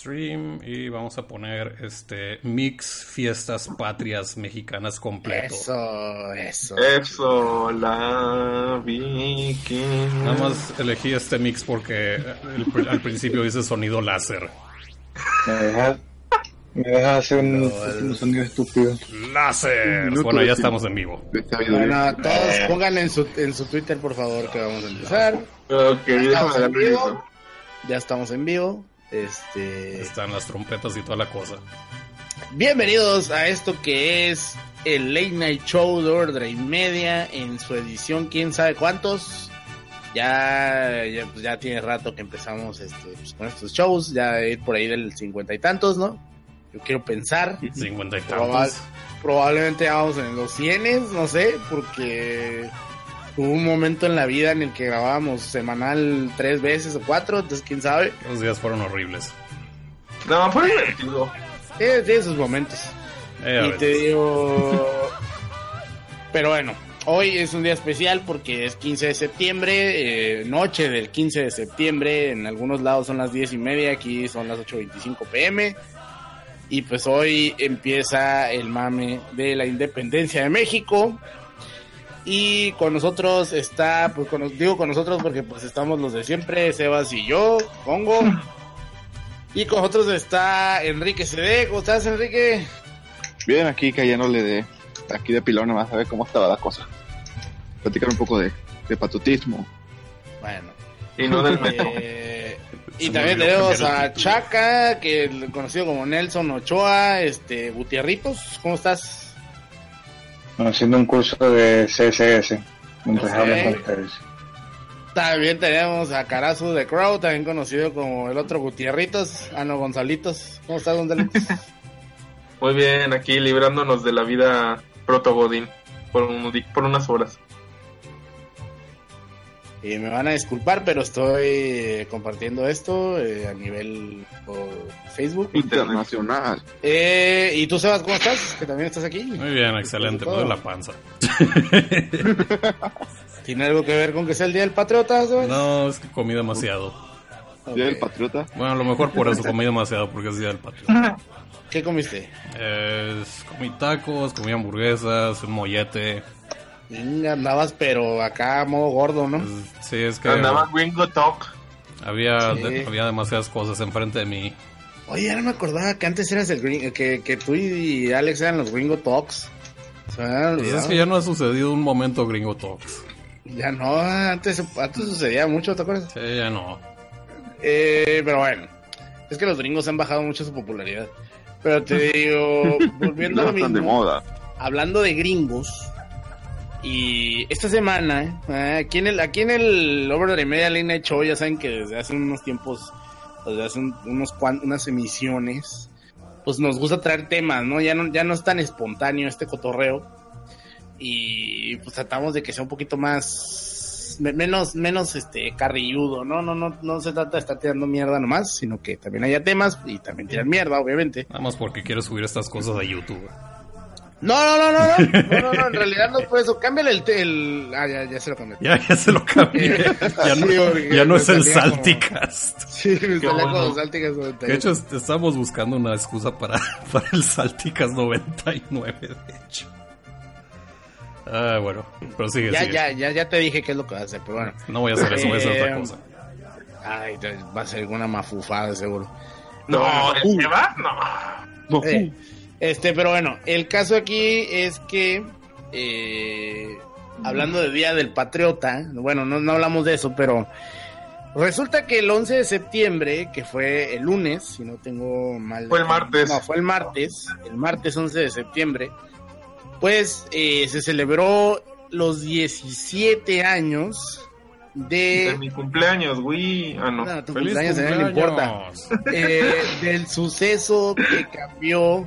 stream y vamos a poner este mix fiestas patrias mexicanas completo. Eso, eso. Eso, la Vicky. Nada más elegí este mix porque el- al principio dice sonido láser. Me dejas me dejas hacer un, No, un sonido estúpido. ¡Láser! Bueno, ya estamos en vivo. Bueno, todos pongan en su, en su Twitter, por favor, que vamos a empezar. Ok, Estamos en vivo. Ya estamos en vivo. Este. Están las trompetas y toda la cosa. Bienvenidos a esto que es el Late Night Show de Ordre y Media en su edición, quién sabe cuántos. Ya, ya, pues ya tiene rato que empezamos este, pues, con estos shows, ya ir por ahí del cincuenta y tantos, ¿no? Yo quiero pensar. Cincuenta y Probable- tantos. probablemente vamos en los cienes, no sé, porque hubo un momento en la vida en el que grabábamos semanal tres veces o cuatro, entonces quién sabe. Los días fueron horribles. No, fue divertido. Tiene, tiene sus momentos. Eh, y te digo... Pero bueno, hoy es un día especial porque es 15 de septiembre, eh, noche del 15 de septiembre, en algunos lados son las 10 y media, aquí son las 8.25 pm. Y pues hoy empieza el mame de la independencia de México. Y con nosotros está, pues con, digo con nosotros porque pues estamos los de siempre, Sebas y yo, Congo. Y con nosotros está Enrique CD. ¿Cómo estás, Enrique? Bien, aquí cayéndole de aquí de pilón nomás a ver cómo estaba la cosa. Platicar un poco de, de patutismo. Bueno. Y no del. Eh, y también tenemos a. Chaca, que el conocido como Nelson Ochoa, este Gutierritos, ¿cómo estás? Haciendo un curso de CSS. Mientras Ok. hablo con ustedes. También tenemos a Carazu de Crow, también conocido como el otro Gutierritos, ah no, Gonzalitos. ¿Cómo estás, Gonzalitos? Muy bien, aquí librándonos de la vida proto-godín por, un por unas horas. Y me van a disculpar, pero estoy eh, compartiendo esto eh, a nivel Facebook. Internacional. Eh, ¿Y tú, Sebas, cómo estás? Que también estás aquí. Muy bien, excelente. Me la panza. ¿Tiene algo que ver con que sea el Día del Patriota, Sebas? No, es que comí demasiado. Día del patriota. Bueno, a lo mejor por eso comí demasiado, porque es día del patio. ¿Qué comiste? Es- comí tacos, comí hamburguesas, un mollete. Venga, andabas, pero acá a modo gordo, ¿no? Pues, Sí, es que Andaba Gringo Talk. había, Sí. de- había demasiadas cosas enfrente de mí. Oye, ya no me acordaba que antes eras el gringo, que, que tú y Alex eran los gringo talks. Pues olvidado. es que ya no ha sucedido un momento Gringo Talks. Ya no, antes, antes sucedía mucho, ¿te acuerdas? Sí, ya no. Eh, pero bueno, es que los gringos han bajado mucho su popularidad. Pero te digo, volviendo a No lo están de mismo, moda. hablando de gringos, y esta semana, eh, aquí en el, aquí en el Over the Media Lane Night Show, ya saben que desde hace unos tiempos, desde hace un- unos cuan- unas emisiones, pues nos gusta traer temas, ¿no? Ya no, ya no es tan espontáneo este cotorreo. Y pues tratamos de que sea un poquito más, me- menos, menos este carrilludo, ¿no? No, no, no se trata de estar tirando mierda nomás, sino que también haya temas y también tiran mierda, obviamente. Nada más porque quiero subir estas cosas a YouTube. No, no, no, no, no, no, no, en realidad no por eso. Cámbiale el, te- el... Ah, ya, ya se lo cambié. Ya, ya se lo cambié. Ya no, Sí, porque ya no es el salía como- Salticast. Sí, me Qué salía bueno. como Salticas 98. De hecho, est- estamos buscando una excusa para, para el Salticas 99, de hecho. Ah, bueno, pero sigue, ya, sigue. ya, ya, ya te dije qué es lo que vas a hacer, pero bueno. No voy a hacer eso, voy a hacer otra Eh, cosa. Ay, te- va a ser alguna mafufada, seguro. No, Bueno, ¿el que va? No. No, Eh, este, pero bueno, el caso aquí es que, eh, hablando de Día del Patriota, bueno, no, no hablamos de eso, pero resulta que el 11 de septiembre, que fue el lunes, si no tengo mal. Fue el martes. No, fue el martes, el martes 11 de septiembre, pues eh, se celebró los 17 años De de... mi cumpleaños, güey. Ah, no. No, tu ¡Feliz cumpleaños a nadie le importa cumpleaños! eh, del suceso que cambió,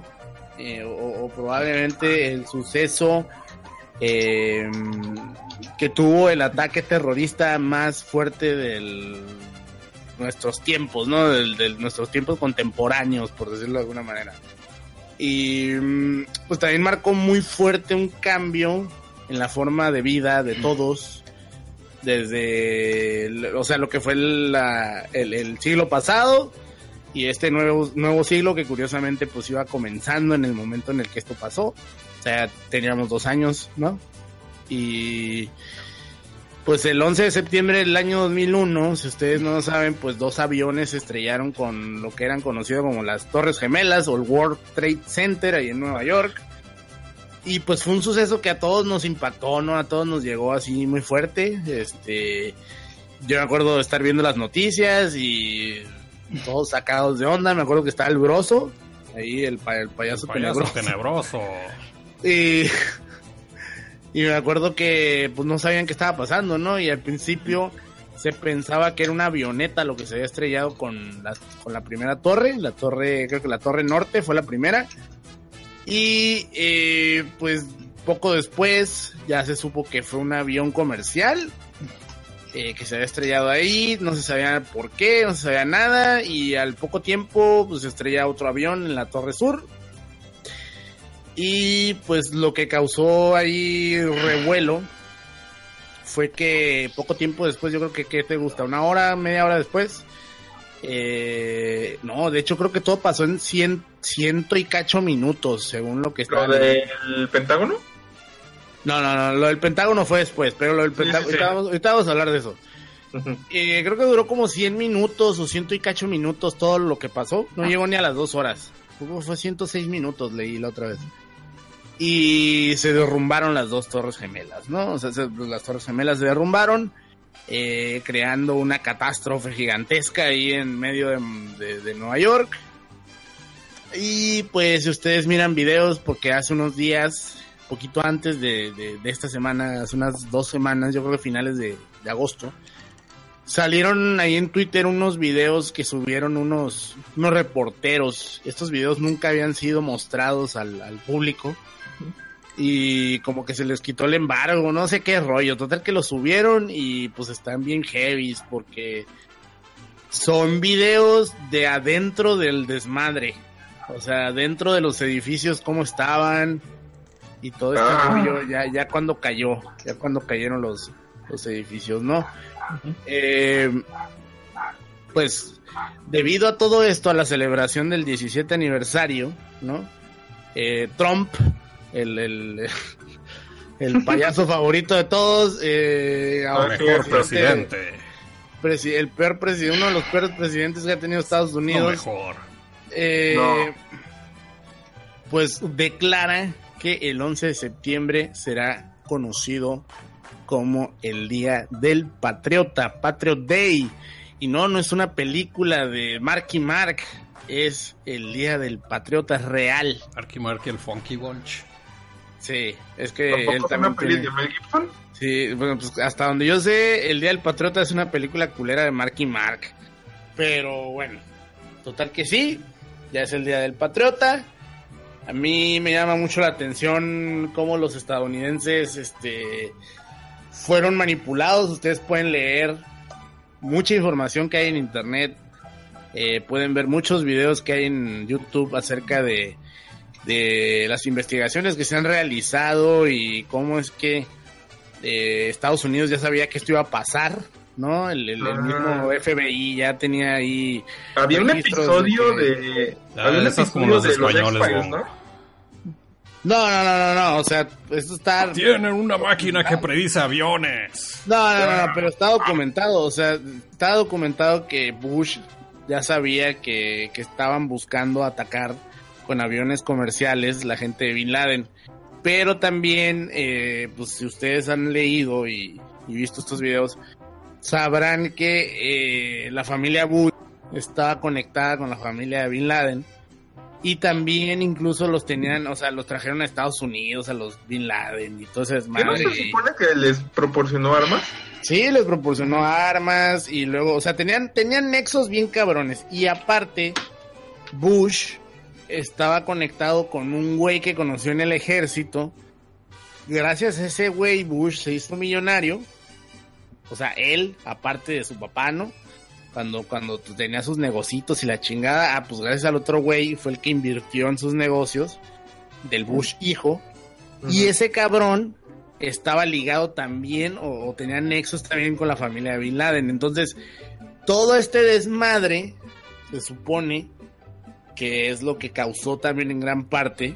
eh, o, probablemente el suceso eh, que tuvo el ataque terrorista más fuerte de nuestros tiempos, ¿no? De, nuestros tiempos contemporáneos, por decirlo de alguna manera. Y mm, pues también marcó muy fuerte un cambio en la forma de vida de todos desde, o sea, lo que fue el siglo pasado y este nuevo, nuevo siglo que curiosamente pues iba comenzando en el momento en el que esto pasó. O sea, teníamos dos años, ¿no? Y pues el 11 de septiembre del año 2001, si ustedes no lo saben, pues dos aviones se estrellaron con lo que eran conocidos como las Torres Gemelas o el World Trade Center ahí en Nueva York. Y pues fue un suceso que a todos nos impactó, ¿no? A todos nos llegó así muy fuerte. Este, yo me acuerdo de estar viendo las noticias y todos sacados de onda. Me acuerdo que estaba el broso, ahí el, pa- el payaso, Payaso tenebroso. tenebroso. Y, y me acuerdo que pues no sabían qué estaba pasando, ¿no? Y al principio se pensaba que era una avioneta lo que se había estrellado con la, con la primera torre, la torre, creo que la torre norte fue la primera. Y eh, pues poco después ya se supo que fue un avión comercial eh, que se había estrellado ahí, no se sabía por qué, no se sabía nada y al poco tiempo pues se estrella otro avión en la torre sur y pues lo que causó ahí revuelo fue que poco tiempo después, yo creo que ¿qué te gusta? Una hora, media hora después. eh, no, de hecho creo que todo pasó en cien, ciento y cacho minutos, según lo que estaba. ¿Lo del Pentágono? No, no, no, lo del Pentágono fue después, pero lo del Pentágono, sí, sí. ahorita, vamos- ahorita vamos a hablar de eso. Eh, creo que duró como 100 minutos o ciento y cacho minutos todo lo que pasó. No llegó ni a las dos horas. Fue- Fue 106 minutos, leí la otra vez. Y se derrumbaron las dos torres gemelas, ¿no? O sea, se- las torres gemelas se derrumbaron, eh, creando una catástrofe gigantesca ahí en medio de, de- de Nueva York. Y pues si ustedes miran videos, porque hace unos días, poquito antes de, de- esta semana, hace unas dos semanas, yo creo que finales de, de agosto, salieron ahí en Twitter unos videos que subieron unos, unos reporteros. Estos videos nunca habían sido mostrados al, al público. Y como que se les quitó el embargo, no sé qué rollo. Total que los subieron y pues están bien heavies porque son videos de adentro del desmadre. O sea, dentro de los edificios, cómo estaban y todo este Ah. rollo, ya, ya cuando cayó, ya cuando cayeron los, los edificios, ¿no? Eh, pues, debido a todo esto, a la celebración del 17 aniversario, ¿no? Eh, Trump, el, el, el payaso favorito de todos, eh, ahora Mejor presidente- presidente. presi- el peor presidente, uno de los peores presidentes que ha tenido Estados No Unidos, mejor. eh, No. pues declara que el 11 de septiembre será conocido como el Día del Patriota, Patriot Day. Y no, no es una película de Marky Mark, es el Día del Patriota real. Marky Marky el Funky Bunch. Sí, es que ¿Tampoco él también una tiene- de Mel Gibson? Sí, bueno, pues hasta donde yo sé, El Día del Patriota es una película culera de Marky Mark. Pero bueno, total que sí, ya es el Día del Patriota. A mí me llama mucho la atención cómo los estadounidenses este, fueron manipulados. Ustedes pueden leer mucha información que hay en internet. eh, pueden ver muchos videos que hay en YouTube acerca de, de las investigaciones que se han realizado y cómo es que eh, Estados Unidos ya sabía que esto iba a pasar, ¿no? El, el- el Ah. mismo FBI ya tenía ahí Había un episodio de de... Ah, había un como los de los españoles. ¿no? No, no, no, no, no, o sea, esto está... No, Tienen una máquina que predice aviones. no, no, no, pero está documentado, o sea, está documentado que Bush ya sabía que, que estaban buscando atacar con aviones comerciales la gente de Bin Laden. Pero también, eh, pues si ustedes han leído y, y visto estos videos, sabrán que eh, la familia Bush estaba conectada con la familia de Bin Laden. Y también incluso los tenían, o sea, los trajeron a Estados Unidos, a los Bin Laden y ese ¿Qué no se supone que les proporcionó armas? Sí, les proporcionó armas y luego, o sea, tenían, tenían nexos bien cabrones. Y aparte, Bush estaba conectado con un güey que conoció en el ejército. Gracias a ese güey, Bush se hizo millonario. O sea, él, aparte de su papá, ¿no? Cuando, cuando tenía sus negocitos y la chingada, ah, pues gracias al otro güey fue el que invirtió en sus negocios del Bush hijo. Y ese cabrón estaba ligado también o, o tenía nexos también con la familia de Bin Laden. Entonces, todo este desmadre se supone que es lo que causó también en gran parte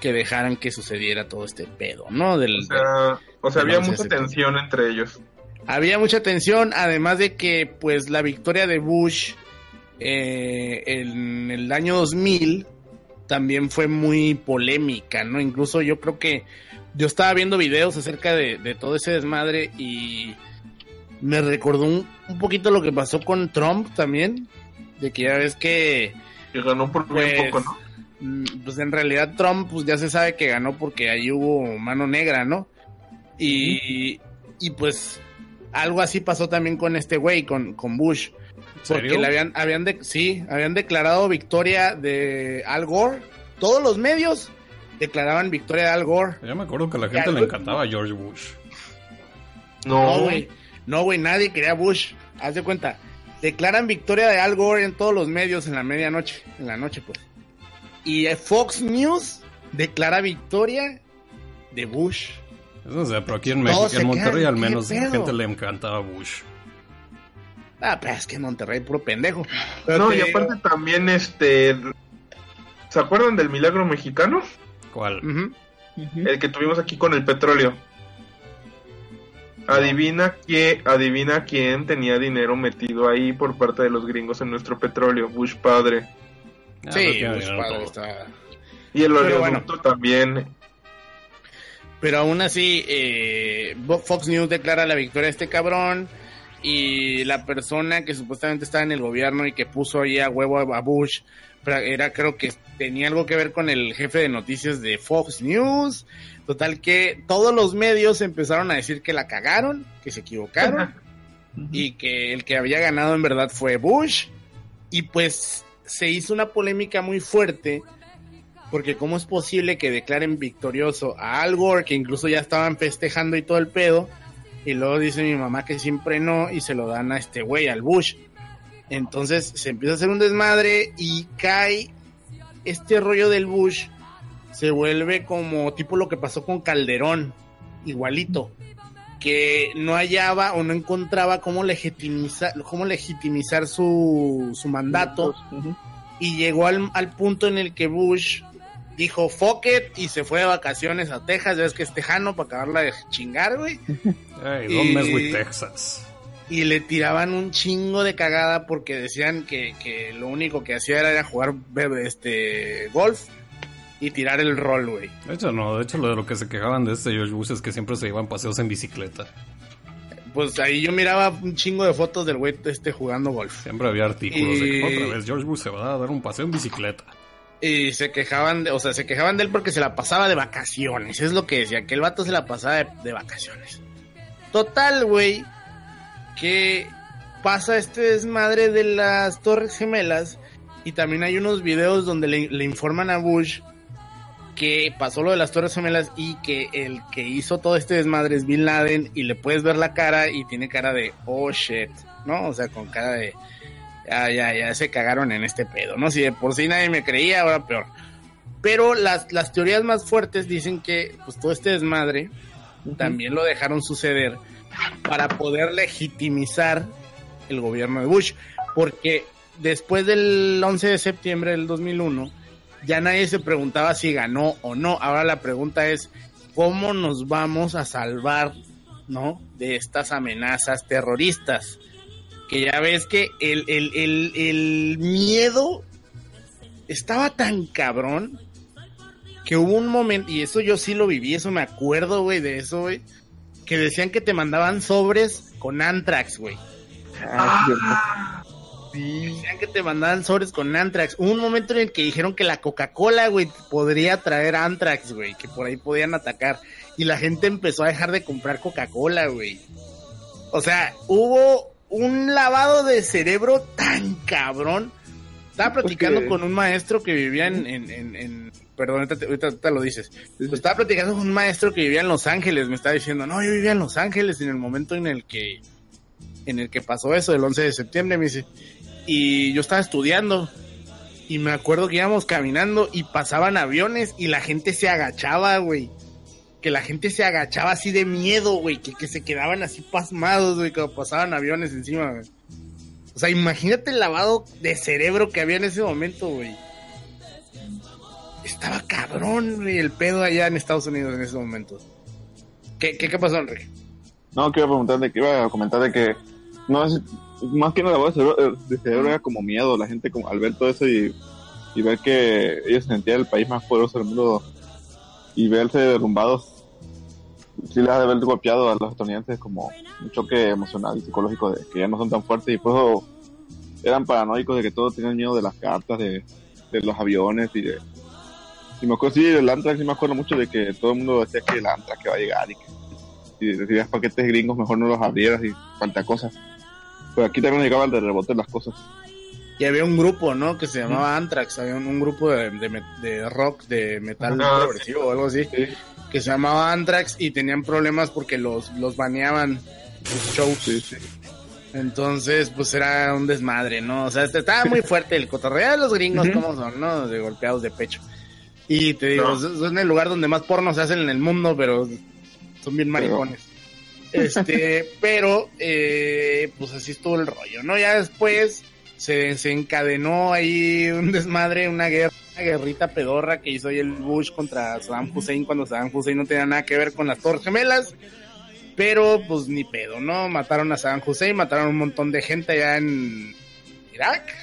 que dejaran que sucediera todo este pedo, ¿no? Del, O sea, o sea, del había 11 de mucha tensión entre ellos. Había mucha tensión, además de que pues la victoria de Bush eh, en el año 2000 también fue muy polémica, ¿no? Incluso yo creo que yo estaba viendo videos acerca de, de todo ese desmadre y me recordó un, un poquito lo que pasó con Trump también, de que ya ves que Que ganó por Pues, poco, ¿no? Mm, pues en realidad Trump pues ya se sabe que ganó porque ahí hubo mano negra, ¿no? Y, y pues algo así pasó también con este güey, con, con Bush. Porque le habían, habían de- sí, habían declarado victoria de Al Gore. Todos los medios declaraban victoria de Al Gore. Ya me acuerdo que a la gente le encantaba a George Bush. No, No, güey. No, güey, nadie quería Bush. Haz de cuenta. Declaran victoria de Al Gore en todos los medios en la medianoche. En la noche, pues. Y Fox News declara victoria de Bush. Eso no sé, pero aquí en México, se en Monterrey al ¿qué menos a la gente le encantaba Bush. Ah, pero es que en Monterrey, puro pendejo. Pero no te y digo- aparte también, este... ¿Se acuerdan del milagro mexicano? ¿Cuál? El que tuvimos aquí con el petróleo. Adivina quién, adivina quién tenía dinero metido ahí por parte de los gringos en nuestro petróleo, Bush padre. Ah, Sí, Bush padre todo. está- Y el Pero oleoducto también. Pero aún así, eh, Fox News declara la victoria de este cabrón. Y la persona que supuestamente estaba en el gobierno y que puso ahí a huevo a Bush, era creo que tenía algo que ver con el jefe de noticias de Fox News. Total que todos los medios empezaron a decir que la cagaron, que se equivocaron y que el que había ganado en verdad fue Bush. Y pues se hizo una polémica muy fuerte porque cómo es posible que declaren victorioso a Al Gore, que incluso ya estaban festejando y todo el pedo, y luego dice mi mamá que siempre no, y se lo dan a este güey, al Bush. Entonces se empieza a hacer un desmadre y cae este rollo del Bush, se vuelve como tipo lo que pasó con Calderón, igualito, que no hallaba o no encontraba cómo legitimizar, cómo legitimizar su, su mandato. Y llegó al, al punto en el que Bush dijo fuck it y se fue de vacaciones a Texas, ya ves que es tejano para acabarla de chingar, güey. Hey, don't mess Y- with Texas. Y le tiraban un chingo de cagada porque decían que, que lo único que hacía era jugar este golf y tirar el rol, güey. De hecho, no. De hecho, lo de lo que se quejaban de este George Bush es que siempre se iban paseos en bicicleta. Pues ahí yo miraba un chingo de fotos del güey este jugando golf. Siempre había artículos de que otra vez George Bush se va a dar un paseo en bicicleta. Y se quejaban, de, o sea, se quejaban de él porque se la pasaba de vacaciones. Es lo que decía, que el vato se la pasaba de, vacaciones. Total, güey, que pasa este desmadre de las Torres Gemelas. Y también hay unos videos donde le, le informan a Bush que pasó lo de las Torres Gemelas y que el que hizo todo este desmadre es Bin Laden. Y le puedes ver la cara y tiene cara de, oh shit, ¿no? O sea, con cara de, ya, ya, ya se cagaron en este pedo, ¿no? Si de por sí nadie me creía, ahora peor. Pero las, las teorías más fuertes dicen que pues todo este desmadre también lo dejaron suceder para poder legitimizar el gobierno de Bush. Porque después del 11 de septiembre del 2001, ya nadie se preguntaba si ganó o no. Ahora la pregunta es, ¿cómo nos vamos a salvar, ¿no? De estas amenazas terroristas que ya ves que el, el, el, el miedo estaba tan cabrón que hubo un momento, y eso yo sí lo viví, eso me acuerdo, güey, de eso, güey, que decían que te mandaban sobres con Antrax, güey. Ah, sí. Decían que te mandaban sobres con Antrax. Hubo un momento en el que dijeron que la Coca-Cola, güey, podría traer Antrax, güey, que por ahí podían atacar. Y la gente empezó a dejar de comprar Coca-Cola, güey. O sea, hubo un lavado de cerebro tan cabrón. Estaba platicando Porque- con un maestro que vivía en, en, en- en- perdón, ahorita, lo dices. Pues estaba platicando con un maestro que vivía en Los Ángeles, me estaba diciendo, no, yo vivía en Los Ángeles en el momento en el que, en el que pasó eso, el 11 de septiembre, me dice. Y yo estaba estudiando y me acuerdo que íbamos caminando y pasaban aviones y la gente se agachaba, güey. Que la gente se agachaba así de miedo, güey. Que, que se quedaban así pasmados, güey, cuando pasaban aviones encima. O sea, imagínate el lavado de cerebro que había en ese momento, güey. Estaba cabrón, güey, el pedo allá en Estados Unidos en ese momento. ¿Qué, qué, pasó, Enrique? No, quiero preguntar de que iba a comentar de que no es más que nada de eh, de cerebro era como miedo, la gente como al ver todo eso y, y ver que ellos sentían el país más poderoso del mundo y verse derrumbados, sí les ha de haber golpeado a los estadounidenses como un choque emocional y psicológico de que ya no son tan fuertes y por eso eran paranoicos de que todos tenían miedo de las cartas, de, de los aviones y de... Y me acuerdo, sí, del Antrax, sí me acuerdo mucho de que todo el mundo decía que el Antrax que va a llegar y que si recibías paquetes gringos mejor no los abrieras y falta cosas. Pero aquí también llegaba el de rebote las cosas. Y había un grupo, ¿no? Que se llamaba Anthrax. Había un, un grupo de, de de rock, de metal progresivo o algo así. Que se llamaba Anthrax y tenían problemas porque los, los baneaban sus shows. Entonces, pues era un desmadre, ¿no? O sea, este- estaba muy fuerte el cotorreo de los gringos, como son, ¿no? De golpeados de pecho. Y te digo, No. es es el lugar donde más porno se hacen en el mundo, pero son bien maricones. Este, pero, eh, pues así estuvo el rollo, ¿no? Ya después se desencadenó ahí un desmadre, una guerra, una guerrita pedorra que hizo ahí el Bush contra Saddam Hussein cuando Saddam Hussein no tenía nada que ver con las Torres Gemelas. Pero, pues ni pedo, ¿no? Mataron a Saddam Hussein, mataron a un montón de gente allá en Irak.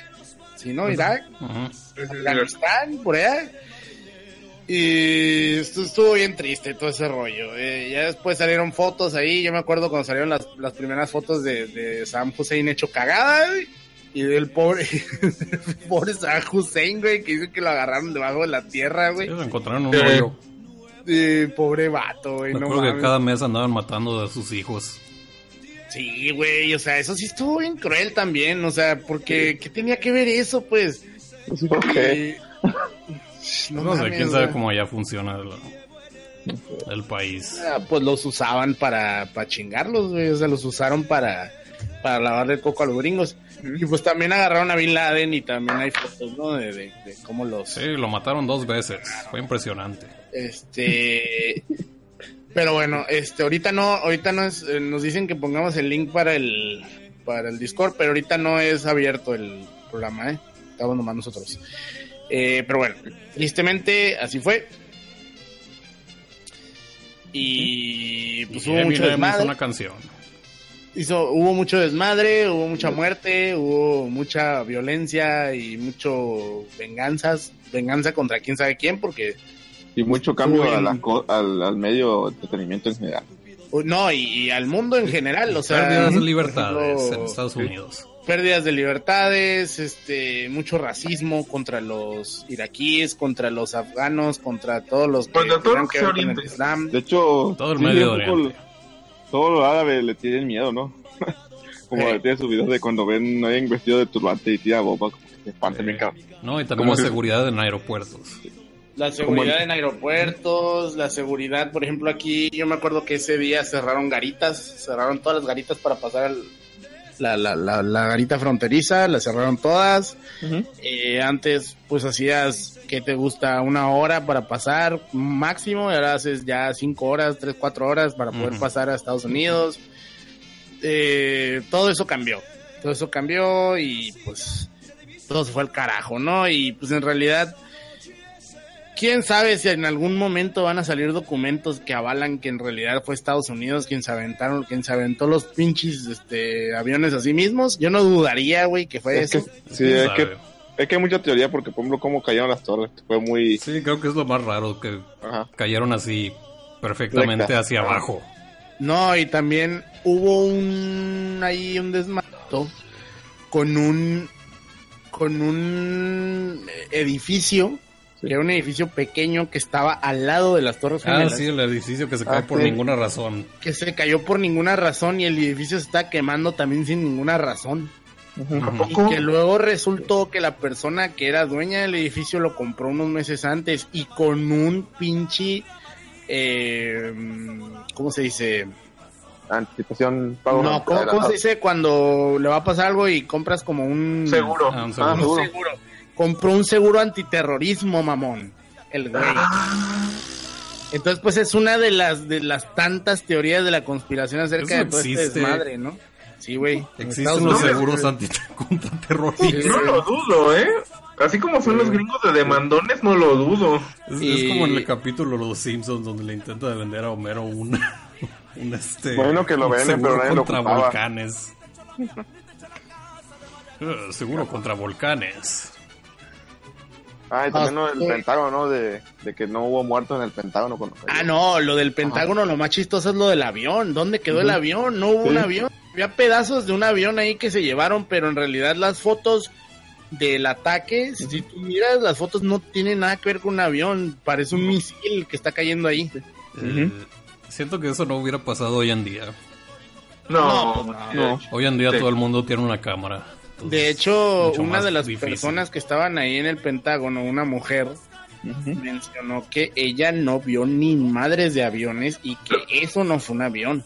Sí, ¿no? Irak. Ujú. Afganistán, por allá. Y esto estuvo bien triste todo ese rollo. Eh, ya después salieron fotos ahí. Yo me acuerdo cuando salieron las, las primeras fotos de, de Saddam Hussein hecho cagada. güey, Y del pobre, pobre Saddam Hussein, güey, que dice que lo agarraron debajo de la tierra, güey. Ellos encontraron un hoyo. Eh, pobre vato, güey. Me No acuerdo que cada mes andaban matando a sus hijos. Sí, güey, o sea, eso sí estuvo bien cruel también, o sea, porque ¿qué tenía que ver eso, pues? Ok. No, sé, mames, quién sabe cómo allá funciona el, el país. Ah, pues los usaban para, para chingarlos, güey. O sea, los usaron para, para lavarle el coco a los gringos. Y pues también agarraron a Bin Laden y también hay fotos, ¿no? De, de, de cómo los... Sí, lo mataron dos veces. Fue impresionante. Este... Pero bueno, este, ahorita no, ahorita no es, eh, nos dicen que pongamos el link para el, para el Discord, pero ahorita no es abierto el programa, ¿eh? Estamos nomás nosotros. Eh, pero bueno, tristemente así fue. Y pues Y hubo mucho una canción. Hizo, hubo mucho desmadre, hubo mucha muerte, hubo mucha violencia y mucho venganzas, venganza contra quién sabe quién, porque Y mucho cambio a co- al, al medio de entretenimiento en general. no, y, y al mundo en general, o sea, Pérdidas de libertades ejemplo, en Estados Unidos. pérdidas de libertades, este, mucho racismo contra los iraquíes, contra los afganos, contra todos los que Contra todo tuvieron lo que que ver sea con el. Islam. De hecho, Todo el sí, Medio. Todos los árabes le tienen miedo, ¿no? como Sí. le tienen sus videos de cuando ven a alguien vestido de turbante y tira bomba, como que se espantan bien cabrón. No, y también ¿Cómo la se- seguridad en aeropuertos. La seguridad en aeropuertos, la seguridad, por ejemplo, aquí yo me acuerdo que ese día cerraron garitas, cerraron todas las garitas para pasar al- la, la, la, la garita fronteriza, la cerraron todas. Eh, antes, pues hacías, que te gusta? Una hora para pasar máximo, y ahora haces ya cinco horas, tres, cuatro horas para poder pasar a Estados Unidos. Eh, todo eso cambió, todo eso cambió y pues todo se fue al carajo, ¿no? Y pues en realidad quién sabe si en algún momento van a salir documentos que avalan que en realidad fue Estados Unidos quien se aventaron, quien se aventó los pinches este aviones a sí mismos. Yo no dudaría, güey, que fue Es que, eso. sí, ¿Quién es que, es que hay mucha teoría porque, por ejemplo, cómo cayeron las torres. Fue muy... Sí, creo que es lo más raro, que Ajá. cayeron así perfectamente Recta. hacia abajo. No, y también hubo un ahí un desmato con un con un edificio. Que era un edificio pequeño que estaba al lado de las Torres Ah, Gemelas. sí, el edificio que se cae Ah, por sí. ninguna razón. que se cayó por ninguna razón y el edificio se está quemando también sin ninguna razón. Y que luego resultó que la persona que era dueña del edificio lo compró unos meses antes y con un pinche... Eh, ¿Cómo se dice? Anticipación, pago. No, ¿cómo, cómo se dice cuando le va a pasar algo y compras como un... Seguro. Ah, un Ah. Un seguro. seguro. Compró un seguro antiterrorismo, mamón. El güey. Entonces, pues es una de las de las tantas teorías de la conspiración acerca Eso de todo este existe. desmadre, ¿no? Sí, güey. en Existen los seguros anti contra terrorismo. Sí. No lo dudo, ¿eh? Así como son los gringos de demandones, no lo dudo. Es, como en el capítulo de los Simpsons donde le intenta de vender a Homero un, un este Bueno, que lo un venden, seguro pero nadie lo contra volcanes. Eh, seguro contra volcanes. Ah, y también Ah, ¿no? el sí. Pentágono, ¿no? De, de que no hubo muertos en el Pentágono. Con... Ah, no, lo del Pentágono, lo más chistoso es lo del avión. ¿Dónde quedó el avión? No hubo Sí. un avión. Había pedazos de un avión ahí que se llevaron, pero en realidad las fotos del ataque, si tú miras, las fotos no tienen nada que ver con un avión. Parece un misil que está cayendo ahí. Eh, siento que eso no hubiera pasado hoy en día. No, No, no. Hoy en día Sí. todo el mundo tiene una cámara. De hecho, una de las difícil. personas que estaban ahí en el Pentágono, una mujer, mencionó que ella no vio ni madres de aviones y que eso no fue un avión.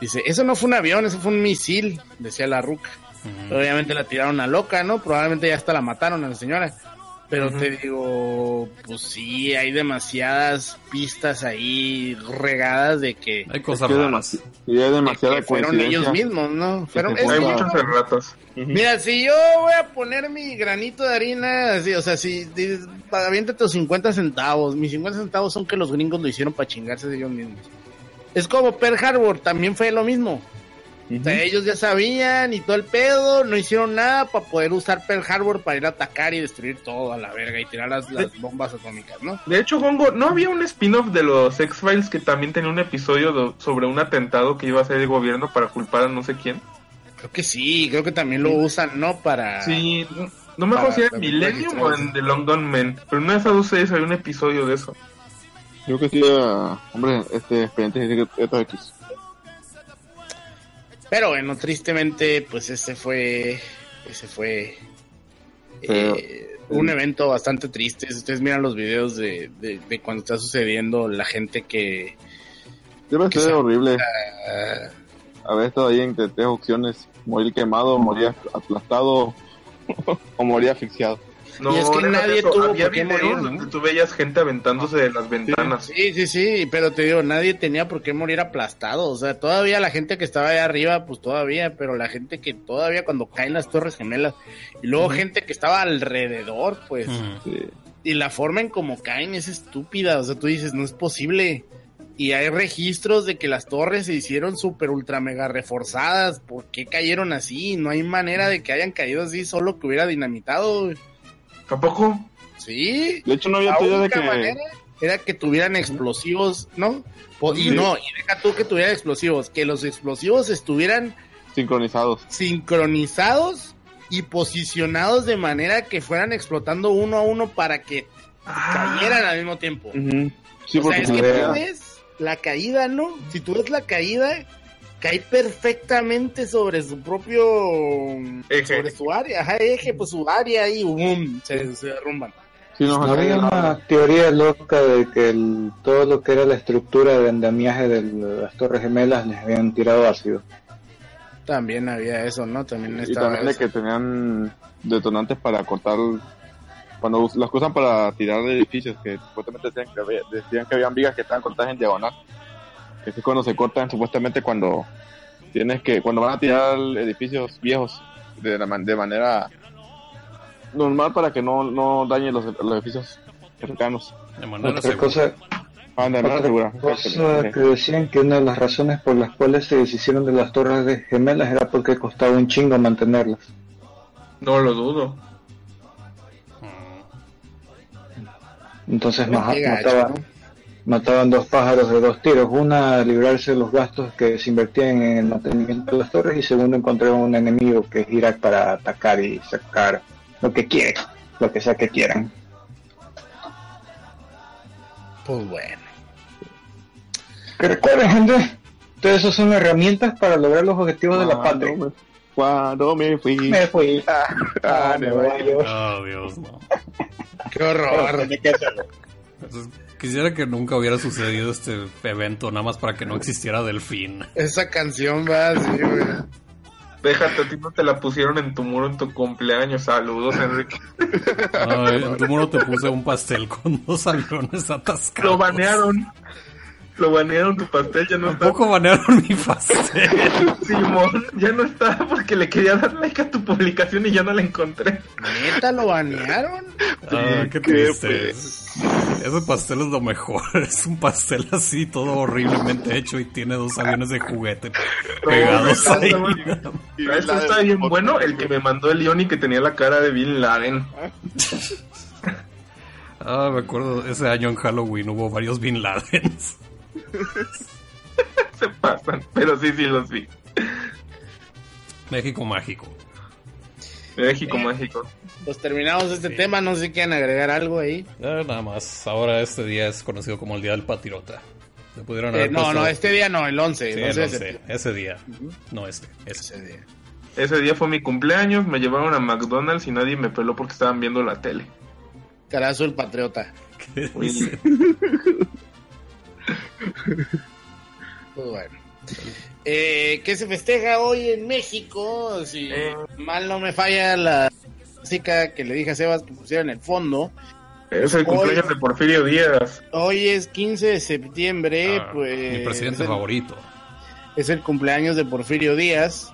Dice, eso no fue un avión, eso fue un misil, decía la ruca. Ujú. Obviamente la tiraron a loca, ¿no? Probablemente ya hasta la mataron a la señora. Pero te digo, pues sí, hay demasiadas pistas ahí regadas de que, Hay Es cosas raras. y hay de demasiada que fueron ellos mismos, ¿no? Fueron, hay muchos. Mira, si yo voy a poner mi granito de harina, así, o sea, si dices, aviéntate tus 50 centavos, mis 50 centavos son que los gringos lo hicieron para chingarse de ellos mismos. Es como Pearl Harbor, también fue lo mismo. O sea, ellos ya sabían y todo el pedo, no hicieron nada para poder usar Pearl Harbor para ir a atacar y destruir todo a la verga y tirar las, las bombas atómicas, ¿no? De hecho, Gongo, ¿no había un spin-off de los X-Files que también tenía un episodio sobre un atentado que iba a hacer el gobierno para culpar a no sé quién? Creo que sí, creo que también lo usan, ¿no? Para... Sí, no- no me acuerdo si era Millennium o en The Long Gone Men, pero en una de esas dos series había un episodio de eso. Creo que sí, hombre, este expediente X. Pero bueno, tristemente, pues ese fue, ese fue eh, un evento bastante triste. Si ustedes miran los videos de, de, de cuando está sucediendo, la gente que ser sea- horrible ah, haber estado ahí entre tres opciones. Morir quemado, morir aplastado o morir asfixiado. No, Y es que nadie eso, tuvo había por qué videos morir, ¿no? tú veías gente aventándose de las ventanas. sí, sí, sí, pero te digo, nadie tenía por qué morir aplastado. O sea, todavía la gente que estaba ahí arriba, pues todavía, pero la gente que todavía cuando caen las torres gemelas, y luego gente que estaba alrededor, pues. Sí. Y la forma en como caen es estúpida. O sea, tú dices, no es posible. Y hay registros de que las torres se hicieron súper ultra mega reforzadas. ¿Por qué cayeron así? No hay manera de que hayan caído así, solo que hubiera dinamitado. güey. ¿Tampoco? Sí. De hecho, no había La teoría de única que. manera era que tuvieran explosivos, ¿no? Po- Y no, y deja tú que tuvieran explosivos. Que los explosivos estuvieran sincronizados. sincronizados y posicionados de manera que fueran explotando uno a uno para que cayeran al mismo tiempo. Sí, o sea, es que tú ves la caída, ¿no? Si tú ves la caída, cae perfectamente sobre su propio... Eje. Sobre su área, ajá, eje, pues su área y ¡bum! Se, se derrumban. sí, nos No había una teoría loca de que el- todo lo que era la estructura de andamiaje de las Torres Gemelas les habían tirado ácido. También había eso, ¿no? También Y también de que tenían detonantes para cortar. Cuando las usan para tirar de edificios, que supuestamente decían que, había, decían que habían vigas que estaban cortadas en diagonal. Que es cuando se cortan, supuestamente cuando tienes que, cuando van a tirar edificios viejos de, la man- de manera normal para que no, no dañen los, los edificios cercanos. De manera Otra cosa, Ah, otra cosa que decían que una de las razones por las cuales se deshicieron de las Torres de Gemelas era porque costaba un chingo mantenerlas. No lo dudo. Mm. Entonces Qué ma- gacho, mataban, dos pájaros de dos tiros. Una, librarse de los gastos que se invertían en el mantenimiento de las torres y segundo, encontraban un enemigo que es Irak para atacar y sacar lo que quieran, lo que sea que quieran. Pues bueno. Que recuerden, gente, todo eso son herramientas para lograr los objetivos de la patria. Cuando me- Cuando me fui. Me fui a, Ah, a Nueva York. Oh, Dios, no. Qué horror. Quisiera que nunca hubiera sucedido este evento, nada más para que no existiera Delfín. Esa canción va así, güey. Déjate, a ti no te la pusieron en tu muro en tu cumpleaños. Saludos, Enrique. Ay, en tu muro te puse un pastel con dos aviones atascados. Lo banearon. Lo banearon tu pastel, ya no está. Tampoco banearon mi pastel. Simón, ya no está porque le quería dar like a tu publicación y ya no la encontré. ¿Neta lo banearon? Ah, qué ¿Qué, triste. pues? Ese pastel es lo mejor. Es un pastel así, todo horriblemente hecho y tiene dos aviones de juguete pegados no, ahí. no, Esto está bien bueno, el que me mandó el León y que tenía la cara de Bin Laden. Ah, me acuerdo, ese año en Halloween hubo varios Bin Ladens. Se pasan, pero sí, sí los vi. México mágico. México, México. Pues terminamos este tema, no sé si quieren agregar algo ahí. Eh, nada más, ahora este día es conocido como el Día del Patriota. Pudieron Eh, haber no, puesto- no, este día no, el 11. Sí, el 11 no de sé, septiembre. ese día. No este, ese. Ese día. Ese día fue mi cumpleaños, me llevaron a McDonald's y nadie me peló porque estaban viendo la tele. Carazo el patriota. ¿Qué? Pues bueno. Eh, ¿Qué se festeja hoy en México? Si Eh. mal no me falla la música que le dije a Sebas que pusiera en el fondo. Es el cumpleaños de Porfirio Díaz. Hoy es 15 de septiembre, Ah, pues mi presidente favorito. Es el cumpleaños de Porfirio Díaz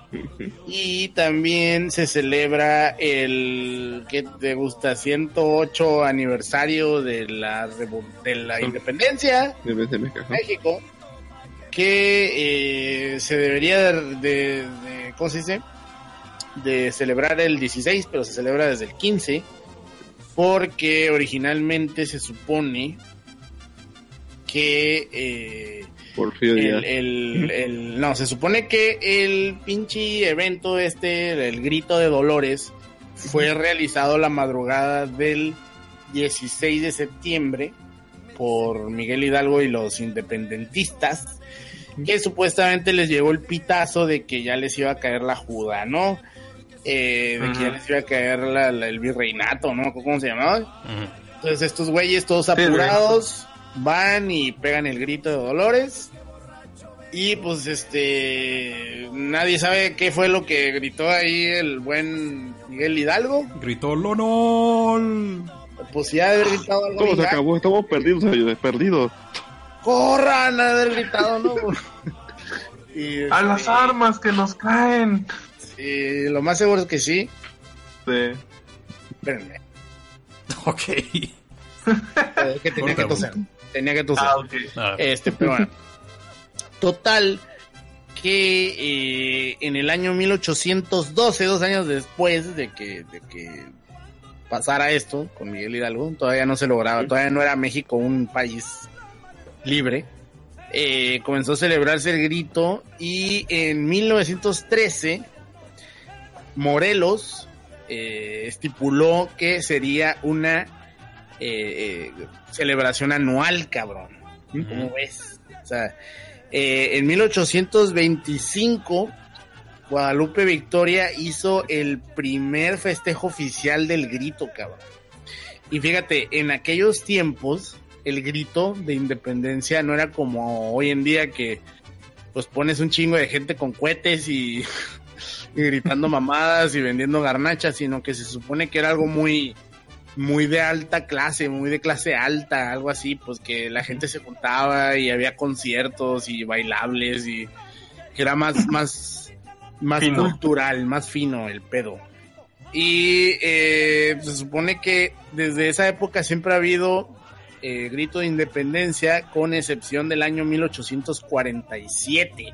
y también se celebra el que te gusta 108 aniversario de la de la independencia De México. México que eh, se debería de, de- de- ¿cómo se dice? de celebrar el 16 pero se celebra desde el 15 porque originalmente se supone que eh, Porfirio Díaz. el, el- el- no se supone que el pinche evento este el grito de Dolores fue realizado la madrugada del 16 de septiembre por Miguel Hidalgo y los independentistas, que supuestamente les llegó el pitazo de que ya les iba a caer la juda, ¿no? Eh, de que ya les iba a caer la- la- el virreinato, ¿no? ¿Cómo se llamaba? Entonces estos güeyes todos apurados van y pegan el grito de Dolores. Y pues este nadie sabe qué fue lo que gritó ahí el buen Miguel Hidalgo. Gritó LONOL. Pues ya de haber gritado algo. Todo se acabó, estamos perdidos, perdidos. corran a haber gritado, ¿no? y, ¡A las este, armas que nos caen! y lo más seguro es que sí. Sí. Espérenme, Ok. eh, que tenía que toser. Tenía que toser. Ah, ok. Este, pero bueno. Total, que eh, en el año 1812, dos años después de que, de que pasara esto con Miguel Hidalgo, todavía no se lograba, todavía no era México un país libre. eh, comenzó a celebrarse el grito y en 1913 Morelos eh, estipuló que sería una eh, eh, celebración anual, cabrón. ¿Cómo Ujú. ves? O sea, eh, en 1825, Guadalupe Victoria hizo el primer festejo oficial del grito, cabrón. Y fíjate, en aquellos tiempos, el grito de independencia no era como hoy en día que pues pones un chingo de gente con cohetes y, y gritando mamadas y vendiendo garnachas, sino que se supone que era algo muy muy de alta clase, muy de clase alta, algo así, pues que la gente se juntaba y había conciertos y bailables y que era más, más, más Fino. cultural, más fino el pedo. Y eh, se supone que desde esa época siempre ha habido eh, grito de independencia, con excepción del año 1847,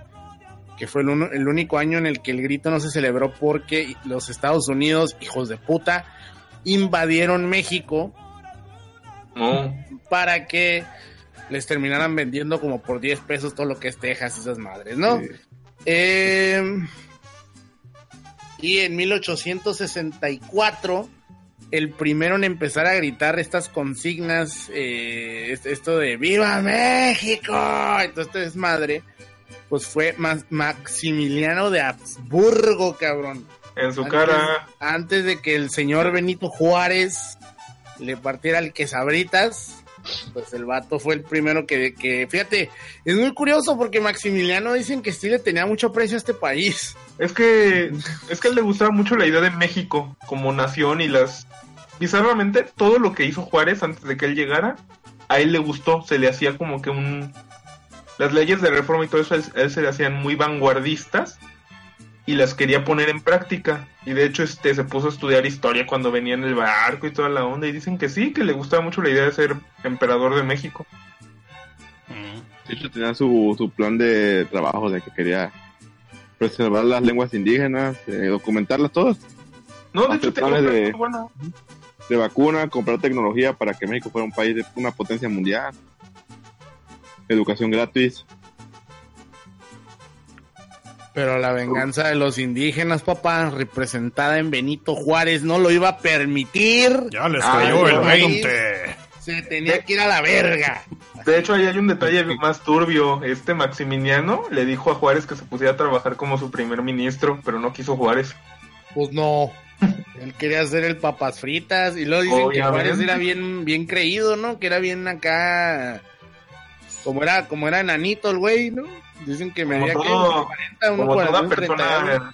que fue el, uno- el único año en el que el grito no se celebró porque los Estados Unidos, hijos de puta, invadieron México No. para que les terminaran vendiendo como por 10 pesos todo lo que es Texas y esas madres, ¿no? Sí. Eh, y en 1864, el primero en empezar a gritar estas consignas, eh, est- esto de ¡Viva México! Entonces, este desmadre, pues fue Ma- Maximiliano de Habsburgo, cabrón. En su Antes- cara. Antes de que el señor Benito Juárez le partiera el quesabritas, pues el vato fue el primero que, que, fíjate, es muy curioso porque Maximiliano dicen que sí le tenía mucho precio a este país. Es que es que a él le gustaba mucho la idea de México como nación y las bizarramente todo lo que hizo Juárez antes de que él llegara a él le gustó, se le hacía como que un las leyes de reforma y todo eso, él, él se le hacían muy vanguardistas y las quería poner en práctica. Y de hecho este se puso a estudiar historia cuando venía en el barco y toda la onda. Y dicen que sí, que le gustaba mucho la idea de ser emperador de México. Mm. De hecho, tenía su, su plan de trabajo de que quería preservar las lenguas indígenas, eh, documentarlas todas, No, de Hacer hecho tenía un planes plan de- bueno. de vacuna, comprar tecnología para que México fuera un país de una potencia mundial, educación gratis. Pero la venganza de los indígenas, papá, representada en Benito Juárez, no lo iba a permitir. Ya les Ay, cayó el no. 20. Se tenía que ir a la verga. De hecho, ahí hay un detalle más turbio. Este Maximiliano le dijo a Juárez que se pusiera a trabajar como su primer ministro, pero no quiso Juárez. Pues no. Él quería hacer el papas fritas y luego dicen que. Juárez era bien, bien creído, ¿no? Que era bien acá. Como era, como era enanito el güey, ¿no? Dicen que medía que todo- 40, Como toda 1,41, 30 años. persona,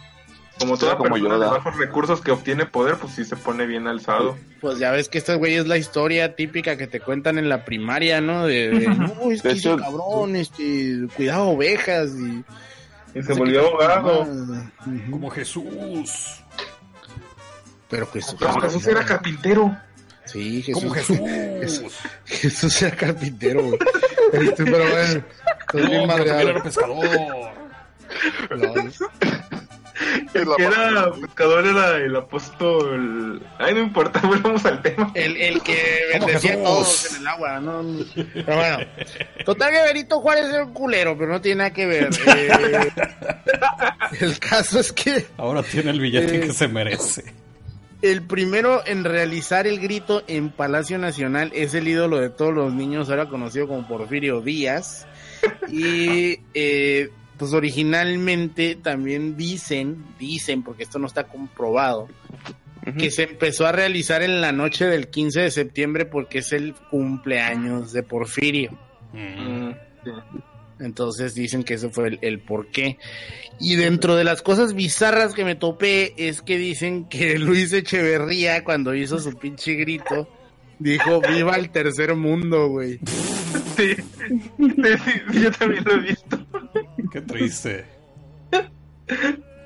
como toda como persona de Yoda. bajos recursos que obtiene poder, pues sí se pone bien alzado. Pues ya ves que esta güey es la historia típica que te cuentan en la primaria, ¿no? De, de, no, es que De ese cabrón, este, cuidado ovejas y... Y se volvió abogado. Como Jesús. Pero Jesús, Pero Jesús era carpintero. Sí, Jesús. Como Jesús. Jesús era carpintero, güey. Este, pero bueno, estás No, bien madreado. era pescador. No, El que era pescador era el apóstol. Ay, no importa, volvamos al tema. El, el que bendecía a todos en el agua, ¿no? Pero bueno, total que Benito Juárez era un culero, pero no tiene nada que ver. Eh, el caso es que Ahora tiene el billete Eh. que se merece. El primero en realizar el grito en Palacio Nacional es el ídolo de todos los niños, ahora conocido como Porfirio Díaz. Y eh, pues originalmente también dicen, dicen, porque esto no está comprobado, que se empezó a realizar en la noche del 15 de septiembre porque es el cumpleaños de Porfirio. Mm. Mm, sí. Entonces dicen que ese fue el, el porqué. Y dentro de las cosas bizarras que me topé es que dicen que Luis Echeverría, cuando hizo su pinche grito, dijo viva el tercer mundo, güey. Sí. Sí, sí, sí, yo también lo he visto. Qué triste.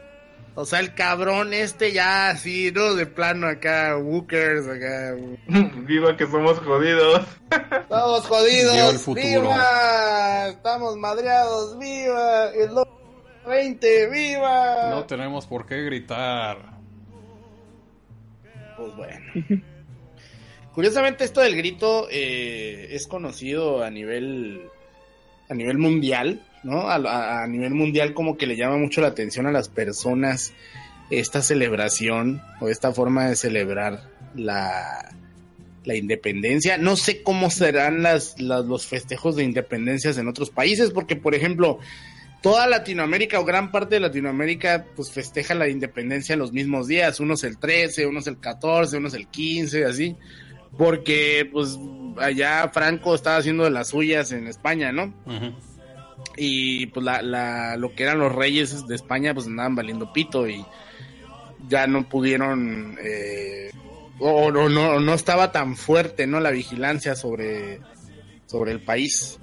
O sea, el cabrón este ya así, ¿no? De plano acá, Wookers, acá. Viva que somos jodidos. Estamos jodidos. Viva el futuro. ¡Viva! Estamos madreados. ¡Viva! El 20, ¡viva! No tenemos por qué gritar. Pues bueno. Curiosamente esto del grito eh, es conocido a nivel a nivel mundial, ¿no? A, a- nivel mundial como que le llama mucho la atención a las personas esta celebración o esta forma de celebrar la, la independencia. No sé cómo serán las, las- los festejos de independencias en otros países, porque por ejemplo, toda Latinoamérica o gran parte de Latinoamérica pues festeja la independencia en los mismos días, unos el 13, unos el 14, unos el 15, así, porque pues allá Franco estaba haciendo de las suyas en España, ¿no? Y pues la, la, lo que eran los reyes de España pues andaban valiendo pito y ya no pudieron eh, o, o no, no estaba tan fuerte, ¿no? La vigilancia sobre, sobre el país.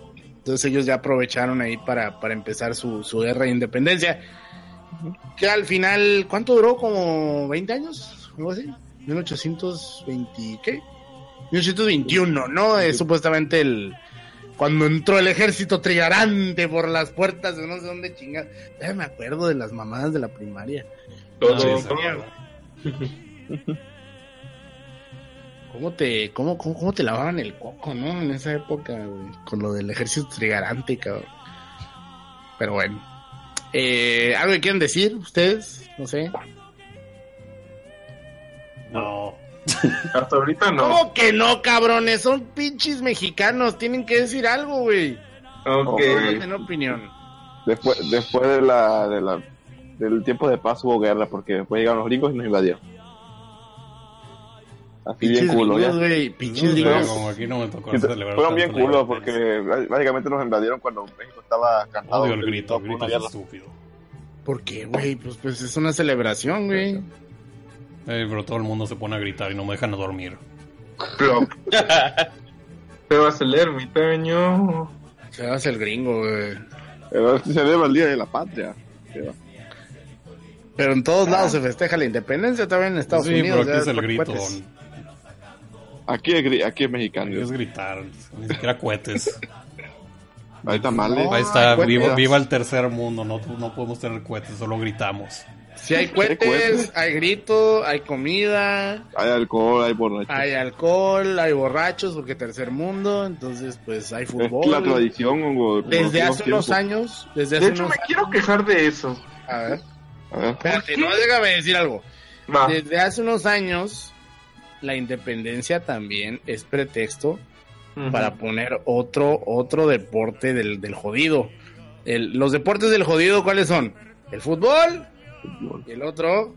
Entonces ellos ya aprovecharon ahí para, para empezar su, su guerra de independencia. Que al final, ¿cuánto duró? ¿Como 20 años? ¿Algo así? 1820, ¿qué? 1821, ¿no? Es supuestamente el... Cuando entró el ejército trigarante por las puertas de no sé dónde chingada. Ya me acuerdo de las mamadas de la primaria. Todo, todo. ¿Cómo te, cómo, cómo, cómo te lavaban el coco, no? En esa época, güey, con lo del ejército trigarante, cabrón. Pero bueno. Eh, ¿Algo que quieren decir ustedes? No sé. No. Hasta ahorita no. ¿Cómo que no, cabrones? Son pinches mexicanos. Tienen que decir algo, güey. Ok. No tienen opinión. Después, después de la, de la, del tiempo de paz hubo guerra porque después llegaron los gringos y nos invadieron. Así bien culo, ya. gringos, güey. Pinches gringos. como aquí no me tocó celebrar Fueron bien independencia. porque básicamente nos invadieron cuando México estaba cansado. Odio el grito, el por grito es estúpido. ¿Por qué, güey? Pues, pues es una celebración, güey. Eh, pero todo el mundo se pone a gritar y no me dejan dormir. Plop. Te vas a leer, mi pequeño. Se hace el gringo, güey. Pero se celebra el Día de la Patria. Pero en todos lados se festeja la independencia, también en Estados sí, Unidos. pero aquí es el grito. Aquí es, aquí es mexicano. Aquí es gritar, ni siquiera cohetes. Hay tamales. No. Ahí está, cohetes. viva, viva el tercer mundo, no, no podemos tener cohetes, solo gritamos. Si hay cohetes, hay grito, hay comida, Hay alcohol, hay borrachos. hay alcohol, hay borrachos, porque tercer mundo, entonces pues hay es fútbol. la tradición. Desde hace unos años, desde De hace hecho, unos me quiero quejar de eso. A ver, A ver. espérate, no, déjame decir algo. Va. Desde hace unos años, la independencia también es pretexto para poner otro, otro deporte del, del jodido. El- los deportes del jodido, ¿cuáles son? El fútbol y el otro,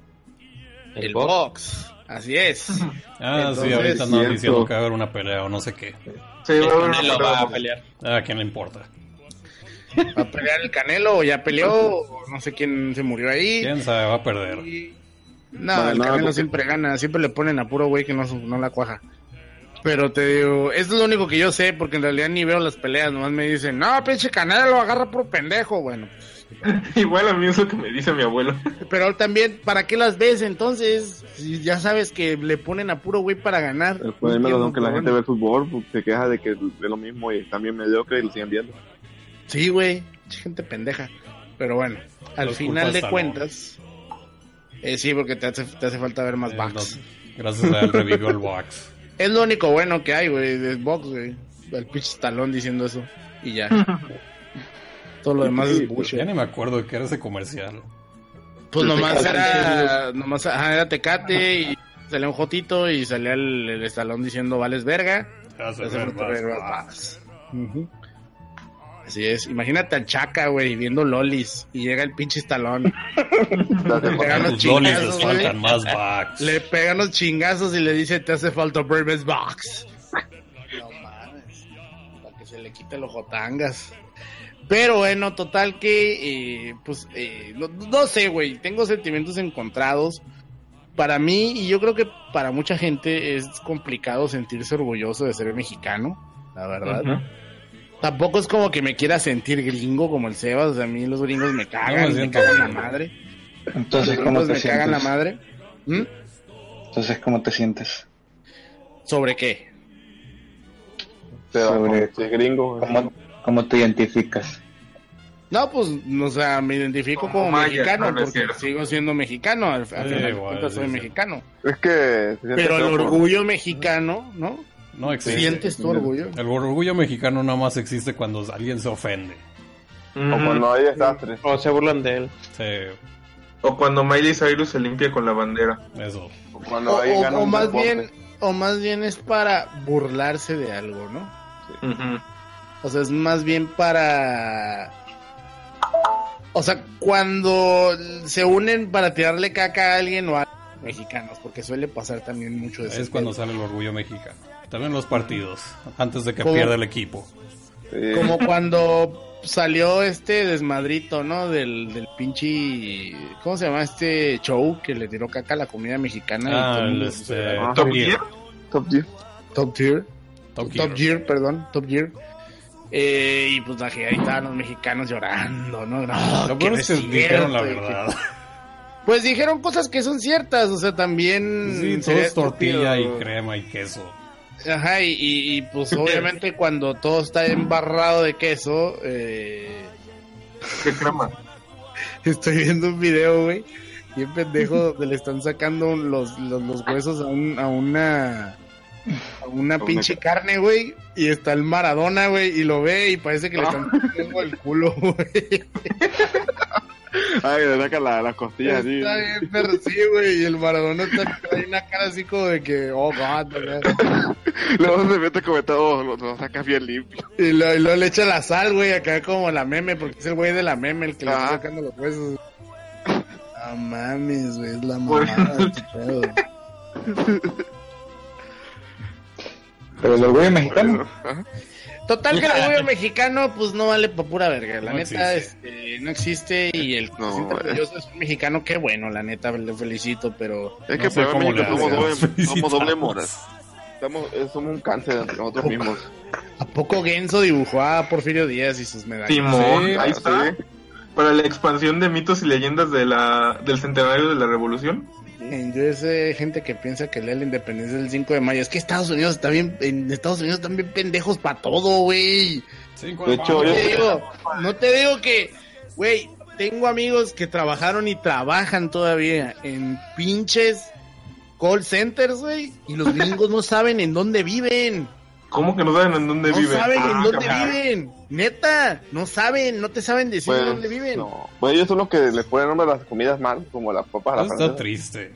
el, box. Así es. Ah, Entonces, sí, ahorita andan cierto. diciendo que va a haber una pelea o no sé qué. Sí, El va a haber Canelo una va a pelea. pelear. Ah, ¿A quién le importa? ¿Va a pelear el Canelo o ya peleó? O no sé quién se murió ahí. ¿Quién sabe? Va a perder. Y- No, Vale, el no, Canelo porque- siempre gana, siempre le ponen a puro güey que no, no la cuaja. Pero te digo, eso es lo único que yo sé, porque en realidad ni veo las peleas, nomás me dicen, no, pinche Canelo lo agarra por pendejo, bueno. Igual a mí es lo que me dice mi abuelo. Pero también, ¿para qué las ves entonces? Si ya sabes que le ponen a puro güey para ganar. El problema No es que la gente ve el fútbol, pues, se queja de que es lo mismo y bien mediocre y lo siguen viendo. Sí, güey, gente pendeja. Pero bueno, al Los final de cuentas, eh, sí, porque te hace, te hace falta ver más Eh, no, gracias a él revivió el box. Es lo único bueno que hay, güey, de box, güey. El pinche talón diciendo eso. Y ya. Todo lo demás es bullshit. Ya ni me acuerdo de qué era ese comercial. Pues nomás Tecate. era, nomás ajá, era Tecate y salía un jotito y salía el, el estalón diciendo vales verga. Hace ver más. Así es, imagínate al Chaca, güey, viendo lolis y llega el pinche estalón. Le pegan A los chingazos, les güey. faltan más box. Le pegan los chingazos y le dice, te hace falta Burber's Box. No mames. Para que se le quite los jotangas. Pero bueno, total que, eh, pues, eh, no, no sé, güey. Tengo sentimientos encontrados. Para mí, y yo creo que para mucha gente es complicado sentirse orgulloso de ser mexicano, la verdad. Tampoco es como que me quiera sentir gringo como el Sebas. O sea, a mí los gringos me cagan, me cagan la gringo. madre. Entonces, Los ¿cómo te me cagan la sientes? madre. ¿Mm? Entonces, ¿cómo te sientes? ¿Sobre qué? Pero Sobre- gringo. ¿Cómo, cómo te identificas? No, pues, o sea, me identifico Como como, maya, mexicano no, porque cierto. sigo siendo mexicano. Al, al Sí, final igual, soy sí. mexicano. Es que. Pero el por- orgullo mexicano, ¿no? No existe. ¿Sientes tu orgullo? El orgullo mexicano nada más existe cuando alguien se ofende. O cuando hay desastres. O se burlan de él. Sí, O cuando Miley Cyrus se limpia con la bandera. eso. O cuando O, o- o más deporte. bien, o más bien es para burlarse de algo, ¿no? O sea, es más bien para... O sea, cuando se unen para tirarle caca a alguien o a mexicanos, porque suele pasar también mucho de eso. Es cuando sale el orgullo mexicano. También los partidos, antes de que pierda el equipo. Como cuando salió este desmadrito, ¿no? Del, del pinche... ¿Cómo se llama este show que le tiró caca a la comida mexicana? Ah, el este, Ah, Top ¿Top Gear. Gear? Top Gear. Top Tier. Top Top Gear. Gear, perdón, Top Gear. Eh, y pues ahí estaban los mexicanos llorando, ¿no? No, no que dijeron la verdad. Pues dijeron cosas que son ciertas, o sea, también... Sí, todo es tortilla y crema y queso. Ajá, y, y- y, pues obviamente cuando todo está embarrado de queso, eh, ¿Qué crema? estoy viendo un video, güey, y en pendejo le están sacando los, los, los huesos a, un, a una... A una pinche carne, güey, y está el Maradona, güey, y lo ve y parece que le están poniendo el culo, güey. Ay, le saca la, las costillas así. Está bien, pero sí, güey, y el Maradona está, trae una cara así como de que, oh, God. Luego se mete a comer todo, lo, lo saca bien limpio. Y lo- y luego le echa la sal, güey, acá como la meme, porque es el güey de la meme el que le está sacando los huesos. No mames, güey, es la mamada. Pero el orgullo mexicano, Ajá. Total que el orgullo mexicano, pues no vale pa' pura verga. La No neta, existe. este, no existe y el que No, se siente eh. orgulloso es un mexicano, qué bueno, la neta, le felicito, pero... Es No que sé pero cómo México somos doble, somos doble moras. Estamos, eh, somos un cáncer entre nosotros mismos. ¿A poco Genso dibujó a Porfirio Díaz y sus medallas? Simón, Sí, ahí sí. está. Para la expansión de mitos y leyendas de la, del centenario de la revolución. En USA hay gente que piensa que la independencia es el 5 de mayo. Es que Estados Unidos está bien, en Estados Unidos están bien pendejos para todo, güey. Cinco De hecho, No yo- te digo, no te digo que, güey, tengo amigos que trabajaron y trabajan todavía en pinches call centers, güey, y los gringos no saben en dónde viven. ¿Cómo que no saben en dónde No viven? saben en Ah, dónde cabrón. viven. Neta, no saben, no te saben decir Pues, dónde viven. no. Pues ellos son los que le ponen nombre a las comidas mal, como las papas a la Está triste.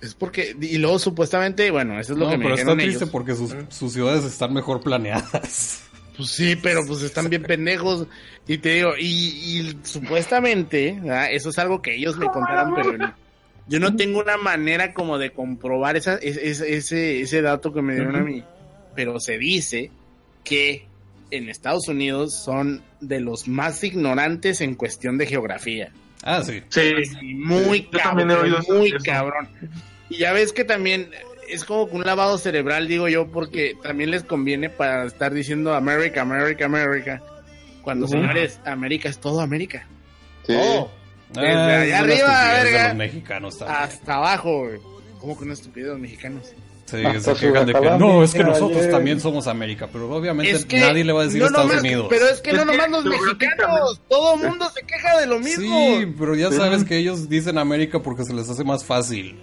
Es porque, y luego supuestamente, bueno, eso es lo No, que me pero está triste ellos. porque sus, sus ciudades están mejor planeadas. Pues sí, pero pues están bien pendejos. Y te digo, y, y supuestamente, ¿verdad? eso es algo que ellos me contaron, pero no- yo no tengo una manera como de comprobar esa, es- es- ese, ese dato que me dieron a mí. Pero se dice que en Estados Unidos son de los más ignorantes en cuestión de geografía. Ah, sí. Sí. Muy Yo también he cabrón, oído muy eso. cabrón. Y ya ves que también es como que un lavado cerebral, digo yo, porque también les conviene para estar diciendo América, América, América. Cuando, señores, América es todo América. Sí. Todo. Desde Ah, allá es una arriba, verga. los mexicanos también. Hasta abajo, güey. ¿Cómo que no estupidez los mexicanos? Sí, Hasta se quejan de que no, es que nosotros ayer- también somos América, pero obviamente Es que nadie le va a decir no a Estados nomás- Unidos. Pero es que Es no que nomás los mexicanos. Todo el mundo se queja de lo mismo. Sí, pero ya Sí. sabes que ellos dicen América porque se les hace más fácil.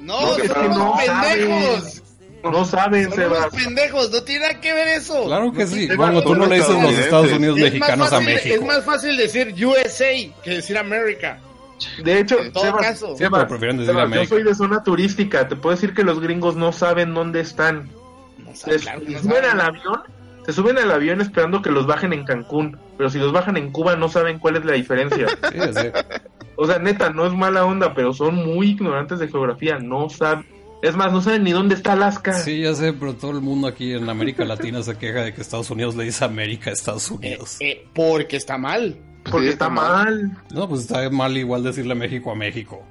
No, No, es que son no pendejos. saben. No saben, Sebas. pendejos. No tiene nada que ver eso. Claro que sí. Sebas, Bueno, tú no le dices los. Estados Unidos Es mexicanos a México. Es más fácil decir USA que decir América. De hecho, En todo Sebas, caso. Sí, Sebas, pero prefieren decir Sebas, América. yo soy de zona turística. Te puedo decir que los gringos no saben dónde están. No sabe, Se, claro no suben sabe. al avión, se suben al avión esperando que los bajen en Cancún. Pero si los bajan en Cuba, no saben cuál es la diferencia. Sí, sí. o sea, neta, no es mala onda, pero son muy ignorantes de geografía. No saben. Es más, no saben ni dónde está Alaska. Sí, ya sé, pero todo el mundo aquí en América Latina se queja de que Estados Unidos le dice América a Estados Eh, Unidos. eh, porque está mal. Porque Sí, está está mal. mal. No, pues está mal igual decirle México a México.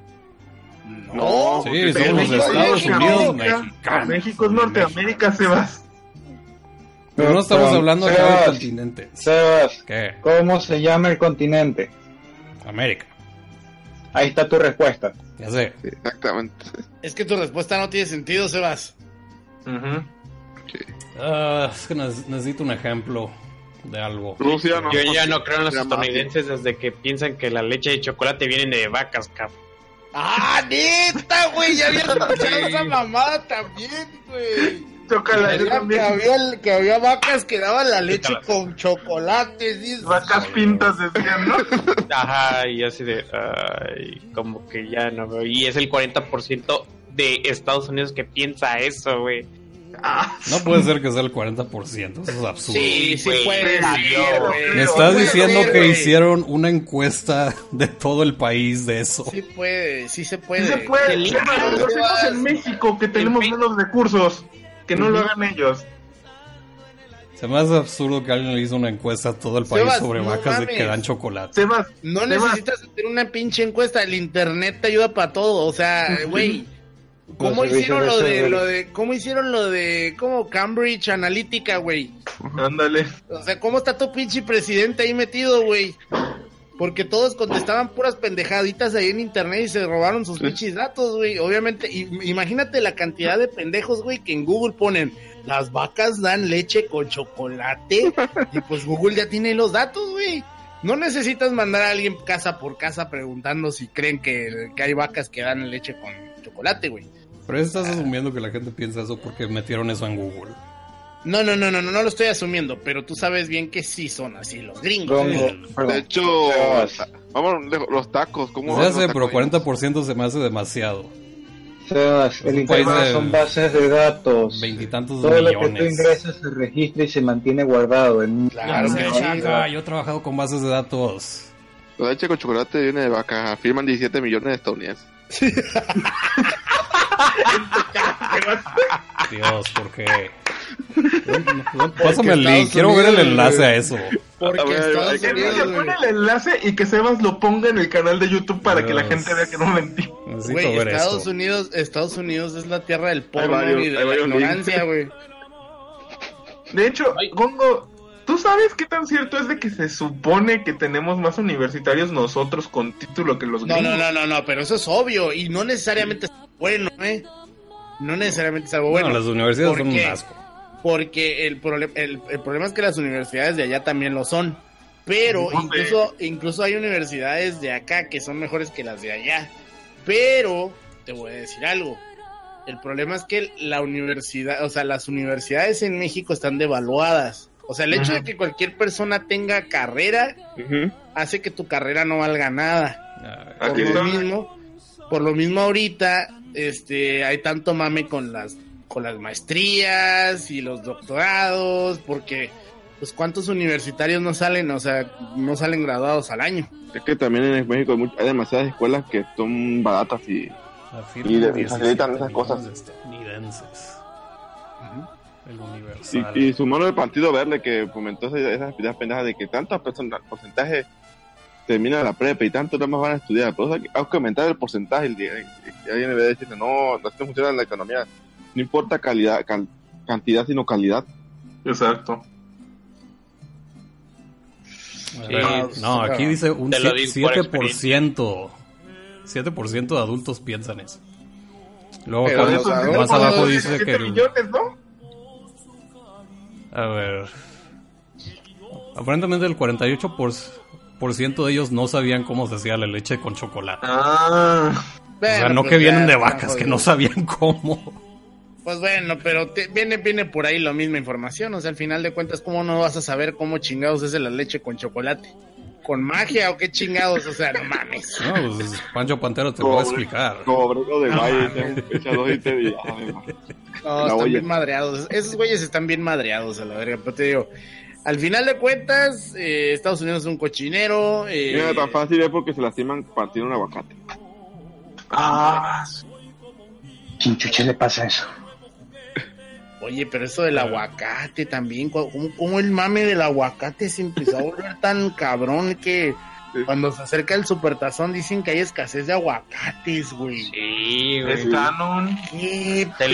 No. Sí, somos México Estados es Unidos mexicanos. México es Norteamérica, Sebas. Pero no estamos Pero, hablando acá de Sebas, continentes. Sebas, ¿Qué? ¿cómo se llama el continente? América. Ahí está tu respuesta. Ya sé. Sí, exactamente. Es que tu respuesta no tiene sentido, Sebas. Ujú. Ah, es que neces- necesito un ejemplo de algo. Rusia no. Yo ya no creo en los estadounidenses desde que piensan que la leche y chocolate vienen de vacas, cabrón. ¡Ah, neta, güey! Ya había escuchado esa mamada también, güey. Chócala, yo Que también. había, que había vacas que daban la leche con chocolate. ¿sí? Vacas pintas decían, ¿no? Ajá, y así de. Ay, como que ya no veo. Y es el 40% de Estados Unidos que piensa eso, güey. Ah, No puede ser que sea el 40%, eso es absurdo. Sí, sí puede ser. Me estás puede diciendo ser, que hicieron una encuesta de todo el país de eso. Sí puede, sí se puede. sí se puede. Sebas. en México, que tenemos menos recursos. Que no lo hagan ellos. Se me hace absurdo que alguien le hizo una encuesta a todo el país Sebas, sobre no vacas de mames. que dan chocolate. Sebas, No Sebas, necesitas hacer una pinche encuesta, el internet te ayuda para todo, o sea, güey. ¿Cómo Los hicieron lo de lo de, cómo hicieron lo de, como Cambridge Analytica, güey? ándale. O sea, ¿cómo está tu pinche presidente ahí metido, güey? Porque todos contestaban puras pendejaditas ahí en internet y se robaron sus pinches datos, güey. Obviamente, imagínate la cantidad de pendejos, güey, que en Google ponen las vacas dan leche con chocolate y pues Google ya tiene los datos, güey. No necesitas mandar a alguien casa por casa preguntando si creen que, que hay vacas que dan leche con chocolate, güey. Pero estás asumiendo que la gente piensa eso porque metieron eso en Google. No, no, no, no, no, no lo estoy asumiendo, pero tú sabes bien que sí son así los gringos. De hecho, vamos los tacos. ¿Cómo los sé, pero tacos? 40% se me hace demasiado. Sebas, el internet de son bases de datos. Veintitantos Todo lo que tú ingresas se registra y se mantiene guardado en un Claro Ya que. Chaca, yo he trabajado con bases de datos. La leche con chocolate viene de vaca. Afirman 17 millones de estadounidenses. Dios, ¿por qué? Pásame el link, quiero ver el enlace a eso. Porque A ver, Estados que- Que Unidos, se güey. pone el enlace y que Sebas lo ponga en el canal de YouTube para que la gente vea que no mentí. Necesito Güey, ver Estados esto. Unidos, Estados Unidos es la tierra del porno varios- y de la ignorancia, güey. De hecho. Gongo, ¿tú sabes qué tan cierto es de que se supone que tenemos más universitarios nosotros con título que los No, gringos? no, no, no, no, pero eso es obvio y no necesariamente es bueno, ¿eh? No necesariamente es algo bueno. bueno, las universidades ¿por son un asco. Porque el, el, el problema es que las universidades de allá también lo son. Pero No incluso, incluso hay universidades de acá que son mejores que las de allá. Pero, te voy a decir algo. El problema es que la universidad, o sea, las universidades en México están devaluadas. O sea, el hecho Ajá. de que cualquier persona tenga carrera hace que tu carrera no valga nada. Ay, Aquí Por lo mismo, por lo mismo ahorita, este, hay tanto mame con las, con las maestrías y los doctorados, porque, pues, ¿cuántos universitarios no salen, o sea, no salen graduados al año? Es que también en México hay, hay demasiadas escuelas que son baratas y afirma Y de- 17 facilitan esas cosas. estadounidenses. El Y, Universal. y sumaron el partido verde que fomentó esa- esas ideas pendejas de que tantas personas, porcentaje termina la prepa y tanto nada más van a estudiar. Pero hay que hay que aumentar el porcentaje. El día, y alguien debe decir, no, no se funciona en la economía. No importa calidad, cal- cantidad, sino calidad. Exacto. Sí, no, aquí dice un Te lo sie- digo por 7%. 7% de adultos piensan eso. Luego Pero acá de esos más adultos, abajo dice 17 que el- millones, ¿no? A ver. Aparentemente el 48% por, por de ellos no sabían cómo se hacía la leche con chocolate. Ah, o sea, Bueno, no pues que vienen ya de vacas, que no sabían cómo. Pues bueno, pero te- viene, viene por ahí la misma información, o sea, al final de cuentas, ¿cómo no vas a saber cómo chingados es la leche con chocolate? ¿Con magia o qué chingados? O sea, no mames. No, pues Pancho Pantero te lo va a explicar. Como brinco de No valle, dos y te están bien madreados. Esos güeyes están bien madreados a la verga. Pero te digo, al final de cuentas, eh, Estados Unidos es un cochinero. eh, Mira, tan fácil es porque se lastiman partiendo un aguacate. ah, ¿Quién chuche le pasa eso? oye, pero eso del aguacate también. ¿Cómo, cómo el mame del aguacate se empezó a volver tan cabrón que cuando se acerca el supertazón dicen que hay escasez de aguacates, güey? Sí, güey. es canon. ¿Qué Te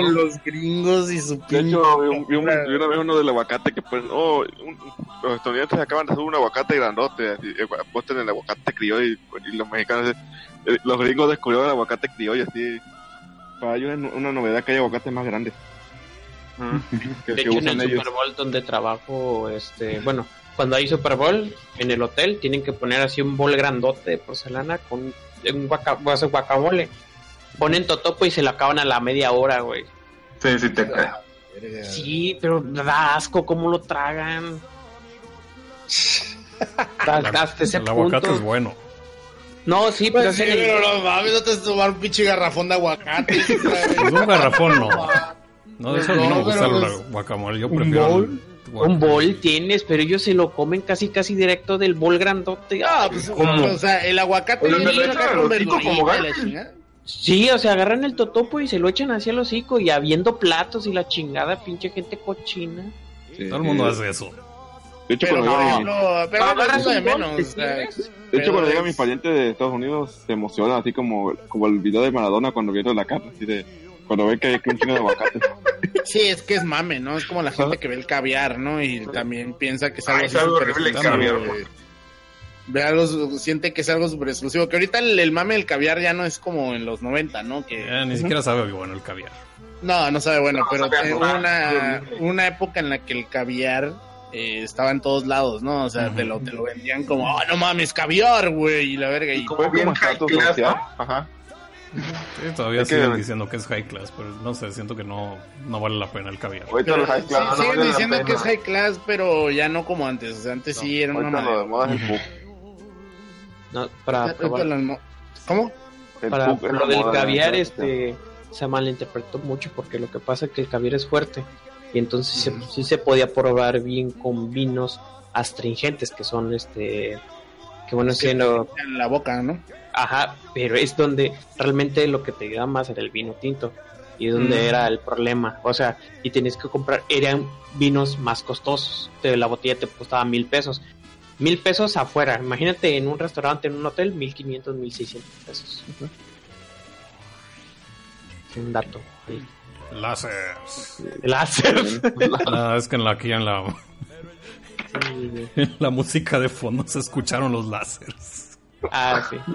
los gringos y su De hecho, vi, un- vi un- cultura? vi una vez uno del aguacate que ponen, oh, un- los estadounidenses acaban de hacer un aguacate grandote, así, eh, apuesten el aguacate criollo y, y los mexicanos, eh, los gringos descubrieron el aguacate criollo, así, para ellos es una novedad que hay aguacates más grandes De hecho, en el ellos. Super Bowl donde trabajo, este, bueno, cuando hay Super Bowl en el hotel, tienen que poner así un bol grandote de porcelana con un guaca, guacamole. Ponen totopo y se lo acaban a la media hora, güey. Sí, sí, te creo. Sí, pero da asco cómo lo tragan. Hasta, hasta ese El aguacate punto. es bueno. No, sí, pero Pues sí, es el- pero no mames, no te vas a tomar un pinche garrafón de aguacate. Pues un garrafón no. No, de eso a mí no me No, gusta el pues, guacamole. Yo ¿un prefiero. Un bol tienes, pero ellos se lo comen casi casi directo del bol grandote. Ah, pues, ¿Cómo? o sea, el aguacate Oye, viene ¿me lo como. Sí, o sea, agarran el totopo y se lo echan hacia el hocico y habiendo platos y la chingada, pinche gente cochina. Sí, Todo el mundo hace eso. De hecho, Pero cuando no, llegan- no, pero no es lo de menos. o sea. De hecho, cuando llegan es- mis parientes de Estados Unidos, se emocionan, así como, como el video de Maradona cuando vieron la carne, así de, cuando ven que hay un chingo de aguacate. Sí, es que es mame, ¿no? Es como la gente que ve el caviar, ¿no? Y también piensa que es algo Ay, horrible el caviar. Ve algo, su- siente que es algo súper exclusivo. Que ahorita el, el mame del caviar ya no es como en los 90, ¿no? Que ni siquiera sabe bueno el caviar. No, no sabe bueno, No, pero sabe eh, una, una época en la que el caviar eh, estaba en todos lados, ¿no? O sea, te, lo, te lo vendían como, oh, no mames, caviar, güey, y la verga. Y, como Fue bien high class. Ajá. Sí, todavía Es que- siguen diciendo que es high class, pero no sé, siento que no, no vale la pena el caviar. Ahorita pero los high sí, class no siguen vale diciendo que es high class, pero ya no como antes. O sea, antes sí era una Ahorita lo de madre. No, para probar- ¿Cómo? El para lo del moda caviar, este, se malinterpretó mucho porque lo que pasa es que el caviar es fuerte y entonces se- sí se podía probar bien con vinos astringentes que son, este, que bueno siendo, En la boca, ¿no? Ajá, pero es donde realmente lo que te ayuda más era el vino tinto y donde Mm. era el problema, o sea, y tenías que comprar, eran vinos más costosos, de la botella te costaba mil pesos. Mil pesos afuera, imagínate en un restaurante, en un hotel, mil quinientos, mil seiscientos pesos. Un dato. sí. Láseres. Es que en la, aquí en la, en la música de fondo se escucharon los láseres. Ah, sí.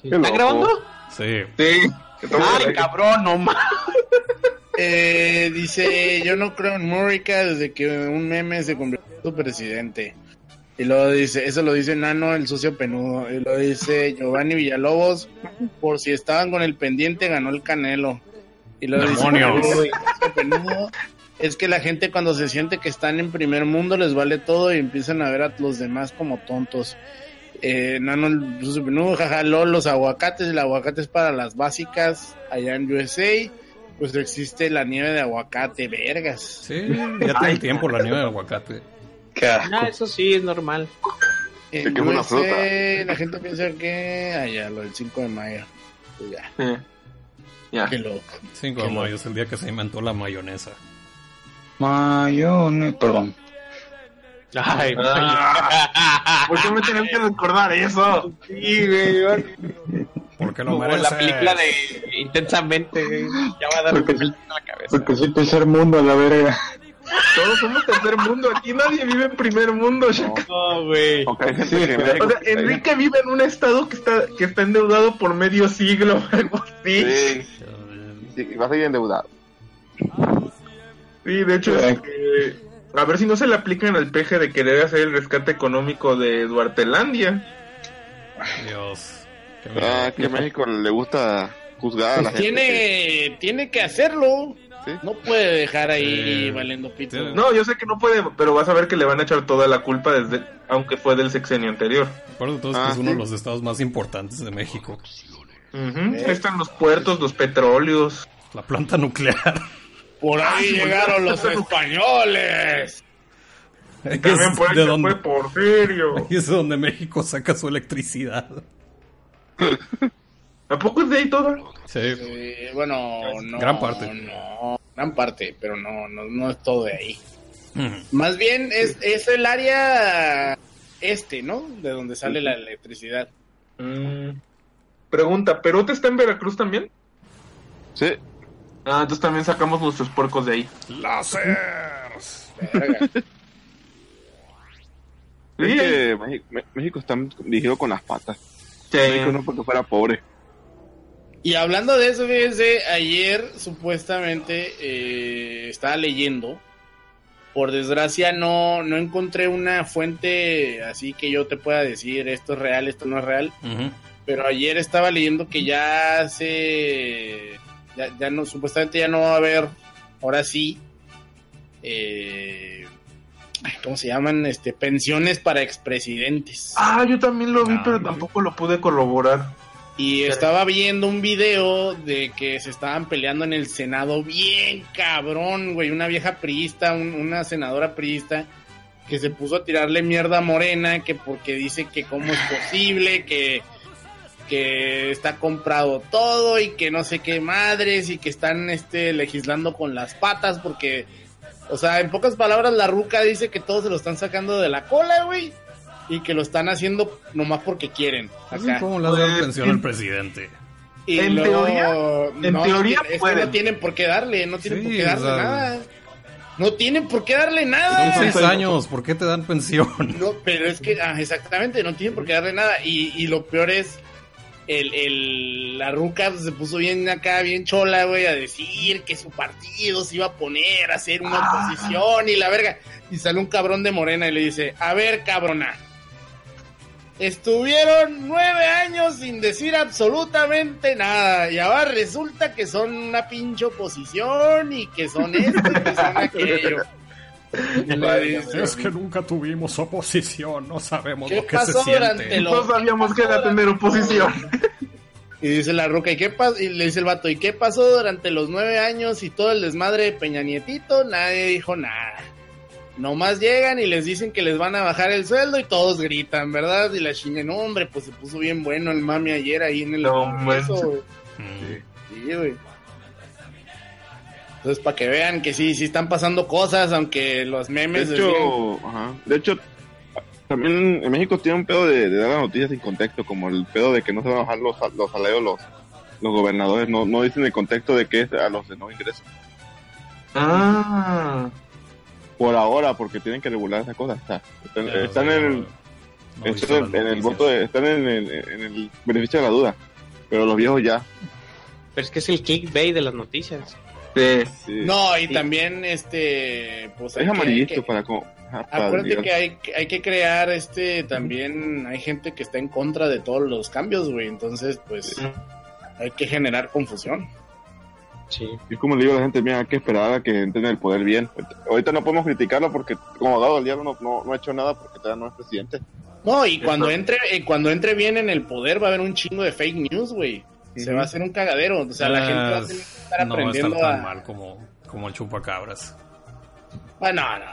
Sí. ¿Está grabando? Sí. Ay, cabrón, no más. Eh, dice, yo no creo en Murica desde que un meme se convirtió en su presidente. Y luego dice, eso lo dice Nano, el sucio penudo. Y lo dice Giovanni Villalobos, por si estaban con el pendiente, ganó el Canelo. Y luego dice, ¡Demonios! "Uy, el sucio penudo, es que la gente cuando se siente que están en primer mundo les vale todo y empiezan a ver a los demás como tontos. Eh, Nano, penudo, jaja, lol, los aguacates, el aguacate es para las básicas allá en USA pues existe la nieve de aguacate, vergas. Sí, ya tiene tiempo la nieve de aguacate. Ah, eso sí, es normal. En es una USA, fruta. la gente piensa que. Ya, lo del 5 de mayo. Pues ya, Sí. Ya. qué loco. 5 de mayo es el día que se inventó la mayonesa. Mayonesa, perdón. Ay, Ah, ¿Por qué me tienen que recordar eso? Sí, güey. Porque lo como merece. la película de Intensamente, güey. Ya va a dar un Porque- vuelta en la cabeza. Porque soy tercer mundo a la verga. Todos somos tercer mundo. Aquí nadie vive en primer mundo. No, güey. Hay gente Sí, que O sea, Enrique vive en un estado que está, que está endeudado por medio siglo. Algo así. Sí, sí, va a seguir endeudado. Sí, de hecho, Sí. este, a ver si no se le aplican al peje de querer hacer el rescate económico de Duartelandia. Dios. Qué Ah, que a México le gusta juzgar a la Pues gente. tiene, tiene que hacerlo. Sí. No puede dejar ahí Sí. valiendo pito. Sí. No, yo sé que no puede, pero vas a ver que le van a echar toda la culpa desde, aunque fue del sexenio anterior. Recuerdo todos Ah, que es uno de los estados más importantes de México. Ahí están los puertos, los petróleos. La planta nuclear. Por Ah, ahí llegaron los españoles. Es También por ahí de se donde, fue por serio. ahí es donde México saca su electricidad. ¿A poco es de ahí todo? Sí. Eh, bueno, no. Gran parte. No, gran parte, pero no, no, no es todo de ahí. Más bien es, es el área este, ¿no? De donde sale la electricidad. Mm. Pregunta, ¿Perote está en Veracruz también? Sí, Ah, entonces también sacamos nuestros puercos de ahí. Sí, es que México, está dirigido con las patas. sí. México no porque fuera pobre. Y hablando de eso, fíjense, ayer supuestamente eh, estaba leyendo. Por desgracia no, no encontré una fuente así que yo te pueda decir esto es real, esto no es real. Pero ayer estaba leyendo que ya se. Ya, ya no, supuestamente ya no va a haber. Ahora sí. Eh, ¿Cómo se llaman? Este, pensiones para expresidentes. Ah, yo también lo vi, Ah, pero tampoco lo pude corroborar. Y estaba viendo un video de que se estaban peleando en el Senado bien cabrón, güey. Una vieja priista, un- una senadora priista, que se puso a tirarle mierda a Morena, que porque dice que cómo es posible, que, que está comprado todo y que no sé qué madres y que están este, legislando con las patas porque, o sea, en pocas palabras la ruca dice que todos se lo están sacando de la cola, güey. Y que lo están haciendo nomás porque quieren. Así acá. como le dan pensión en- al presidente. Y En luego- teoría- en no, teoría es que pueden. no tienen por qué darle, no tienen Sí, por qué o darle sea, nada. No tienen por qué darle Son nada. seis años, ¿por qué te dan pensión? No, pero es que, ah, exactamente, no tienen por qué darle nada. Y, y lo peor es, el, el, la ruca se puso bien acá, bien chola, güey, a decir que su partido se iba a poner a hacer una Ah. oposición y la verga. Y sale un cabrón de Morena y le dice, a ver, cabrona. Estuvieron nueve años sin decir absolutamente nada. Y ahora resulta que son una pinche oposición y que son esto y que son aquello. Y le dice, Es que nunca tuvimos oposición, no sabemos ¿Qué lo que pasó se durante siente. lo- No sabíamos que era tener oposición. Y dice la roca, ¿y qué pasó? Y le dice el vato, ¿y qué pasó durante los nueve años y todo el desmadre de Peña Nietito? Nadie dijo nada. Nomás llegan y les dicen que les van a bajar el sueldo y todos gritan, ¿verdad? Y la chinga, no, hombre, pues se puso bien bueno el mami ayer ahí en el No. Sí, güey. Entonces, para que vean que sí, sí están pasando cosas, aunque los De memes decían- hecho, ajá, de hecho, también en México tiene un pedo de, de dar las noticias sin contexto, como el pedo de que no se van a bajar los, los salarios los, los gobernadores, no, no dicen el contexto de que es a los de no ingreso. Ah, Por ahora, porque tienen que regular esas cosas. O sea, están, Ya, están o sea, en el, no están en, el voto de- están en el, en el beneficio de la duda. Pero los viejos ya. Pero es que es el clickbait de las noticias. Sí. sí. No, y Sí. también este pues es amarillito que- para como. ajá, para Acuérdate que hay, que- hay que crear este también hay gente que está en contra de todos los cambios, güey. Entonces, pues hay que generar confusión. Sí. Y como le digo a la gente, mira, hay que esperar a que entren el poder bien. Ahorita no podemos criticarlo porque como abogado del diablo no, no, no ha hecho nada porque todavía no es presidente. No, y cuando entre eh, cuando entre bien en el poder va a haber un chingo de fake news, güey. Se va a hacer un cagadero, o sea, la gente va a tener que estar no va a estar aprendiendo tan a mal como, como el chupacabras. Ah, no, no,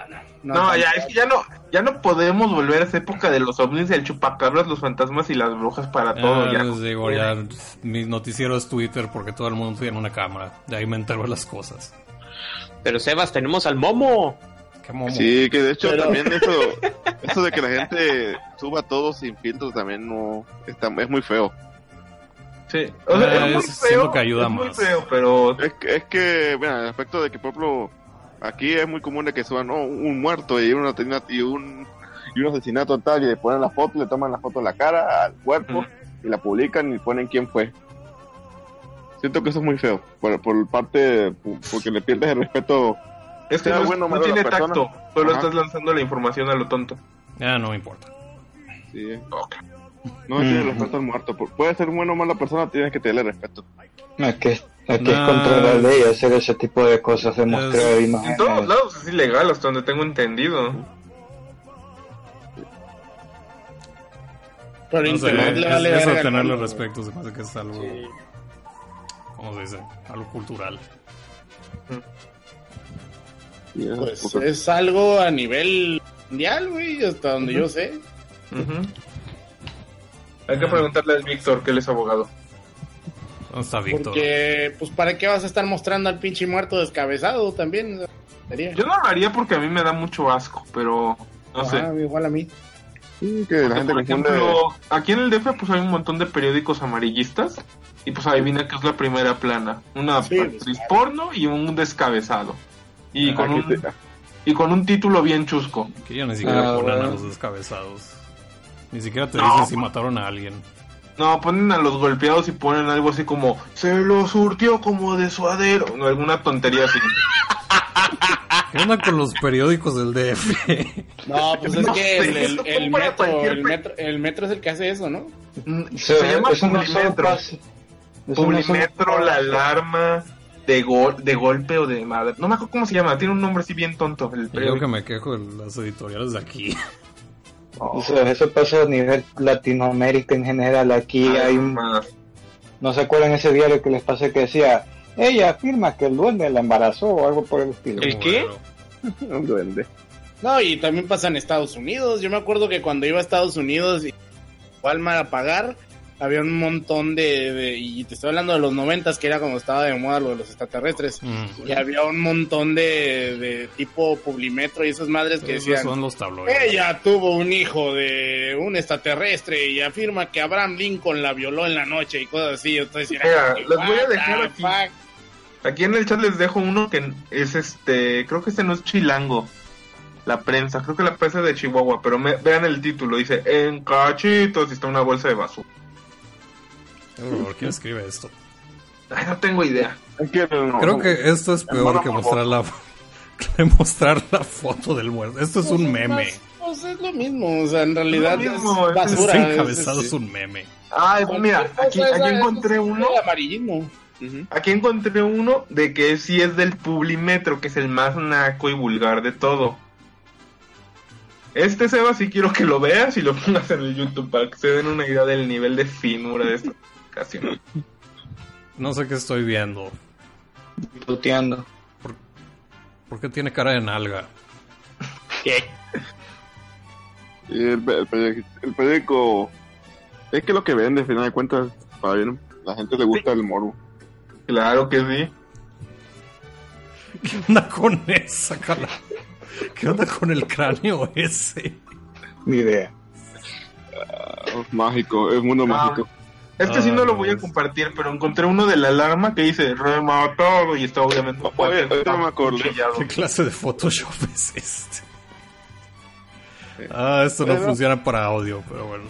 no. No, ya, es que ya no, ya no podemos volver a esa época de los ovnis, el chupacabras, los fantasmas y las brujas para todo. Ah, ya. les digo, ya mi noticiero es Twitter porque todo el mundo tiene una cámara. De ahí me entero las cosas. Pero Sebas, tenemos al Momo. Qué momo. Sí, que de hecho Pero- también eso, eso de que la gente suba todo sin filtros también no está, es muy feo. Sí. O sea, Ah, es muy feo, que ayuda es muy más. feo, pero Es que, es que bueno, el aspecto de que, por ejemplo, aquí es muy común de que suban oh, un muerto y, una, y, un, y un asesinato tal, y le ponen la foto, le toman la foto en la cara, al cuerpo, Ujú. y la publican y ponen quién fue. Siento que eso es muy feo, por, por parte, porque le pierdes el respeto. es que no, es- bueno no tiene tacto. Solo Ajá. estás lanzando la información a lo tonto. Ya no me importa. Sí. Ok. No le tienes Ujú. respeto al muerto. Puede ser buena o mala persona, tienes que tenerle respeto. No, es que, es que es No. contra la ley hacer ese tipo de cosas de mostrar En imágenes. todos lados es ilegal, hasta donde tengo entendido. Pero No sé, internet es, le vale es tenerle respeto, se hace que es algo, ¿cómo se dice? Algo cultural. Es- Pues porque- es algo a nivel mundial, güey, hasta donde yo sé. Ujú. Hay que preguntarle al Víctor, que él es abogado. ¿Dónde está Víctor? Porque, pues, ¿para qué vas a estar mostrando al pinche muerto descabezado también? Sería. Yo no lo haría porque a mí me da mucho asco, pero no sé. Ah, igual a mí. Sí, que la gente Por confunde. ejemplo, aquí en el DF pues hay un montón de periódicos amarillistas y pues adivina que es la primera plana, una Sí, pues, actriz porno y un descabezado. Y Ajá, con un, y con un título bien chusco. Que ya ni siquiera Ah, ponen a bueno. los descabezados. Ni siquiera te No. dicen si mataron a alguien. No, ponen a los golpeados y ponen algo así como se lo surtió como de suadero, o alguna tontería así. ¿Qué onda con los periódicos del DF? No, pues es No que el, metro, el, metro, el metro es el que hace eso, ¿no? Mm, Se llama Publimetro. no la alarma de gol, de golpe o de madre. No me acuerdo cómo se llama, tiene un nombre así bien tonto el yo que me quejo de las editoriales de aquí. Eso, eso pasa a nivel Latinoamérica en general. Aquí hay un, Más. no se acuerdan ese diario que les pasé que decía, ella afirma que el duende la embarazó o algo por el estilo. ¿El qué? Un duende. No, y también pasa en Estados Unidos. Yo me acuerdo que cuando iba a Estados Unidos y Walmart a pagar, había un montón de, de- y te estoy hablando de los noventas, que era cuando estaba de moda lo de los extraterrestres. mm. Y había un montón de, de tipo Publimetro y esas madres que decían, son los tabloides. ella tuvo un hijo de un extraterrestre y afirma que Abraham Lincoln la violó en la noche y cosas así. Entonces, Mira, les voy a "What dejar the aquí". fuck?". Aquí en el chat les dejo uno que es este, creo que este no es chilango. La prensa, creo que la prensa es de Chihuahua, pero me- vean el título, dice en cachitos y está una bolsa de basura. Horror, ¿Quién escribe esto? Ay, no tengo idea. Creo que esto es peor que mostrar la, que mostrar la foto del muerto. Esto es un meme. Pues es lo mismo, o sea, en realidad Es lo mismo, es basura. Este es- encabezado es- es un meme. Ay, mira, cualquier aquí, encontré uno, el amarillismo. Aquí encontré uno de que sí es del Publimetro, que es el más naco y vulgar de todo. Este Seba sí quiero que lo veas y lo pongas en el YouTube para que se den una idea del nivel de finura de esta No sé qué estoy viendo. Tuteando. ¿Por qué tiene cara de nalga? ¿Qué? Y el, el periódico, el periódico- es que lo que vende, al final de cuentas, para bien, la gente le gusta el morbo. Claro que sí. ¿Qué onda con esa cara? ¿Qué onda con el cráneo ese? Ni idea. Ah, mágico, es mundo Ah. mágico. Este sí Ah, no lo voy a Dios. compartir, pero encontré uno de la alarma que dice rematado y está obviamente Oye, me cuchillado. ¿Qué clase de Photoshop es este? Ah, esto no funciona para audio, pero bueno.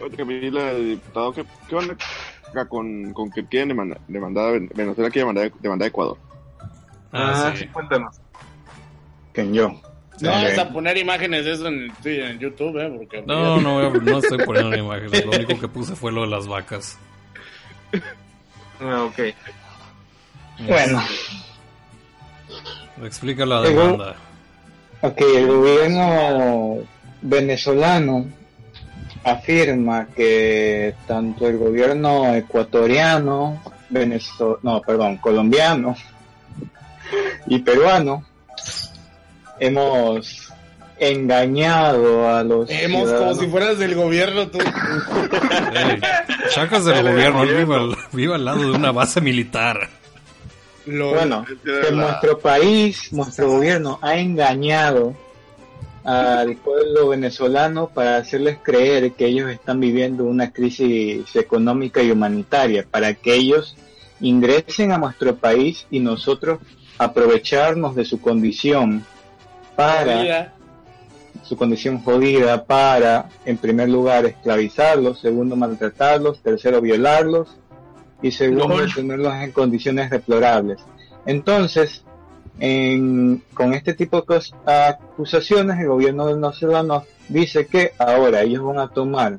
Ahorita que vi la de diputado, ¿qué, qué van a- con, con que quieren demandar, demandar Venezuela quiere demandar, demandar a Ecuador? Ah, Ah, sí. sí, cuéntanos. Que yo. No vas a poner imágenes de eso en, en YouTube, ¿eh? Porque No, no, voy a- no estoy poniendo imágenes. Lo único que puse fue lo de las vacas. Ah, ok. Bueno, Explica la demanda. ok, el gobierno venezolano afirma que tanto el gobierno ecuatoriano, venezo no, perdón, colombiano y peruano hemos engañado a los Hemos como si fueras del gobierno tú. Chacas del gobierno, él vive al, lado de una base militar. Lo- Bueno, que nuestro país, nuestro gobierno ha engañado al pueblo venezolano para hacerles creer que ellos están viviendo una crisis económica y humanitaria, para que ellos ingresen a nuestro país y nosotros aprovecharnos de su condición para su condición jodida para, en primer lugar, esclavizarlos, segundo, maltratarlos, tercero, violarlos y segundo, Lol. tenerlos en condiciones deplorables. Entonces, en- con este tipo de acusaciones, el gobierno venezolano dice que ahora ellos van a tomar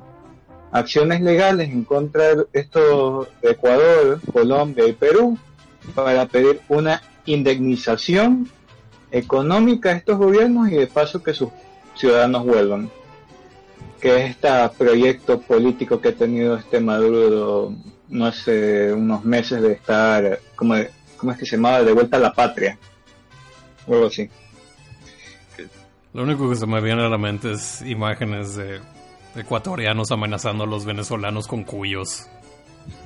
acciones legales en contra de estos de Ecuador, Colombia y Perú para pedir una indemnización económica a estos gobiernos y de paso que sus ciudadanos vuelvan. Que es este proyecto político que ha tenido este Maduro no hace unos meses de estar, como ¿cómo es que se llamaba? De vuelta a la patria. O algo así. Lo único que se me viene a la mente es imágenes de ecuatorianos amenazando a los venezolanos con cuyos.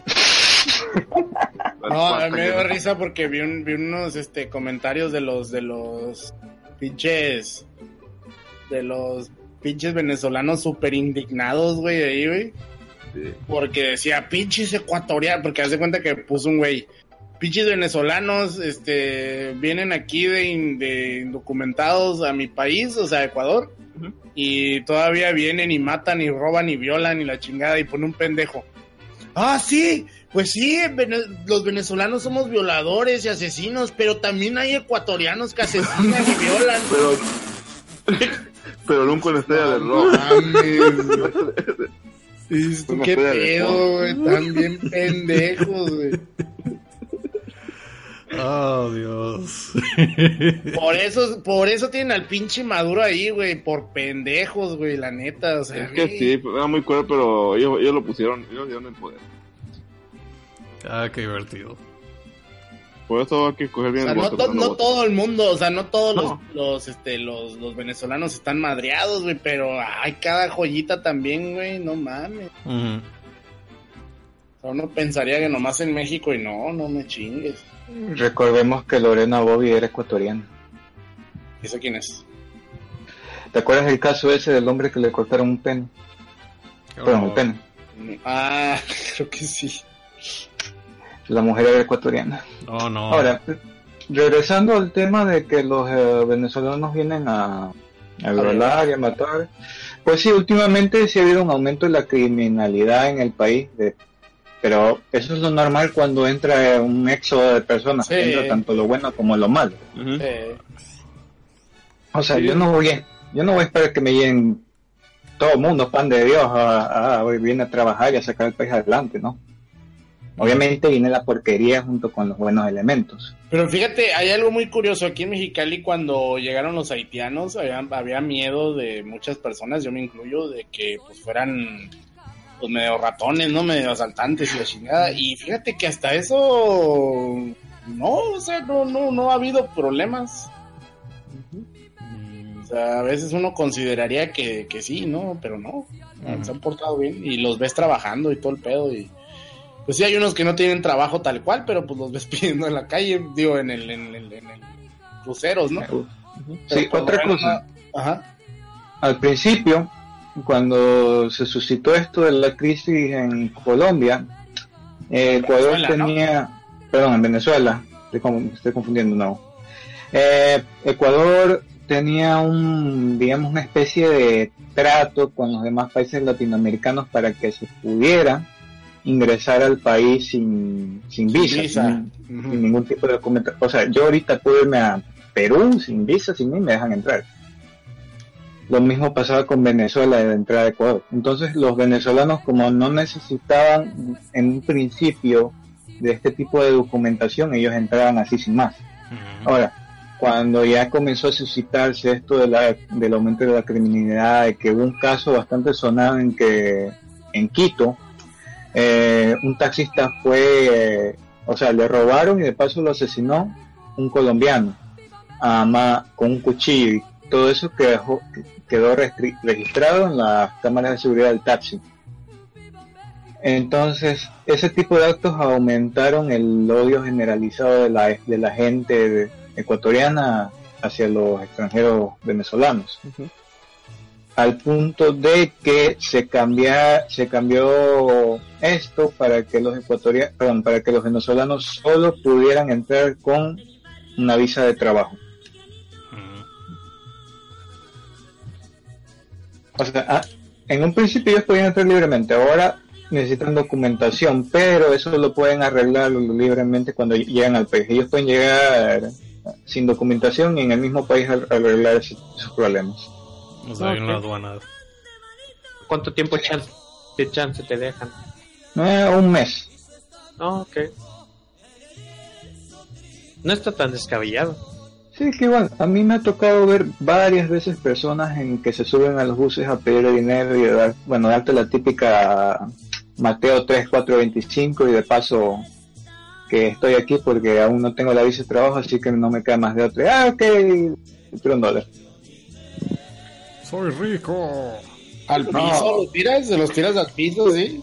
no, a mí me dio risa porque vi, un- vi unos este, comentarios de los de los pinches de los pinches venezolanos súper indignados, güey, ahí, güey. Sí. Porque decía, pinches ecuatorianos, porque hace cuenta que puso un güey, pinches venezolanos, este, vienen aquí de, in- de indocumentados a mi país, o sea, Ecuador, y todavía vienen y matan y roban y violan y la chingada y pone un pendejo. Ah, sí, pues sí, los venezolanos somos violadores y asesinos, pero también hay ecuatorianos que asesinan y violan. Pero, pero nunca una estrella de rock. Una ¿Qué pedo, güey? Están bien pendejos, güey. Oh, Dios. Por eso, por eso tienen al pinche Maduro ahí, güey. Por pendejos, güey, la neta. O sea, Es que güey. sí, era muy cruel, pero ellos, ellos lo pusieron, ellos dieron el poder. Ah, qué divertido. Por eso hay que escoger O bien sea, el no, voto. to- pero no todo el mundo, o sea, no todos los, No. los, este, los, los venezolanos están madreados, güey, pero hay cada joyita también, güey, no mames. Ujú. O sea, uno pensaría que nomás en México y no, no me chingues. Recordemos que Lorena Bobby era ecuatoriana. ¿Eso quién es? ¿Te acuerdas del caso ese del hombre que le cortaron un pene? Perdón, el pene. Ah, creo que sí. La mujer era ecuatoriana. Oh, no. Ahora, regresando al tema de que los eh, venezolanos vienen a, a violar y a matar, pues sí, últimamente sí ha habido un aumento de la criminalidad en el país, de- pero eso es lo normal cuando entra un éxodo de personas, Sí. entra tanto lo bueno como lo malo. O sea, Sí. yo no voy a, yo no voy a esperar que me lleguen todo el mundo, pan de Dios, a, a- hoy viene a trabajar y a sacar el país adelante, ¿no? Obviamente viene la porquería junto con los buenos elementos. Pero fíjate, hay algo muy curioso. Aquí en Mexicali, cuando llegaron los haitianos, había, había miedo de muchas personas, yo me incluyo, de que pues fueran pues medio ratones, ¿no? Medio asaltantes y la chingada. Y fíjate que hasta eso no, o sea, no, no, no ha habido problemas. O sea, a veces uno consideraría que, que sí, ¿no? Pero no, se han portado bien y los ves trabajando y todo el pedo y pues sí hay unos que no tienen trabajo tal cual, pero pues los ves pidiendo en la calle, digo, en el, en el, en el cruceros, ¿no? Sí, otra cosa. Ajá. Al principio, cuando se suscitó esto de la crisis en Colombia, Eh, Ecuador Venezuela, ¿no? tenía, perdón, en Venezuela, estoy confundiendo, no. Eh, Ecuador tenía un, digamos, una especie de trato con los demás países latinoamericanos para que se pudiera ingresar al país sin, sin Sin visa, visa. sin- ningún tipo de documento. O sea, yo ahorita puedo irme a Perú sin visa, sin mí, me dejan entrar. Lo mismo pasaba con Venezuela de entrada a Ecuador. Entonces los venezolanos como no necesitaban en un principio de este tipo de documentación, ellos entraban así sin más. Ahora, cuando ya comenzó a suscitarse esto de la, del aumento de la criminalidad, de que hubo un caso bastante sonado en que en Quito, eh, un taxista fue, o sea, le robaron y de paso lo asesinó un colombiano con un cuchillo y todo eso quedó, quedó registrado en las cámaras de seguridad del taxi. Entonces, ese tipo de actos aumentaron el odio generalizado de la, de la gente ecuatoriana hacia los extranjeros venezolanos. Al punto de que se cambia, se cambió esto para que los ecuatorianos, perdón, para que los venezolanos solo pudieran entrar con una visa de trabajo. O sea, ah, en un principio ellos podían entrar libremente, ahora necesitan documentación, pero eso lo pueden arreglar libremente cuando llegan al país. Ellos pueden llegar sin documentación y en el mismo país ar- arreglar esos problemas. O sea, hay una Ok. aduana. ¿Cuánto tiempo chance, de chance te dejan? Eh, un mes. No, ok. No está tan descabellado. Sí, que igual, a mí me ha tocado ver varias veces personas en que se suben a los buses a pedir dinero y dar, bueno, darte la típica Mateo 3, 4, 25 y de paso que estoy aquí porque aún no tengo la visa de trabajo, así que no me queda más de otra. Ah, ok, quiero un dólar. Soy rico. Al No. piso los tiras, se los tiras al piso, sí.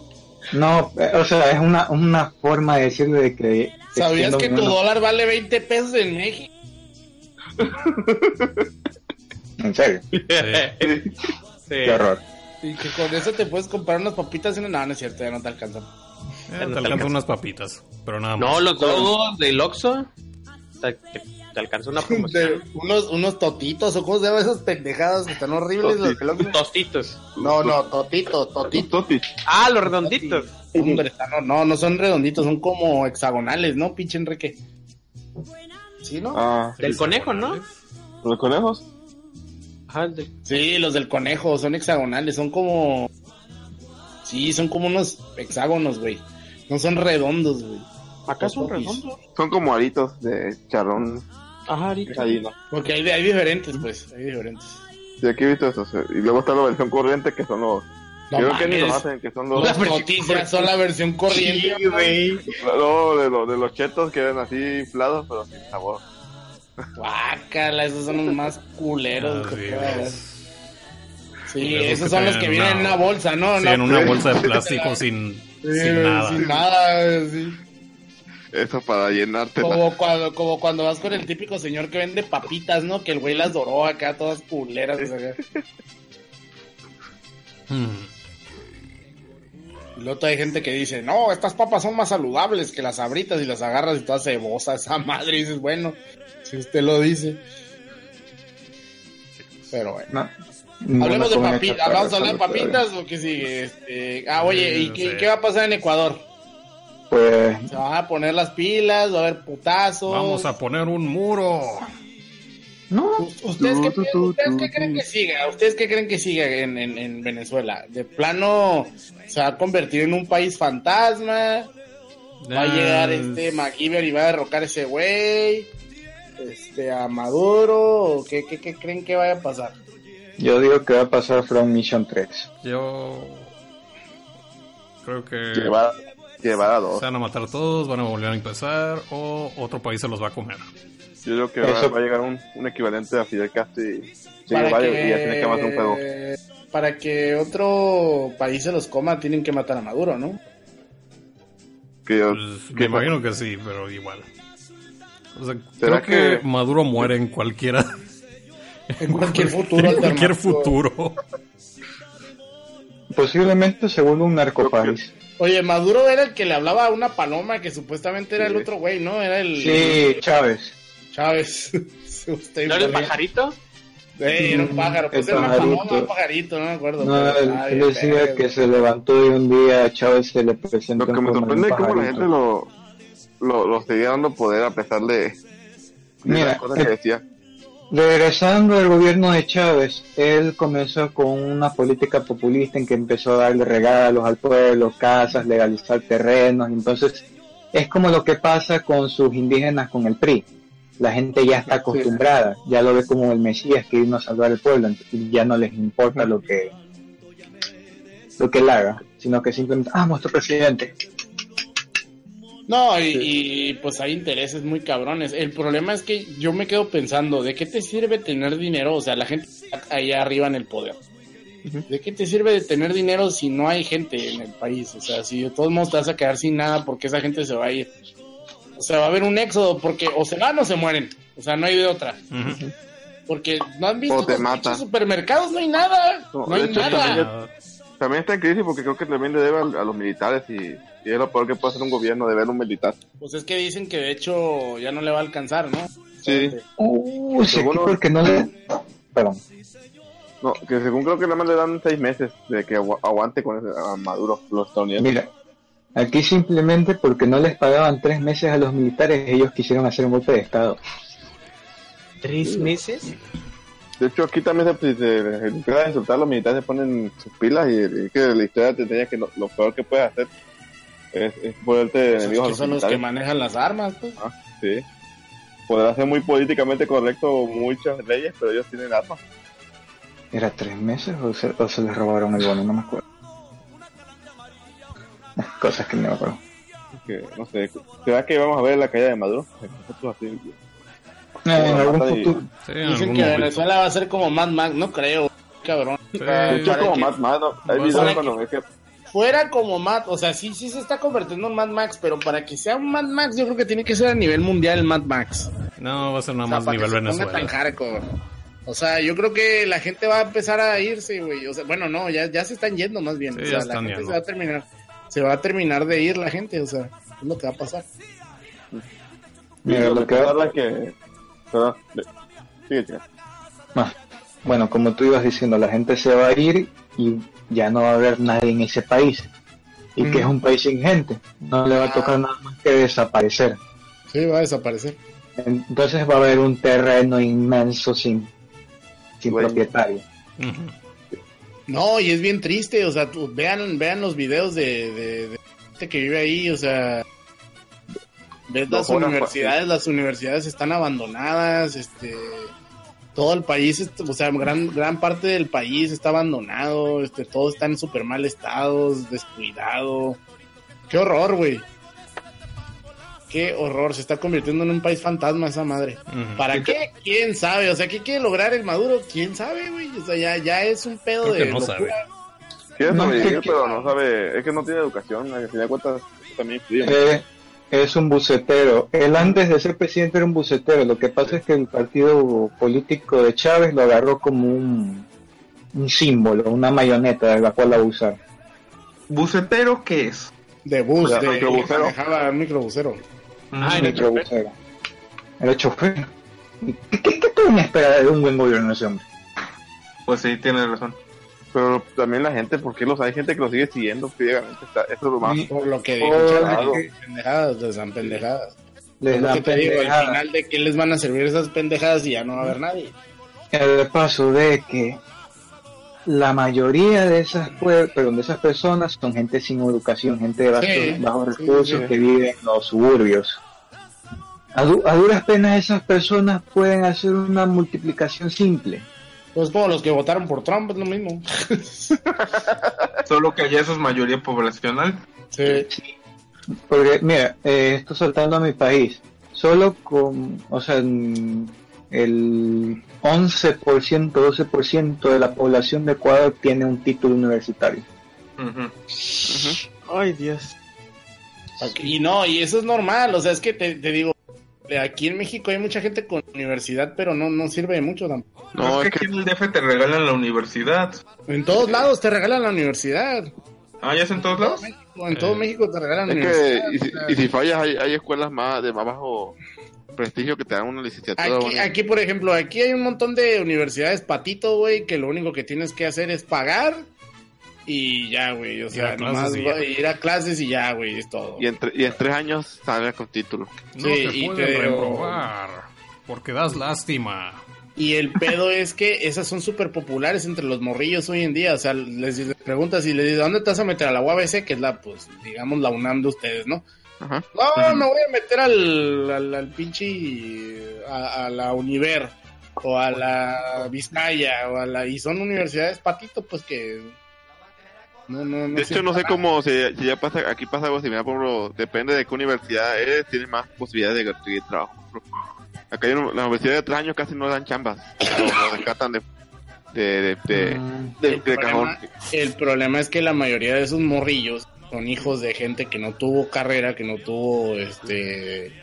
No, eh, o sea, es una, una forma de decirle de que... ¿Sabías que no- tu no- dólar vale 20 pesos en México? En serio, Sí. qué horror. Y que con eso te puedes comprar unas papitas y una... No, no es cierto, ya no te alcanzan. Eh, te alcanzan unas papitas, pero nada más. No, los dos del Oxxo. Te, te, alcanza una promoción. unos, unos totitos, o cómo se llaman esas pendejadas que están horribles. Los que los- Tostitos. No, no, totitos, totitos. Toti. Ah, los redonditos. Hombre, no, no, no son redonditos, son como hexagonales, ¿no, pinche Enrique? ¿Sí, no? Ah, Del conejo, ¿no? los conejos. Ajá, de- Sí, los del conejo son hexagonales, son como... Sí, son como unos hexágonos, güey. No son redondos, güey. Acá son redondos. Son como aritos de charrón Ajá, ahorita. ahí, ¿no? Porque hay, hay diferentes, pues, hay diferentes. Sí, aquí he visto eso. sí. Y luego está la versión corriente que son los. No creo que ni los hacen, que son los. Los noticias son la versión corriente. güey. No, de, los de los chetos que eran así inflados, pero sin sabor. Guácala, esos son los más culeros. Ah, que sí. Sí, Esos son los que vienen en una- bolsa, ¿no? Sí, en una bolsa de plástico sin, Sí, sin nada. Sin nada, sí. Eso para llenarte. Como cuando, como cuando vas con el típico señor que vende papitas, ¿no? Que el güey las doró acá, todas culeras. o sea. Hmm. Y luego hay gente que dice, no, estas papas son más saludables que las abritas y las agarras y todas cebosas, esa madre. Y dices, bueno, si usted lo dice. Pero bueno. No, no Hablemos de papitas, vamos a hablar de papitas o qué sigue. Este, ah, oye, ¿y qué, sí. qué va a pasar en Ecuador? Pues Se van a poner las pilas, va a haber putazos. Vamos a poner un muro. no, ¿Ustedes qué, ustedes creen que siga? ¿Ustedes qué creen que siga en, en, en Venezuela? ¿De plano se va a convertir en un país fantasma? ¿Va a llegar este MacGyver y va a derrocar a ese güey? Este, a Maduro? ¿O qué, qué, qué creen que vaya a pasar? yo digo que va a pasar From Mission 3. Yo creo que se van a matar todos, van a volver a empezar o otro país se los va a comer. Yo creo que Eso- va a llegar un, un equivalente a Fidel Castro y, sí, para, vaya, que, y ya tiene que matar un juego. para que otro país se los coma, tienen que matar a Maduro, ¿no? Que yo, Pues, me imagino que sí, pero igual. O sea, ¿Será creo que, que- Maduro muere en cualquiera, En cualquier futuro en cualquier futuro. Posiblemente se vuelva un narcopaís. Oye, Maduro era el que le hablaba a una paloma que supuestamente era el otro güey, ¿no? Era el Sí, Chávez. Chávez. Usted ¿No era el pajarito? Eh, era un pájaro, pues El era una pajarito. paloma, un pajarito, no me acuerdo. No, pero- él, ay, él decía que se levantó y un día a Chávez se le presentó Lo que me sorprende es cómo la gente lo, lo, lo seguía dando poder a pesar de, de Mira, las cosas que eh, decía. Regresando al gobierno de Chávez, él comenzó con una política populista en que empezó a darle regalos al pueblo, casas, legalizar terrenos. Entonces, es como lo que pasa con sus indígenas con el PRI. La gente ya está acostumbrada, ya lo ve como el Mesías que vino a salvar al pueblo y ya no les importa lo que lo que él haga, sino que simplemente, ah, nuestro presidente. No, y, y, pues hay intereses muy cabrones. El problema es que yo me quedo pensando, ¿de qué te sirve tener dinero? O sea, la gente está allá arriba en el poder. ¿De qué te sirve de tener dinero si no hay gente en el país? O sea, si de todos modos te vas a quedar sin nada porque esa gente se va a ir. O sea, va a haber un éxodo porque o se van o se mueren. O sea, no hay de otra. Porque no han visto O te los mata. supermercados, no hay nada. No, hay hecho, nada. también- También está en crisis porque creo que también le debe a, a los militares y, y es lo peor que puede hacer un gobierno, deber a un militar. Pues es que dicen que de hecho ya no le va a alcanzar, ¿no? Sí. Uh, Según equipo los- el que no le... Perdón. No, que según creo que nada más le dan seis meses de que agu- aguante con ese, a Maduro, los estadounidenses. Mira, aquí simplemente porque no les pagaban tres meses a los militares, ellos quisieron hacer un golpe de Estado. ¿Tres meses? De hecho, aquí también se, se, se empieza a insultar, los militares se ponen sus pilas y, y que la historia te enseña que lo, lo peor que puedes hacer es, es ponerte Pues es enemigos que los son los que manejan las armas, pues. Ah, sí. Podrá ser muy políticamente correcto muchas leyes, pero ellos tienen armas. ¿Era tres meses o se, o se les robaron el bono? No me acuerdo. Cosas que no me acuerdo. Que, no sé, ¿será que vamos a ver la caída de Maduro? Nosotros así, Eh, en algún futuro. sí, en Dicen algún que momento. Venezuela va a ser como Mad Max, no creo, cabrón. Sí. De como que Mad Max, ¿no? Hay Para videos cuando que Fuera como Mad, o sea, sí, sí se está convirtiendo en Mad Max, pero para que sea un Mad Max, yo creo que tiene que ser a nivel mundial el Mad Max. No, va a ser nada O sea, más para nivel que se ponga tan Venezuela. hardcore. O sea, yo creo que la gente va a empezar a irse, güey. O sea, bueno, no, ya, ya se están yendo más bien. Sí, o ya sea, la gente yendo. se va a terminar, se va a terminar de ir la gente, o sea, es lo que va a pasar. Mira, lo que va- que... Perdón, sigue, chica. Ah, bueno, como tú ibas diciendo, la gente se va a ir y ya no va a haber nadie en ese país. Y que es un país sin gente. No le va a tocar nada más que desaparecer. Sí, va a desaparecer. Entonces va a haber un terreno inmenso sin, sin propietario. No, y es bien triste, o sea, tú- vean, vean los videos de, de, de gente que vive ahí, o sea, ves las fuera, universidades, las universidades están abandonadas, este, todo el país, est- o sea, gran, gran parte del país está abandonado, este, todo está en súper mal estado, descuidado, qué horror, güey. Qué horror, se está convirtiendo en un país fantasma esa madre. ¿Para qué? ¿Quién sabe? O sea, ¿qué quiere lograr el Maduro? ¿Quién sabe, güey? O sea, ya, ya es un pedo Creo que de no locura. sabe. Quiere No, sobrevivir, que- pero no sabe... Es que no tiene educación, al final de cuentas también. Eh, es un bucetero. Él antes de ser presidente era un bucetero. Lo que pasa es que el partido político de Chávez lo agarró como un, un símbolo, una mayoneta de la cual abusar. ¿Bucetero qué es? De bus, O sea, de microbusero. manejaba un microbusero. Ah, chofer. Microbusero. Era chofer. ¿Qué, qué, qué pueden esperar de un buen gobierno ese hombre? Pues sí, tienes razón. Pero también la gente, porque los hay gente que lo sigue siguiendo ciegamente. Está, eso es lo más. Por lo que dijo Oh, pendejadas, les dan pendejadas. Les dan te digo, al final de qué les van a servir esas pendejadas y ya no va a haber nadie. el paso de que la mayoría de esas perdón, de esas personas son gente sin educación, gente de bajos, Sí, bajos sí, recursos sí. que viven en los suburbios. A, du- a duras penas esas personas pueden hacer una multiplicación simple. Pues como los que votaron por Trump, es lo mismo. Solo que allá eso es mayoría poblacional. Sí. Porque, mira, eh, esto saltando a mi país, solo con, o sea, el 11%, 12% de la población de Ecuador tiene un título universitario. Ay, Dios. Y no, y eso es normal, o sea, es que te, te digo, aquí en México hay mucha gente con universidad, pero no, no sirve de mucho tampoco. No, es que aquí en el DF te regalan la universidad. En todos lados te regalan la universidad. Ah, ¿ya es en todos lados? En todo Eh, México te regalan Es que, universidad, y si, o sea, y si fallas, hay, hay escuelas más de más bajo prestigio que te dan una licenciatura. Aquí, bueno. aquí, por ejemplo, aquí hay un montón de universidades patito, güey, que lo único que tienes que hacer es pagar y ya, güey. O sea, nomás ir a clases y ya, güey, es todo. Y en, y en tres años sales con título. No Sí, te y pueden te- reprobar porque das lástima. Y el pedo es que esas son súper populares entre los morrillos hoy en día. O sea, les, les preguntas y les dices, ¿dónde te vas a meter? A la UABC, que es la, pues, digamos, la UNAM de ustedes, ¿no? Ajá. No, me voy a meter al, al, al pinche, a, a la Univer, o a la Vizcaya, o a la, y son universidades patito, pues que, no, no, no De hecho, no sé para cómo, si, si ya pasa, aquí pasa algo similar, por ejemplo, depende de qué universidad eres, tienes más posibilidades de conseguir trabajo. Acá hay una, la universidad de tres años casi no dan chambas, lo, lo rescatan de, de, de, de, Mm, de- El de cajón. problema, el problema es que la mayoría de esos morrillos son hijos de gente que no tuvo carrera, que no tuvo este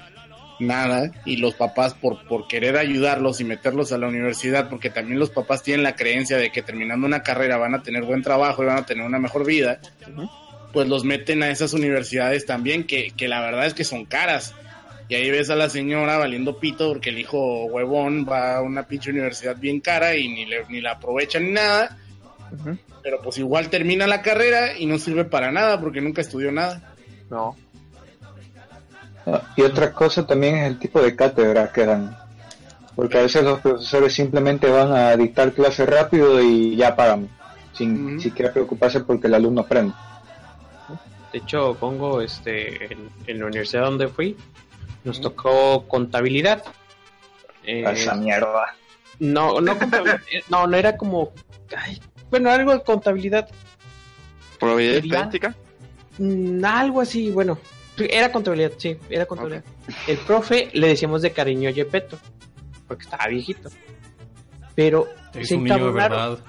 nada, y los papás por, por querer ayudarlos y meterlos a la universidad, porque también los papás tienen la creencia de que terminando una carrera van a tener buen trabajo y van a tener una mejor vida, pues los meten a esas universidades también, que, que la verdad es que son caras. Y ahí ves a la señora valiendo pito porque el hijo huevón va a una pinche universidad bien cara y ni, le, ni la aprovecha ni nada. Pero pues igual termina la carrera y no sirve para nada porque nunca estudió nada. No. Ah, Y otra cosa también es el tipo de cátedra que dan. Porque a veces los profesores simplemente van a dictar clase rápido y ya pagan, sin Ujú. siquiera preocuparse porque el alumno aprende. De hecho, pongo este en, en la universidad donde fui, nos tocó contabilidad. Eh, Esa mierda. no, no no, no era como, ay, bueno, algo de contabilidad, Probabilidad estadística. mm, algo así, bueno, era contabilidad, sí, era contabilidad. El profe le decíamos de cariño Yepeto, porque estaba viejito. Pero Es se un niño de encabronaron. verdad.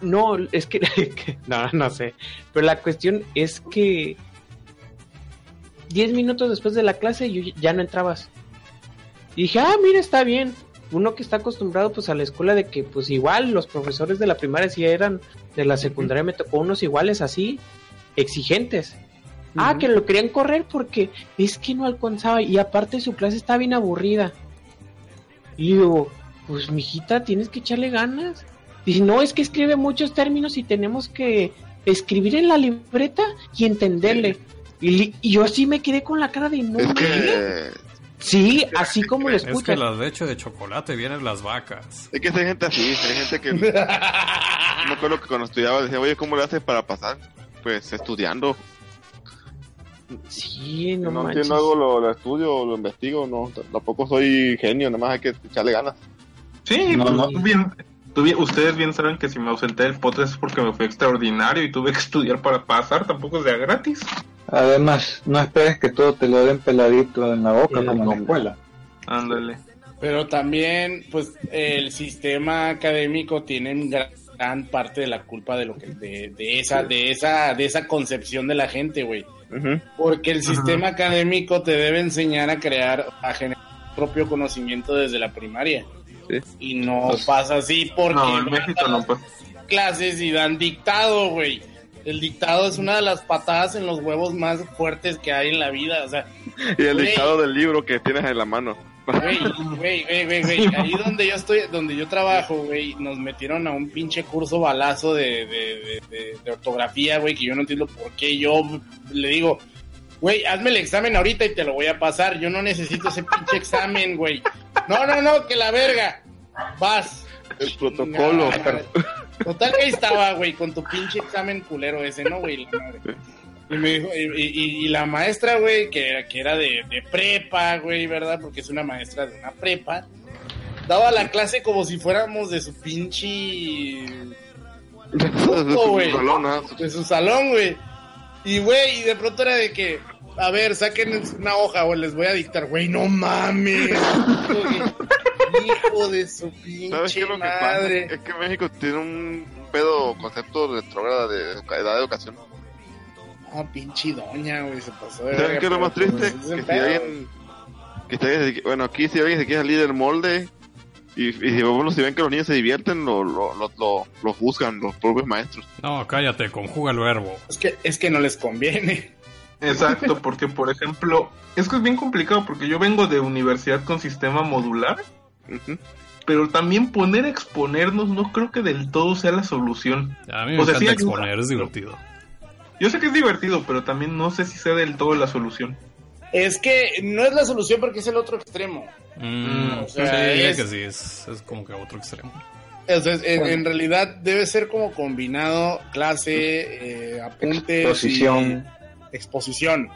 No, es que, que- no, no sé. Pero la cuestión es que 10 minutos después de la clase yo ya no entrabas. Y dije, ah, mira, está bien. Uno que está acostumbrado pues a la escuela de que pues igual los profesores de la primaria sí eran, de la secundaria me tocó unos iguales así, exigentes. Ah, que lo querían correr porque es que no alcanzaba y aparte su clase está bien aburrida. Y digo, pues mijita, tienes que echarle ganas. Dice, no, es que escribe muchos términos y tenemos que escribir en la libreta y entenderle. Y, li- y yo así me quedé con la cara de no. Es mames". que, Sí, así como lo Es que escuchas. la leche de chocolate vienen las vacas. es que hay gente así, hay gente que, me acuerdo que cuando estudiaba decía, oye, ¿cómo le haces para pasar? Pues estudiando. Sí, Si no, no, manches. entiendo algo, lo, lo estudio, lo investigo, no, tampoco soy genio, nada más hay que echarle ganas. Sí, No, pues, no. bien- tú bien- ustedes bien saben que si me ausenté del podcast es porque me fue extraordinario y tuve que estudiar para pasar, tampoco es de a gratis. Además, no esperes que todo te lo den peladito en la boca Sí, como en no. la escuela. Ándale. Pero también, pues, el sistema académico tiene en gran, gran parte de la culpa de lo que, de, de esa, de esa, de esa concepción de la gente, güey. Porque el sistema académico te debe enseñar a crear, a generar propio conocimiento desde la primaria. Sí. Y no pasa así porque No, en México no pasa. clases y dan dictado, güey. El dictado es una de las patadas en los huevos más fuertes que hay en la vida, o sea, Y el Güey. dictado del libro que tienes en la mano. Güey, güey, güey, güey, güey. Ahí donde yo estoy, donde yo trabajo, güey, nos metieron a un pinche curso balazo de, de, de, de- de ortografía, güey, que yo no entiendo por qué yo le digo, güey, hazme el examen ahorita y te lo voy a pasar. Yo no necesito ese pinche examen, güey. No, no, no, que la verga. Vas. El protocolo. Total que ahí estaba, güey, con tu pinche examen culero ese, ¿no, güey? La madre. Y me dijo, y, y- y la maestra, güey, que, era- que era de, de prepa, güey, ¿verdad? Porque es una maestra de una prepa. Daba la clase como si fuéramos de su pinche... Güey. salón, de su salón, güey. Y, güey, y de pronto era de que, a ver, saquen una hoja o les voy a dictar, güey, no mames. Hijo de su ¿Sabes qué pinche es lo que madre. pasa? Es que México tiene un pedo concepto retrógrada de edad de educación. Ah, pinche doña, güey, se pasó de ¿Saben qué es lo más pues, triste? ese es el Que si alguien, que si alguien se- bueno, aquí si alguien se quiere salir del molde, Y, bueno, si ven que los niños se divierten, lo, lo, lo, lo- lo juzgan los propios maestros. No, cállate, conjuga el verbo. Es que, es que no les conviene. Exacto, porque por ejemplo, es que es bien complicado porque yo vengo de universidad con sistema modular, pero también poner a exponernos no creo que del todo sea la solución. A mí me O sea, encanta sí ayuda. exponer, es divertido. Yo sé que es divertido, pero también no sé si sea del todo la solución. Es que no es la solución porque es el otro extremo. Mm, o sea, sí, es- que sí, es, es como que otro extremo. Sea, en, en realidad debe ser como combinado clase, eh, apuntes Exposición. y exposición.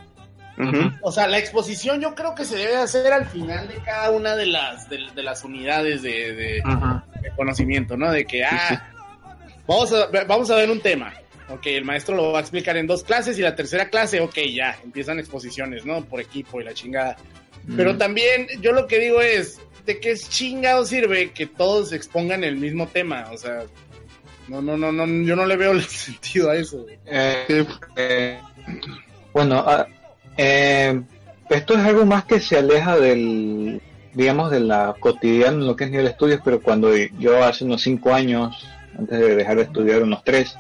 O sea, la exposición yo creo que se debe hacer al final de cada una de las de, de las unidades de, de- de conocimiento, ¿no? De que ah, vamos a vamos a ver un tema. Ok, el maestro lo va a explicar en dos clases y la tercera clase, ok, ya, empiezan exposiciones, ¿no? Por equipo y la chingada. Pero también yo lo que digo es, ¿de qué chingado sirve que todos expongan el mismo tema? O sea, no, no, no, no, yo no le veo el sentido a eso. Eh, eh, bueno, ah, eh, esto es algo más que se aleja del, digamos, de la cotidiana en lo que es nivel de estudios, pero cuando yo hace unos cinco años, antes de dejar de estudiar unos tres,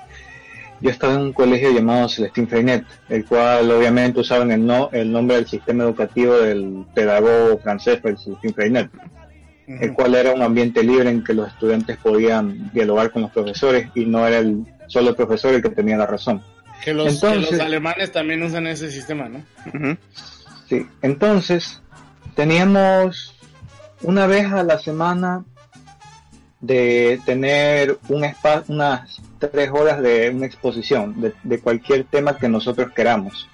yo estaba en un colegio llamado Celestín Freinet, el cual obviamente usaban el, no, el nombre del sistema educativo del pedagogo francés, el Celestín Freinet, el cual era un ambiente libre en que los estudiantes podían dialogar con los profesores y no era el solo el profesor el que tenía la razón. Que los, Entonces- que los alemanes también usan ese sistema, ¿no? Sí, entonces teníamos una vez a la semana de tener un espa- unas tres horas de una exposición de, de cualquier tema que nosotros queramos.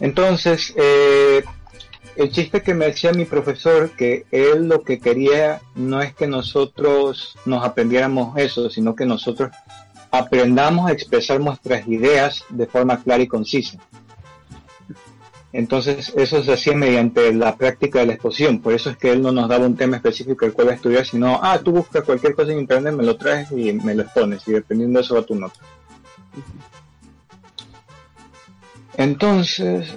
Entonces, eh, el chiste que me decía mi profesor, que él lo que quería no es que nosotros nos aprendiéramos eso, sino que nosotros aprendamos a expresar nuestras ideas de forma clara y concisa. Entonces, eso se hacía mediante la práctica de la exposición. Por eso es que él no nos daba un tema específico el cual estudiar, sino, ah, tú buscas cualquier cosa en internet, me lo traes y me lo expones, y dependiendo de eso va tu nota. Entonces,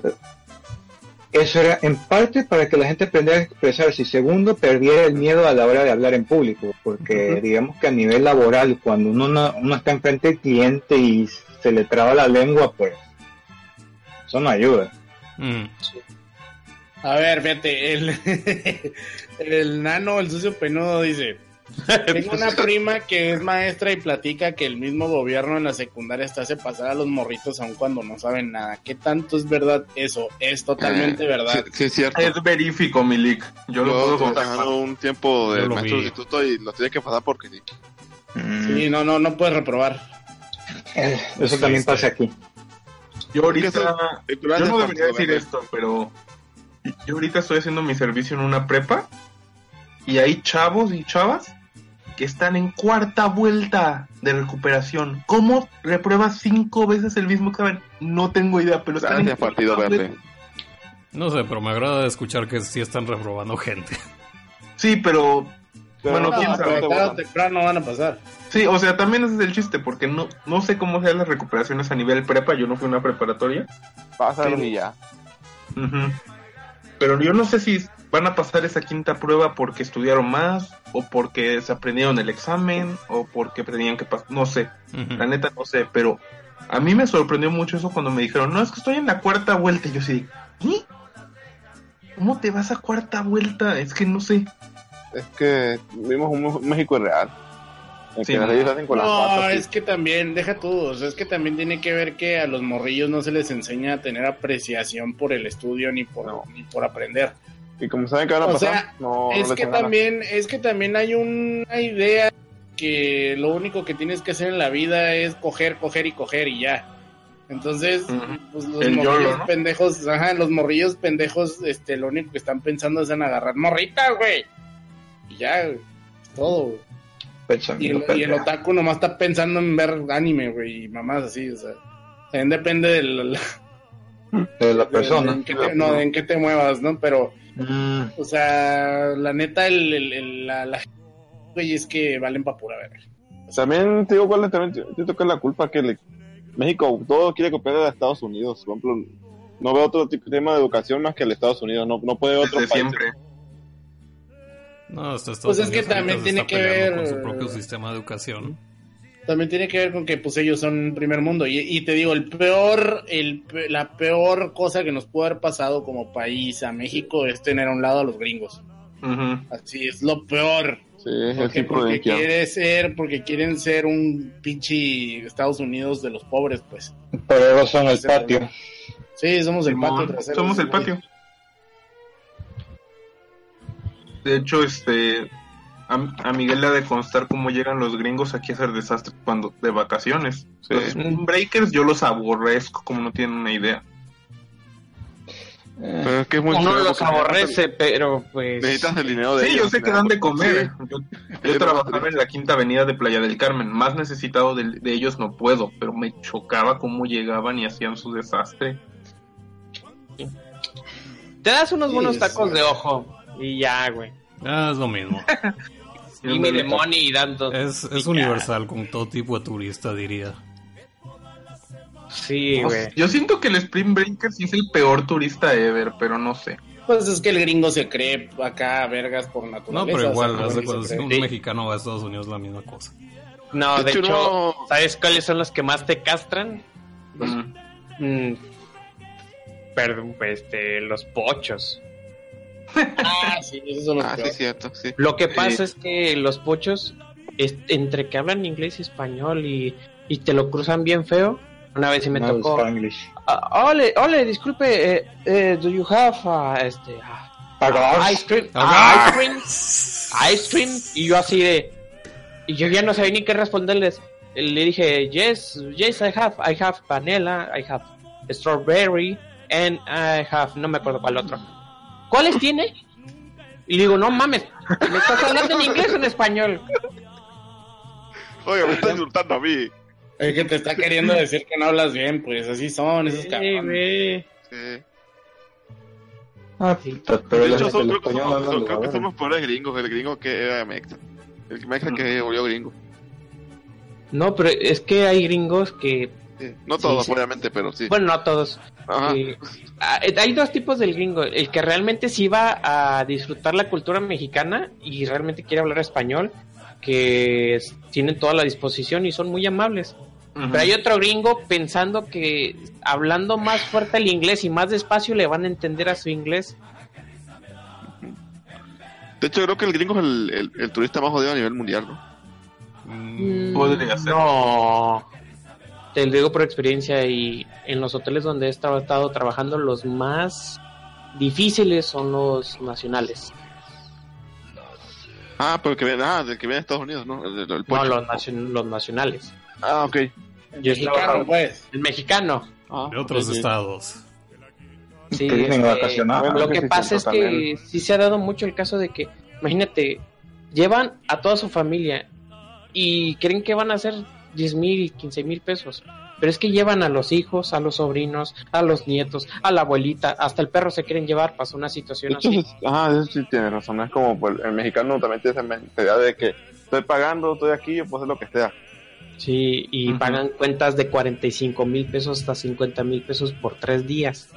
eso era en parte para que la gente aprendiera a expresarse y segundo, perdiera el miedo a la hora de hablar en público, porque digamos que a nivel laboral, cuando uno, no- uno está enfrente del cliente y se le traba la lengua, pues eso no ayuda. Mm. A ver, fíjate, el, el nano, el sucio penudo dice, tengo una prima que es maestra y platica que el mismo gobierno en la secundaria está hace pasar a los morritos aun cuando no saben nada. ¿Qué tanto es verdad eso? Es totalmente Eh, verdad. Sí, sí, es cierto. Es verífico, Milik. Yo lo Yo puedo estuve confirmar. trabajando un tiempo de lo maestro vi. instituto y lo tenía que pasar porque sí. Sí, no, no, no puedes reprobar. Eh, eso también pasa aquí. Yo ahorita, yo no debería decir esto, pero yo ahorita estoy haciendo mi servicio en una prepa y hay chavos y chavas que están en cuarta vuelta de recuperación. ¿Cómo repruebas cinco veces el mismo examen? No tengo idea, pero están Gracias, en cuarta partido vuelta. verde. No sé, pero me agrada escuchar que sí están reprobando gente. Sí, pero Pero Bueno, No, quién pero sabe. tarde o temprano van a pasar. sí, o sea, también ese es el chiste, porque no, no sé cómo sean las recuperaciones a nivel prepa, yo no fui a una preparatoria. Pásalo Pero- y ya. Pero yo no sé si van a pasar esa quinta prueba porque estudiaron más, o porque se aprendieron el examen, o porque tenían que pasar, no sé, la neta no sé, pero a mí me sorprendió mucho eso cuando me dijeron, no, es que estoy en la cuarta vuelta, y yo sí, ¿qué? ¿Cómo te vas a cuarta vuelta? Es que no sé. Es que vivimos un México real. En Sí, no. patas. es que también, deja sea, es que también tiene que ver que a los morrillos no se les enseña a tener apreciación por el estudio ni por, No. ni por aprender. Y como saben que van a O pasar, sea, no, no es que ganas. también, es que también hay una idea que lo único que tienes que hacer en la vida es coger, coger y coger y ya. Entonces, pues los El morrillos YOLO, ¿no? pendejos, ajá, los morrillos pendejos, este, lo único que están pensando es en agarrar morritas, güey. Ya, güey, todo, güey. Y el, y el otaku nomás está pensando en ver anime, güey, y mamás así, o sea. También depende del, de la de- persona. de en, qué te, no, de en qué te muevas, ¿no? Pero, Mm, o sea, la neta, el, el- el- la, la güey, es que valen pa' pura verga. También te digo cuál es, también te- te toca la culpa que le- México todo quiere copiar de Estados Unidos. Por ejemplo, no veo otro tipo, tema de educación más que el Estados Unidos. No, no puede otro Desde país. siempre. No, hasta Estados Pues es que también tiene que ver- con su propio sistema de educación. También tiene que ver con que pues ellos son primer mundo. Y, y te digo, el peor, el, la peor cosa que nos puede haber pasado como país a México es tener a un lado a los gringos. Ujú. Así es lo peor. Sí, Porque, porque quiere ser, porque quieren ser un pinche Estados Unidos de los pobres, pues. Pero ellos son el patio. Sí, somos el patio trasero. Somos el güey. patio. De hecho, este. A, a Miguel le ha de constar cómo llegan los gringos aquí a hacer desastres cuando de vacaciones. Sí. Los Breakers yo los aborrezco como no tienen una idea. Eh, Pero es que es muy Uno los aborrece, pero pues... Necesitas el dinero de Sí, ellos. yo sé que dan de comer. Sí. Yo, yo trabajaba en la quinta avenida de Playa del Carmen. Más necesitado de, de ellos no puedo, pero me chocaba cómo llegaban y hacían su desastre. Te das unos buenos tacos de ojo y ya, güey. Ah, es lo mismo. Y mi demonio y dando... Es, es universal con todo tipo de turista, diría. Sí, güey. Yo siento que el Spring Breaker sí es el peor turista ever, pero no sé. Pues es que el gringo se cree acá vergas por naturaleza. No, pero o igual, sea, cree. un Sí. mexicano va a Estados Unidos la misma cosa. No, De de hecho, no. ¿sabes cuáles son los que más te castran? Mm. Mm, perdón, este, los pochos. Ah, sí, esos son los Ah, sí, peores. cierto, sí. Lo que pasa es que los pochos, es- entre que hablan inglés y español y, y te lo cruzan bien feo, una vez sí me no tocó. Ah, ole, ole, disculpe, eh, eh, do you have ah, este ice cream? Ice cream, ice cream, y yo así de, y yo ya no sabía ni qué responderles. Le dije, yes, yes, I have, I have vanilla, I have strawberry, and I have, no me acuerdo cuál otro. ¿Cuáles tiene? Y le digo, no mames, ¿me estás hablando en inglés o en español? Oiga, me está insultando a mí. Es que te está queriendo decir que no hablas bien, pues así son esos Sí, cabrones. güey. Sí. Ah, puta, pero De hecho, son, el creo, que somos, son- creo que son los peores gringos. El gringo que era mexa. El mexa que volvió gringo. No, pero es que hay gringos que Sí. No todos, sí. obviamente, pero sí. Bueno, no todos. Ajá. Eh, ah, eh, hay dos tipos del gringo. El que realmente sí va a disfrutar la cultura mexicana y realmente quiere hablar español, que es- tienen toda la disposición y son muy amables. Pero hay otro gringo pensando que hablando más fuerte el inglés y más despacio le van a entender a su inglés. De hecho, creo que el gringo es el, el, el turista más jodido a nivel mundial, ¿no? Mm, Podría ser. No. Te lo digo por experiencia y en los hoteles donde he estado, estado trabajando los más difíciles son los nacionales. Ah, pero el que viene, ah, del que viene de Estados Unidos, ¿no? El, el- el No, los, nacion- los nacionales. Ah, ok. Yo Mexicano, estaba- pues. El mexicano. Ah, de otros sí. estados. Sí, que vienen este. Lo que pasa es que también. sí se ha dado mucho el caso de que, imagínate, llevan a toda su familia y creen que van a hacer 10 mil, 15 mil pesos. Pero es que llevan a los hijos, a los sobrinos, a los nietos, a la abuelita, hasta el perro se quieren llevar. Pasó una situación hecho, así. es- ajá, eso sí tiene razón. Es como pues, el mexicano también tiene esa mentalidad de que estoy pagando, estoy aquí, yo puedo hacer lo que sea. Sí, y pagan cuentas de 45 mil pesos hasta 50 mil pesos por tres días.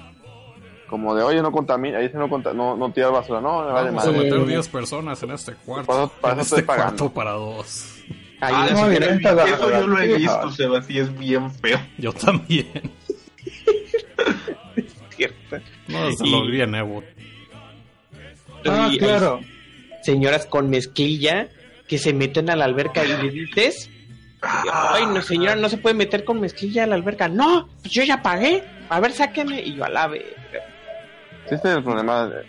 Como de, oye, no contamina, ahí se no, no, no tira basura, no, me vale Vamos a meter 10 personas en este cuarto. Para- para en eso este estoy pagando. cuarto para dos. Ahí Ah, no, Eso yo lo he visto, Sebas, y es bien feo. Yo también. No, hasta Y- lo vi en Evo. Ah, y- claro. señoras con mezclilla que se meten a la alberca y le dices, ay, no señora, no se puede meter con mezclilla a la alberca. No, pues yo ya pagué. A ver, sáquenme. Y yo a la vez. Sí, ese es el problema. De,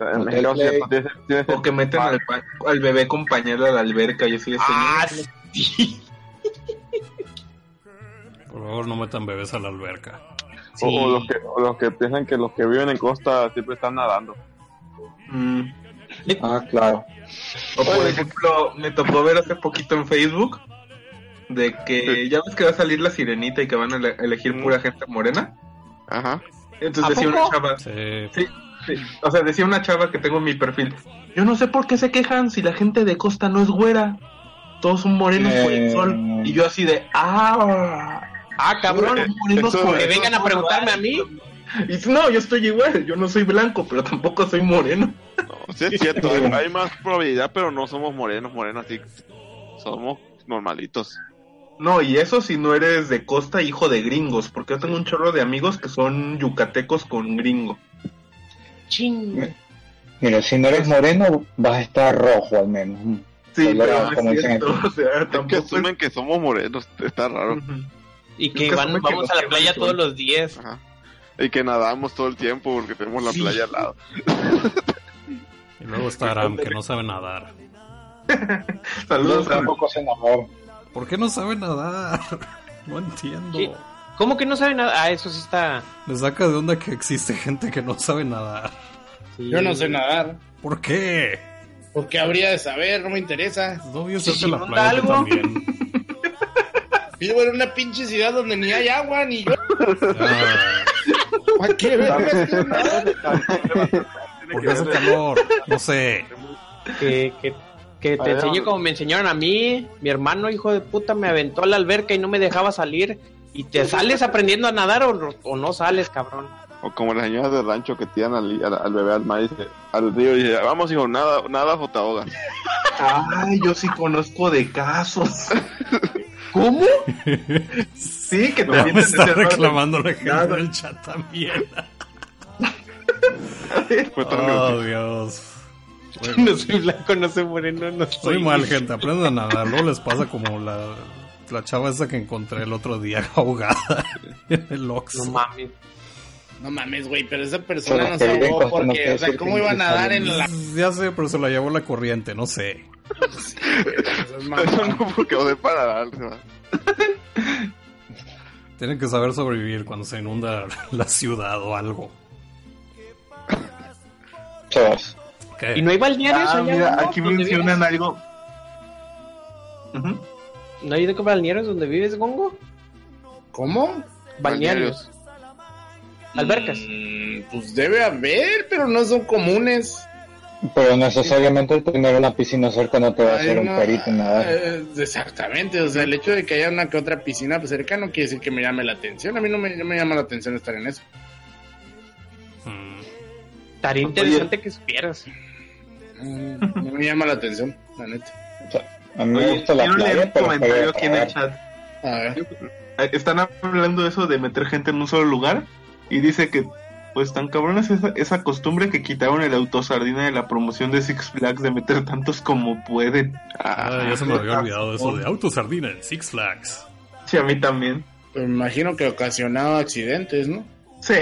Hotel Play. ese- O que meten al, bebé con pañal a la alberca y así de Ah, sí. Por favor, no metan bebés a la alberca. o, o los que, o los que piensan que los que viven en costa siempre están nadando. Mm. Ah, claro. O por ejemplo, me tocó ver hace poquito en Facebook de que ya ves que va a salir la sirenita y que van a ele- elegir pura gente morena. Ajá. Entonces ¿A decía una chava, Sí. sí, sí, o sea, decía una chava que tengo en mi perfil, yo no sé por qué se quejan si la gente de costa no es güera, todos son morenos por el Eh. sol. Y yo así de, ah, Ah, cabrón. morenos eso- por Que vengan a preguntarme a mí. Y no, yo estoy igual, yo no soy blanco, pero tampoco soy moreno. No, sí es cierto, hay, hay más probabilidad, pero no somos morenos, morenos, así. Somos normalitos. No, y eso si no eres de costa, hijo de gringos, porque yo tengo un chorro de amigos que son yucatecos con gringo. Ching. Mira, si no eres moreno, vas a estar rojo al menos. Mm. Sí, pero como no es dicen cierto, o sea, Es que asumen que somos morenos, está raro. Y que que van, que vamos a la playa todos los días. Ajá. Y que nadamos todo el tiempo porque tenemos la Sí. playa al lado. Y luego está Aram, que no sabe nadar. Saludos Yo a tampoco sé nadar. ¿Por qué no sabe nadar? No entiendo. ¿Qué? ¿Cómo que no sabe nada? Ah, eso sí está. Me saca de onda que existe gente que no sabe nadar. sí. Yo no sé nadar. ¿Por qué? Porque habría de saber, no me interesa. No voy a Si hacerte la playa algo. también. Vivo en una pinche ciudad donde ni hay agua ni yo. Ah, ¿Para qué porque hace calor. No sé. Que, que, que te enseñe como me enseñaron a mí. Mi hermano, hijo de puta, me aventó a la alberca y no me dejaba salir. ¿Y te sales aprendiendo a nadar o, no- o no sales, cabrón? O como las señoras del rancho que tiran al, al, al bebé al mar y dice, al río y dice, vamos hijo, nada, nada o te ahogas. Ay, yo sí conozco de casos. ¿Cómo? Sí, que te Ya me está de- reclamando la gente Nada. del chat también. Fue tan Oh, Dios. No soy blanco, no soy moreno, no soy. Soy mal, gente. Aprendan a nadar. Luego les pasa como la, la chava esa que encontré el otro día ahogada en el No Oxxo. mames. No mames, güey, pero esa persona Pero no se ahogó no porque, o sea, ¿cómo iba a no nadar en la... Ya sé, pero se la llevó la corriente, no sé. Eso no porque de para. Tienen que saber sobrevivir cuando se inunda la ciudad o algo. Chavos. ¿Qué? ¿Y no hay balnearios Ah, allá? mira, aquí mencionan algo. Ujú. ¿No hay de qué balnearios donde vives, Gongo? ¿Cómo? Balnearios. Albercas. Mm, pues debe haber, pero no son comunes. Pero necesariamente tener una piscina cerca no te va a hacer un perito en nadar. eh, exactamente, o sea, el hecho de que haya una que otra piscina cerca no quiere decir que me llame la atención. A mí no me, no me llama la atención estar en eso. Mm, Estaría interesante que supieras. Mm, No me llama la atención, la neta. O sea, a mí me Oye, gusta la quiero leer playa, un pero comentario aquí en el chat. A ver. Eh, Están hablando de eso de meter gente en un solo lugar y dice que pues tan cabrón es esa, esa costumbre que quitaron el autosardina de la promoción de Six Flags de meter tantos como pueden. ah, ya se me había olvidado eso de autosardina en Six Flags. Sí, a mí también. Pero me imagino que ocasionaba accidentes, ¿no? Sí.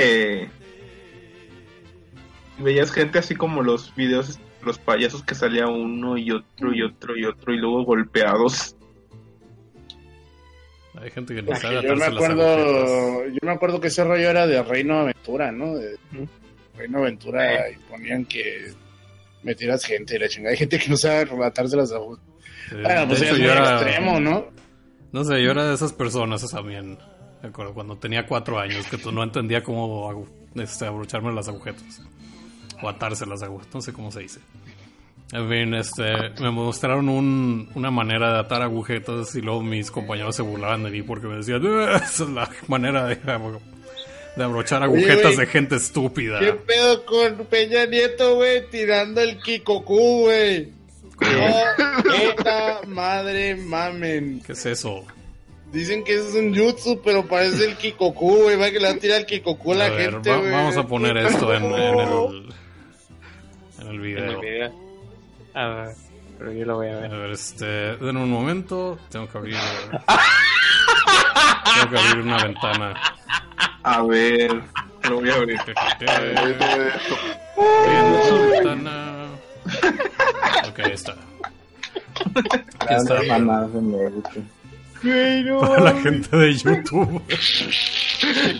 Veías gente así como los videos, los payasos que salía uno y otro y otro y otro y luego golpeados. Hay gente que no Porque sabe yo me atarse las agujetas. acuerdo, yo me acuerdo que ese rollo era de Reino Aventura, ¿no? De Reino Aventura y ponían que metieras gente y la chingada. Hay gente que no sabe atarse las agujas. Sí, Bueno, pues hecho, yo era, extremo, ¿no? no sé, yo era de esas personas también. Me acuerdo cuando tenía cuatro años que tú no entendía cómo este, abrocharme las agujetas o atarse las agujetas, no sé cómo se dice. En fin, este, me mostraron un- una manera de atar agujetas y luego mis compañeros se burlaban de mí porque me decían, "Ah, esa es la manera de, de abrochar Oye, agujetas de gente estúpida. ¿Qué pedo con Peña Nieto, güey? Tirando el Kikoku, güey. Puta madre mamen. ¿Qué es eso? Dicen que eso es un jutsu, pero parece el Kikoku, güey. Va que le va a tirar el Kikoku a la A ver, gente, va- vamos a poner esto en, en el, en el En video. el video. A ver, pero yo lo voy a A ver. ver, este, en un momento tengo que abrir, tengo que abrir una ventana. A ver, lo voy a abrir. Abriendo la ventana. Ok, ahí está. Aquí está. La gente de YouTube.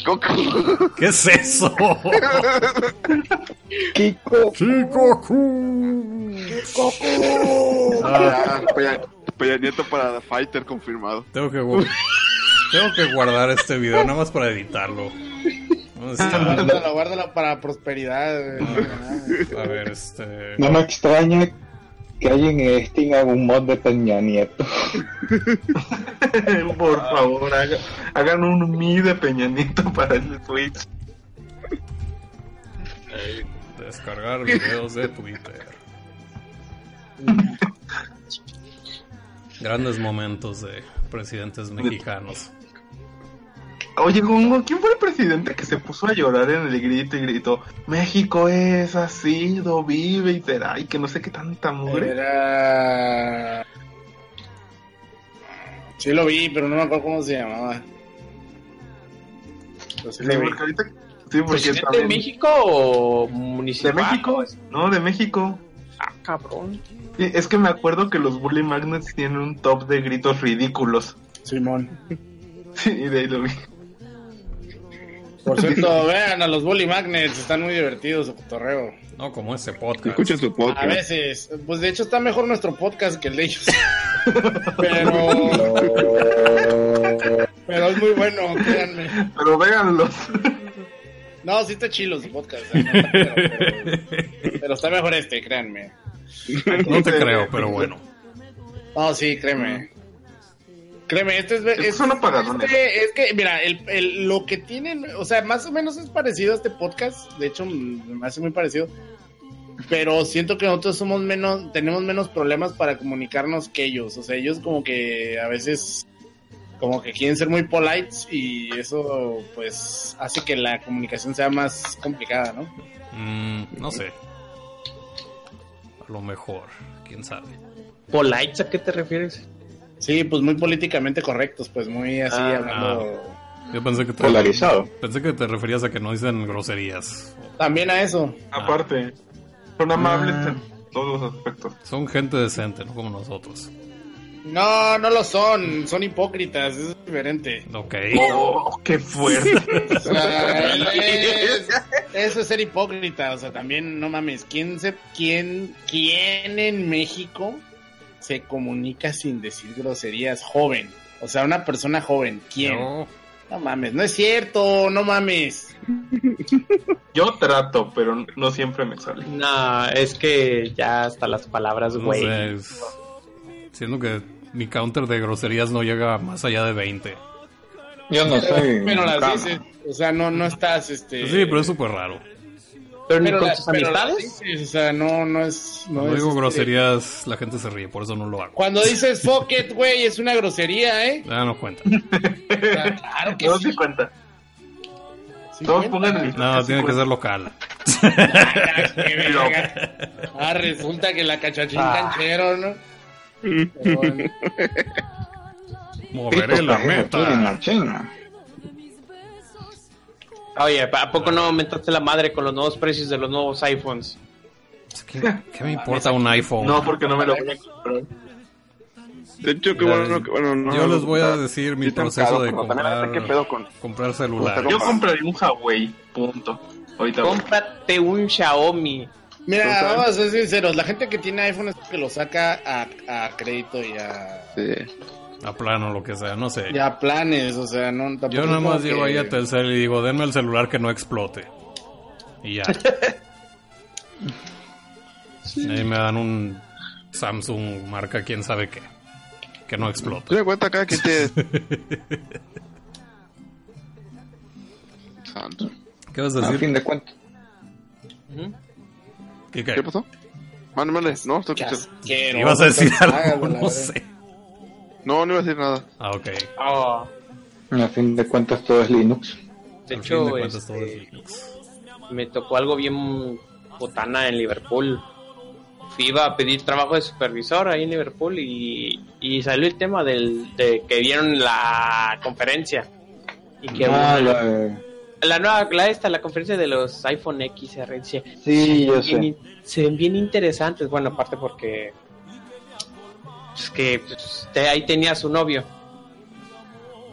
Coco. ¿Qué es eso? Kiko. Chicoku. Ah, Ya, Peña, Peña Nieto para Fighter confirmado. tengo que tengo que guardar este video nada más para editarlo. ¿Dónde está? Guárdala, guárdala para prosperidad. A ver, este. No me extraña que alguien en Steam haga un mod de Peña Nieto. Por favor, haga- hagan un Mi de Peña Nieto para el Switch. Descargar videos de Twitter. Grandes momentos de presidentes mexicanos. Oye, Gongo, ¿quién fue el presidente que se puso a llorar en el grito y gritó México es, ha sido, vive y será, y que no sé qué tanta mugre? Era. Sí lo vi, pero no me acuerdo cómo se llamaba. Pero sí Sí, lo vi. porque ahorita... Sí, porque ¿Presidente de México o ¿De municipal? México? No, de México. Ah, cabrón. Sí, es que me acuerdo que los Bully Magnets tienen un top de gritos ridículos. Simón. Sí, y de ahí lo vi. Por cierto, vean a los Bully Magnets, están muy divertidos su cotorreo. No como ese podcast. Escuchen su A podcast. veces, pues de hecho está mejor nuestro podcast que el de ellos. Pero, pero es muy bueno, créanme. Pero véanlos. No, sí está chilo su podcast. no está pero, pero está mejor este, créanme. No te creo, pero bueno. No, sí, créeme. Créeme, este es... Es- son este- es que, mira, el, el- lo que tienen, o sea, más o menos es parecido a este podcast. De hecho, me hace muy parecido. Pero siento que nosotros somos menos, tenemos menos problemas para comunicarnos que ellos. O sea, ellos como que a veces como que quieren ser muy polites y eso pues hace que la comunicación sea más complicada, ¿no? Mm, no sé. A lo mejor, quién sabe. ¿Polites a qué te refieres? Sí, pues muy políticamente correctos, pues muy así Ah, hablando. Yo pensé que te, Polarizado. pensé que te referías a que no dicen groserías. También a eso. Aparte, son amables Ah. en todos los aspectos. Son gente decente, no como nosotros. No, no lo son, son hipócritas, es diferente. Ok. Oh, qué fuerte. O sea, es- eso es ser hipócrita, o sea, también no mames, ¿quién se quién quién en México se comunica sin decir groserías joven? O sea, una persona joven, ¿quién? No, No, mames, no es cierto, no mames. Yo trato, pero no siempre me sale. No, es que ya hasta las palabras, no güey. sé. es- Siento que mi counter de groserías no llega más allá de 20. Yo no soy. Pero las dices, o sea, no no estás este Sí, pero es súper raro. Pero ni pero con las amistades. dices, o sea, no no es no digo este, groserías, la gente se ríe, por eso no lo hago. Cuando dices fuck it, güey, es una grosería, ¿eh? Ah, no cuenta. O sea, claro que No sí. cuenta. sí Todos pongan el- No, tiene que ser local. Ah. Ah, resulta que la cachachín Ah. canchero, ¿no? Pero bueno. Moveré la meta. Oye, ¿a poco no aumentaste la madre con los nuevos precios de los nuevos iPhones? ¿Qué, qué me importa un iPhone? No, porque no me lo voy a comprar. De hecho, qué bueno, que bueno, no. Yo les voy a decir mi proceso de comprar, ¿Qué pedo con.? comprar celular. Yo- compraría un Huawei, punto. Ahorita voy. Cómprate un Xiaomi. Mira, vamos a ser sinceros, la gente que tiene iPhone es que lo saca a, a crédito y a, Sí. A plano, lo que sea, no sé. y a planes, o sea, no tampoco Yo nada más llego que- ahí a Telcel y digo, denme el celular que no explote. Y ya. Ahí me dan un Samsung marca quién sabe qué. Que no explota. En cuenta quien tiene. Santo. ¿Qué vas a A decir? fin de cuentas. ¿Qué, qué? ¿Qué pasó? Mande. No, estoy escuchando. ¿Ibas a decir algo? No verdad. sé. No, no iba a decir nada. Ah, ok. Oh, A fin de cuentas todo es Linux. de hecho, de cuentas todo este, es Linux. me tocó algo bien botana en Liverpool. Fui iba a pedir trabajo de supervisor ahí en Liverpool y, y salió el tema del, de que vieron la conferencia. Y que Ah, la- la nueva, la esta, la conferencia de los iPhone XR. Dice, Sí, yo bien sé. in- se ven bien interesantes. Bueno, aparte porque es que pues, te- ahí tenía a su novio.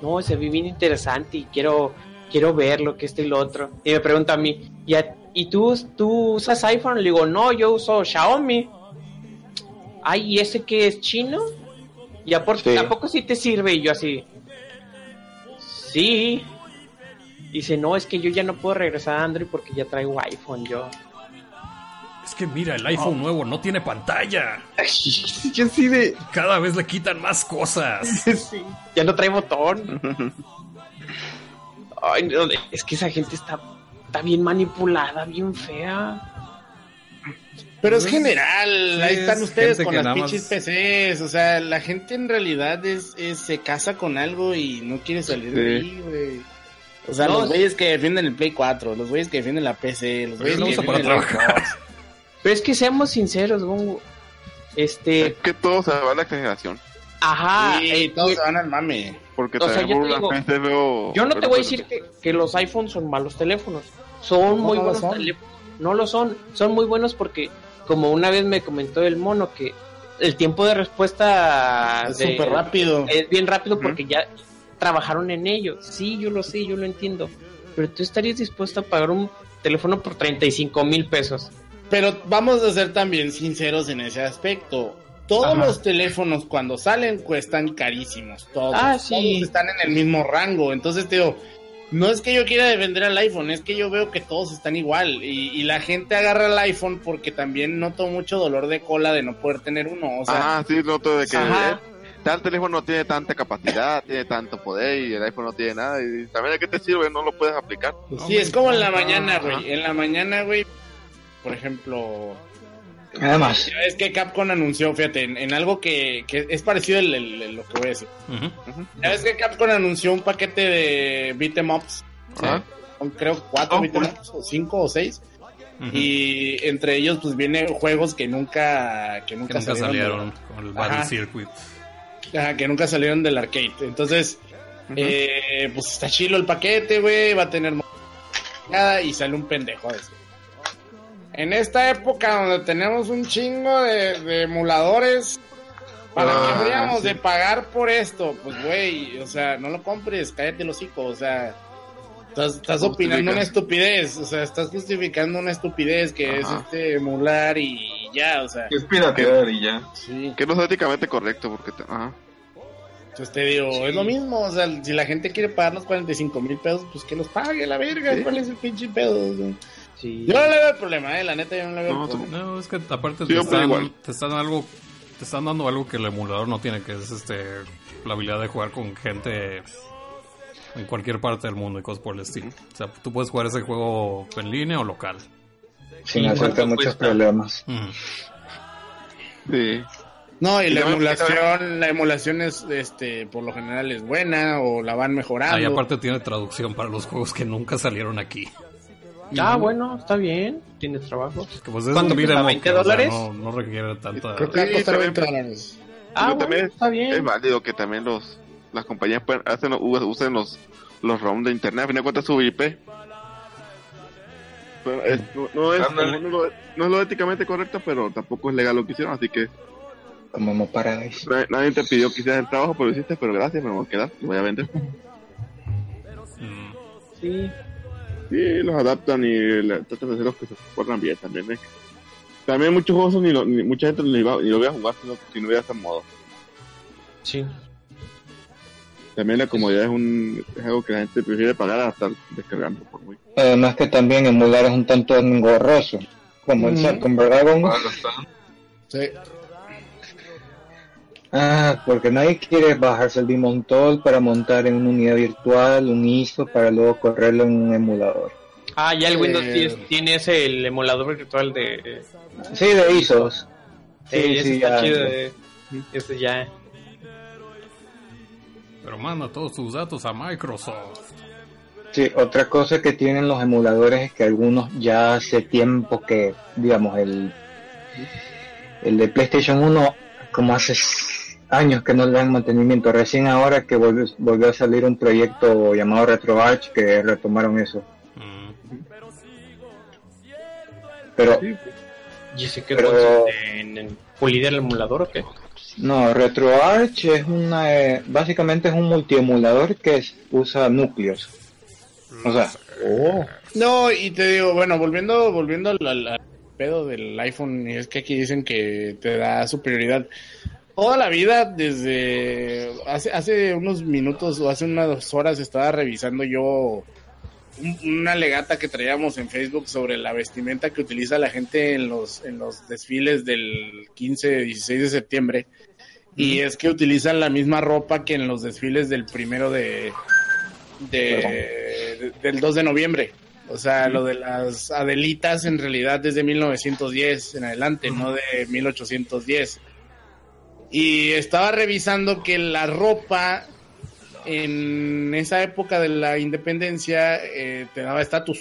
No, se ve bien interesante y quiero quiero verlo, que esto y lo otro. Y me pregunta a mí, ¿y, a- ¿y tú, tú usas iPhone? Le digo, no, yo uso Xiaomi. Ay, ¿y ese que es chino? ¿Y a, por, Sí. a poco sí te sirve? Y yo así, sí. Dice, no, es que yo ya no puedo regresar a Android porque ya traigo iPhone yo. Es que mira, el iPhone nuevo no tiene pantalla. yo sí de... Cada vez le quitan más cosas. Sí, ya no trae botón. Ay, no, es que esa gente está, está bien manipulada, bien fea. Pero es general, Sí, ahí están es ustedes con las pinches más- PCs, o sea, la gente en realidad es, es- se casa con algo y no quiere salir de ahí, güey. O sea, No, los sí. güeyes que defienden el Play 4, los güeyes que defienden la PC, los güeyes que para defienden el trabajar. Xbox. Pero es que seamos sinceros, Gongo. Este, Es que todo se va a la exageración. ajá. Sí, eh, todos se van al mame. Porque O sea, yo te digo, veo... Yo no te voy a decir que, que los iPhones son malos teléfonos. Son muy no buenos son. teléfonos. No lo son. Son muy buenos porque, como una vez me comentó el mono, que el tiempo de respuesta Es de- súper rápido. es bien rápido porque ya trabajaron en ello. Sí, yo lo sé, yo lo entiendo. Pero tú estarías dispuesto a pagar un teléfono por 35 mil pesos. Pero vamos a ser también sinceros en ese aspecto. Todos Ajá. los teléfonos cuando salen cuestan carísimos. Todos. Ah, sí. Todos están en el mismo rango. Entonces te digo, no es que yo quiera defender al iPhone, es que yo veo que todos están igual. Y, y la gente agarra el iPhone porque también noto mucho dolor de cola de no poder tener uno. O sea, Ajá, sí, noto de que Ajá. eh, tal teléfono no tiene tanta capacidad, tiene tanto poder y el iPhone no tiene nada. Y también de qué te sirve, no lo puedes aplicar. sí, es como en la mañana, güey. En la mañana, güey, por ejemplo, Además, ya ves que Capcom anunció, fíjate, en, en algo que, que es parecido el- el- el- lo que voy a decir. Ya ves que Capcom anunció un paquete de beat'em ups. Ajá. Son creo cuatro Oh, beat'em ups, o cinco o seis. Y entre ellos pues vienen juegos que nunca que nunca, que nunca salieron con el Battle Ajá. Circuit. Ajá, que nunca salieron del arcade. Entonces, eh, pues está chilo el paquete, güey, va a tener nada y sale un pendejo a decir. En esta época donde tenemos un chingo de, de emuladores, ¿para Ah, qué habríamos sí. de pagar por esto? Pues, güey, o sea, no lo compres, cállate el hocico, o sea, estás, estás opinando una estupidez, o sea, estás justificando una estupidez que es este emular y ya, o sea, Que es piratear y ya. sí. Que no es éticamente correcto, porque... te- Ajá. Entonces te digo, es lo mismo, o sea, si la gente quiere pagar los 45 mil pesos, pues que los pague la verga, Sí. ¿cuál es el pinche pedo? O sea, Sí. Yo no le veo el problema, eh, la neta yo no le veo No, el problema. No, es que aparte Sí, te, están, igual. te están algo te están dando algo que el emulador no tiene, que es este la habilidad de jugar con gente en cualquier parte del mundo y cosas por el estilo. O sea, tú puedes jugar ese juego en línea o local. sin ¿Y hacerte muchos cuesta? problemas. Sí. No, y Y la emulación, la emulación es, este, por lo general es buena o la van mejorando. Ah, y aparte tiene traducción para los juegos que nunca salieron aquí. Ah, bueno, está bien. Tienes trabajo. Que pues es ¿Cuánto up 20 que, o sea, dólares? no, no requiere tanta... Creo que va a costar también- 20 dólares. Ah, bueno, también está bien. Es válido que también los las compañías pueden, hacen, usen los, los ROM de internet, a fin de cuentas su IP. Pero es- no, no es, no, lo- no es lo éticamente correcto, pero tampoco es legal lo que hicieron, así que Como no paráis. nadie, nadie te pidió que hicieras el trabajo, pero lo hiciste, pero gracias, me voy a quedar, lo voy a vender. Mm. Sí. Sí, los adaptan y le- tratan de hacer los que se corran bien también. ¿eh? También muchos juegos ni, lo- ni- mucha gente ni, va- ni lo voy a jugar si no, si no hubiera ese modo. Sí. También la comodidad es, un, es algo que la gente prefiere pagar a estar descargando por muy. Además que también emular es un tanto engorroso. Como el Ujú. Saturn, ¿verdad, Gongo? Para los tan- Sí. Ah, porque nadie quiere bajarse el Demon Toll para montar en una unidad virtual un ISO para luego correrlo en un emulador. Ah, ya el Windows Eh, 10 tiene ese el emulador virtual de. Sí, de ISOs. Sí, Sí, ese sí, está ya. chido. eh. Ese ya. Pero manda todos tus datos a Microsoft. Sí, otra cosa que tienen los emuladores es que algunos ya hace tiempo que, digamos, el, el de PlayStation 1, como hace años que no le dan mantenimiento, recién ahora que volvió, volvió a salir un proyecto llamado RetroArch que retomaron eso. Mm. Pero ¿Y ese que Pero- en, en pulir el emulador o qué? no, RetroArch es una, eh, básicamente es un multiemulador que es- usa núcleos. O sea, No, y te digo, bueno, volviendo, volviendo al, al- al pedo del iPhone, y es que aquí dicen que te da superioridad. Toda la vida, desde hace, hace unos minutos o hace unas horas estaba revisando yo un- una legata que traíamos en Facebook sobre la vestimenta que utiliza la gente en los, en los desfiles del 15, 16 de septiembre. Y es que utilizan la misma ropa que en los desfiles del primero de, de- de- del 2 de noviembre. O sea, lo de las Adelitas en realidad desde 1910 en adelante, no de 1810. Y estaba revisando que la ropa en esa época de la independencia eh, te daba estatus.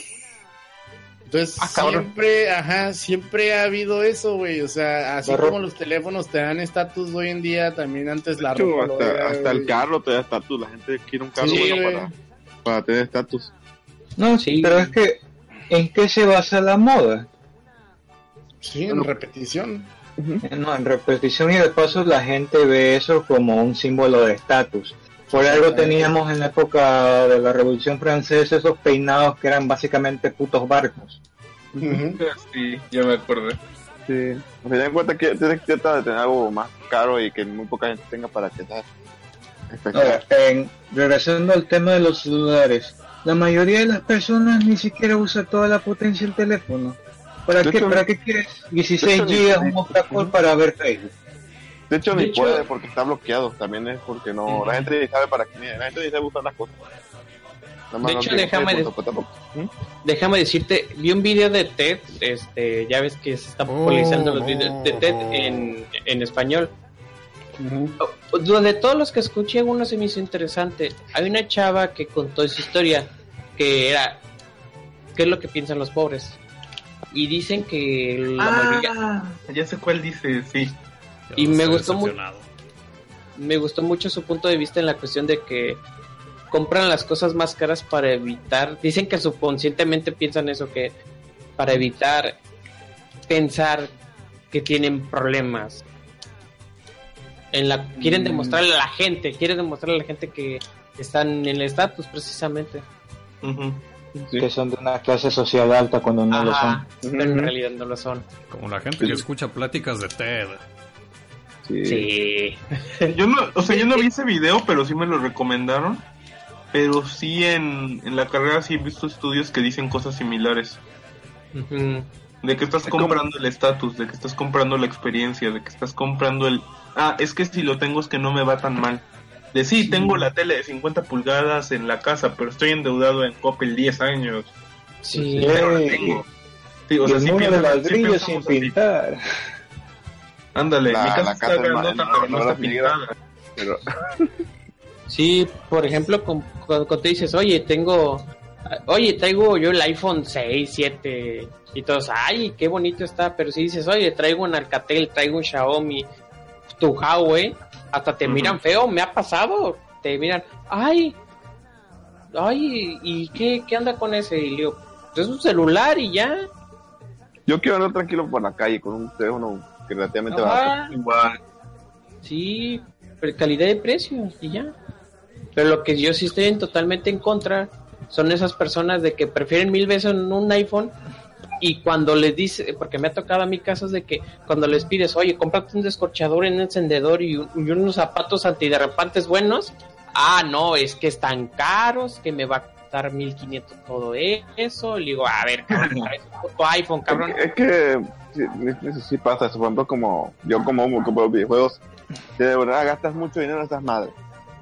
Entonces, Ah, siempre, ajá, siempre ha habido eso, güey. O sea, así La ropa. como los teléfonos te dan estatus hoy en día, también antes la hecho, ropa. hasta, era, hasta el carro te da estatus. La gente quiere un carro Sí, bueno güey. para, para tener estatus. No, Sí. pero es que, ¿en qué se basa la moda? Sí, en repetición. No, en repetición y de paso la gente ve eso como un símbolo de estatus. Por algo teníamos en la época de la Revolución Francesa esos peinados que eran básicamente putos barcos. Sí, ya me acordé. Sí. Final de cuentas, que tienes que tratar de tener algo más caro y que muy poca gente tenga para que sea Ahora, en, regresando al tema de los celulares, la mayoría de las personas ni siquiera usa toda la potencia del teléfono. ¿Para qué, hecho, ¿Para qué quieres 16 de hecho, ni- gigas un octa-core para ver Facebook? De hecho, De ni hecho- puede porque está bloqueado. También es porque no. La gente ni sabe para qué. La gente ni sabe usar las cosas. Nada más De no hecho, tiene déjame de-. ¿Mm? Déjame decirte, vi un video de TED, este, ya ves que se están popularizando los videos de TED en, en español. De todos los que escuché, uno se me hizo interesante. Hay una chava que contó su historia, que era, ¿qué es lo que piensan los pobres? Y dicen que la mayoría, Ah, ya sé cuál dice, sí. Y me gustó mu- me gustó mucho su punto de vista en la cuestión de que compran las cosas más caras para evitar, dicen que subconscientemente piensan eso, que para evitar pensar que tienen problemas. En la, quieren Mm. demostrarle a la gente, quieren demostrarle a la gente que están en el estatus precisamente. Ujú. Sí. Que son de una clase social alta cuando no lo son. en realidad no lo son. Como la gente que escucha pláticas de TED. Sí. Sí. Yo no, o sea, yo no vi ese video, pero sí me lo recomendaron. Pero sí en, en la carrera sí he visto estudios que dicen cosas similares. De que estás comprando el estatus, de que estás comprando la experiencia, de que estás comprando el... Ah, es que si lo tengo es que no me va tan mal. De sí, tengo la tele de 50 pulgadas en la casa, pero estoy endeudado en Coppel 10 años. Sí. Pero la tengo. Sí, o y sea, el sí de ladrillo sin pintar. Ándale, La- mi casa la está casa es grandota, ma- pero no, está pintada. Pero, Sí, por ejemplo, cuando te dices, oye, tengo, oye, traigo yo el iPhone 6, 7, y todos, ay, qué bonito está, pero si dices, oye, traigo un Alcatel, traigo un Xiaomi, tu Huawei, hasta te miran feo, me ha pasado, te miran, ay, ay, ¿y qué, qué anda con ese? Y le digo, "Pues es un celular y ya. yo quiero andar tranquilo por la calle con un teléfono que relativamente. Ajá. Igual. Sí, pero calidad de precio y ya. Pero lo que yo sí estoy en- totalmente en contra son esas personas de que prefieren mil veces un iPhone y cuando les dice, porque me ha tocado a mí casos de que cuando les pides, oye, cómprate un descorchador un encendedor y, un- y unos zapatos antiderrapantes buenos, ah, no, es que están caros, que me va a costar 1500 todo eso. Le digo, a ver, cabrón, tu iPhone, cabrón. Es que sí, eso sí pasa, por ejemplo, como yo como un como videojuegos, que de verdad gastas mucho dinero en estas madres.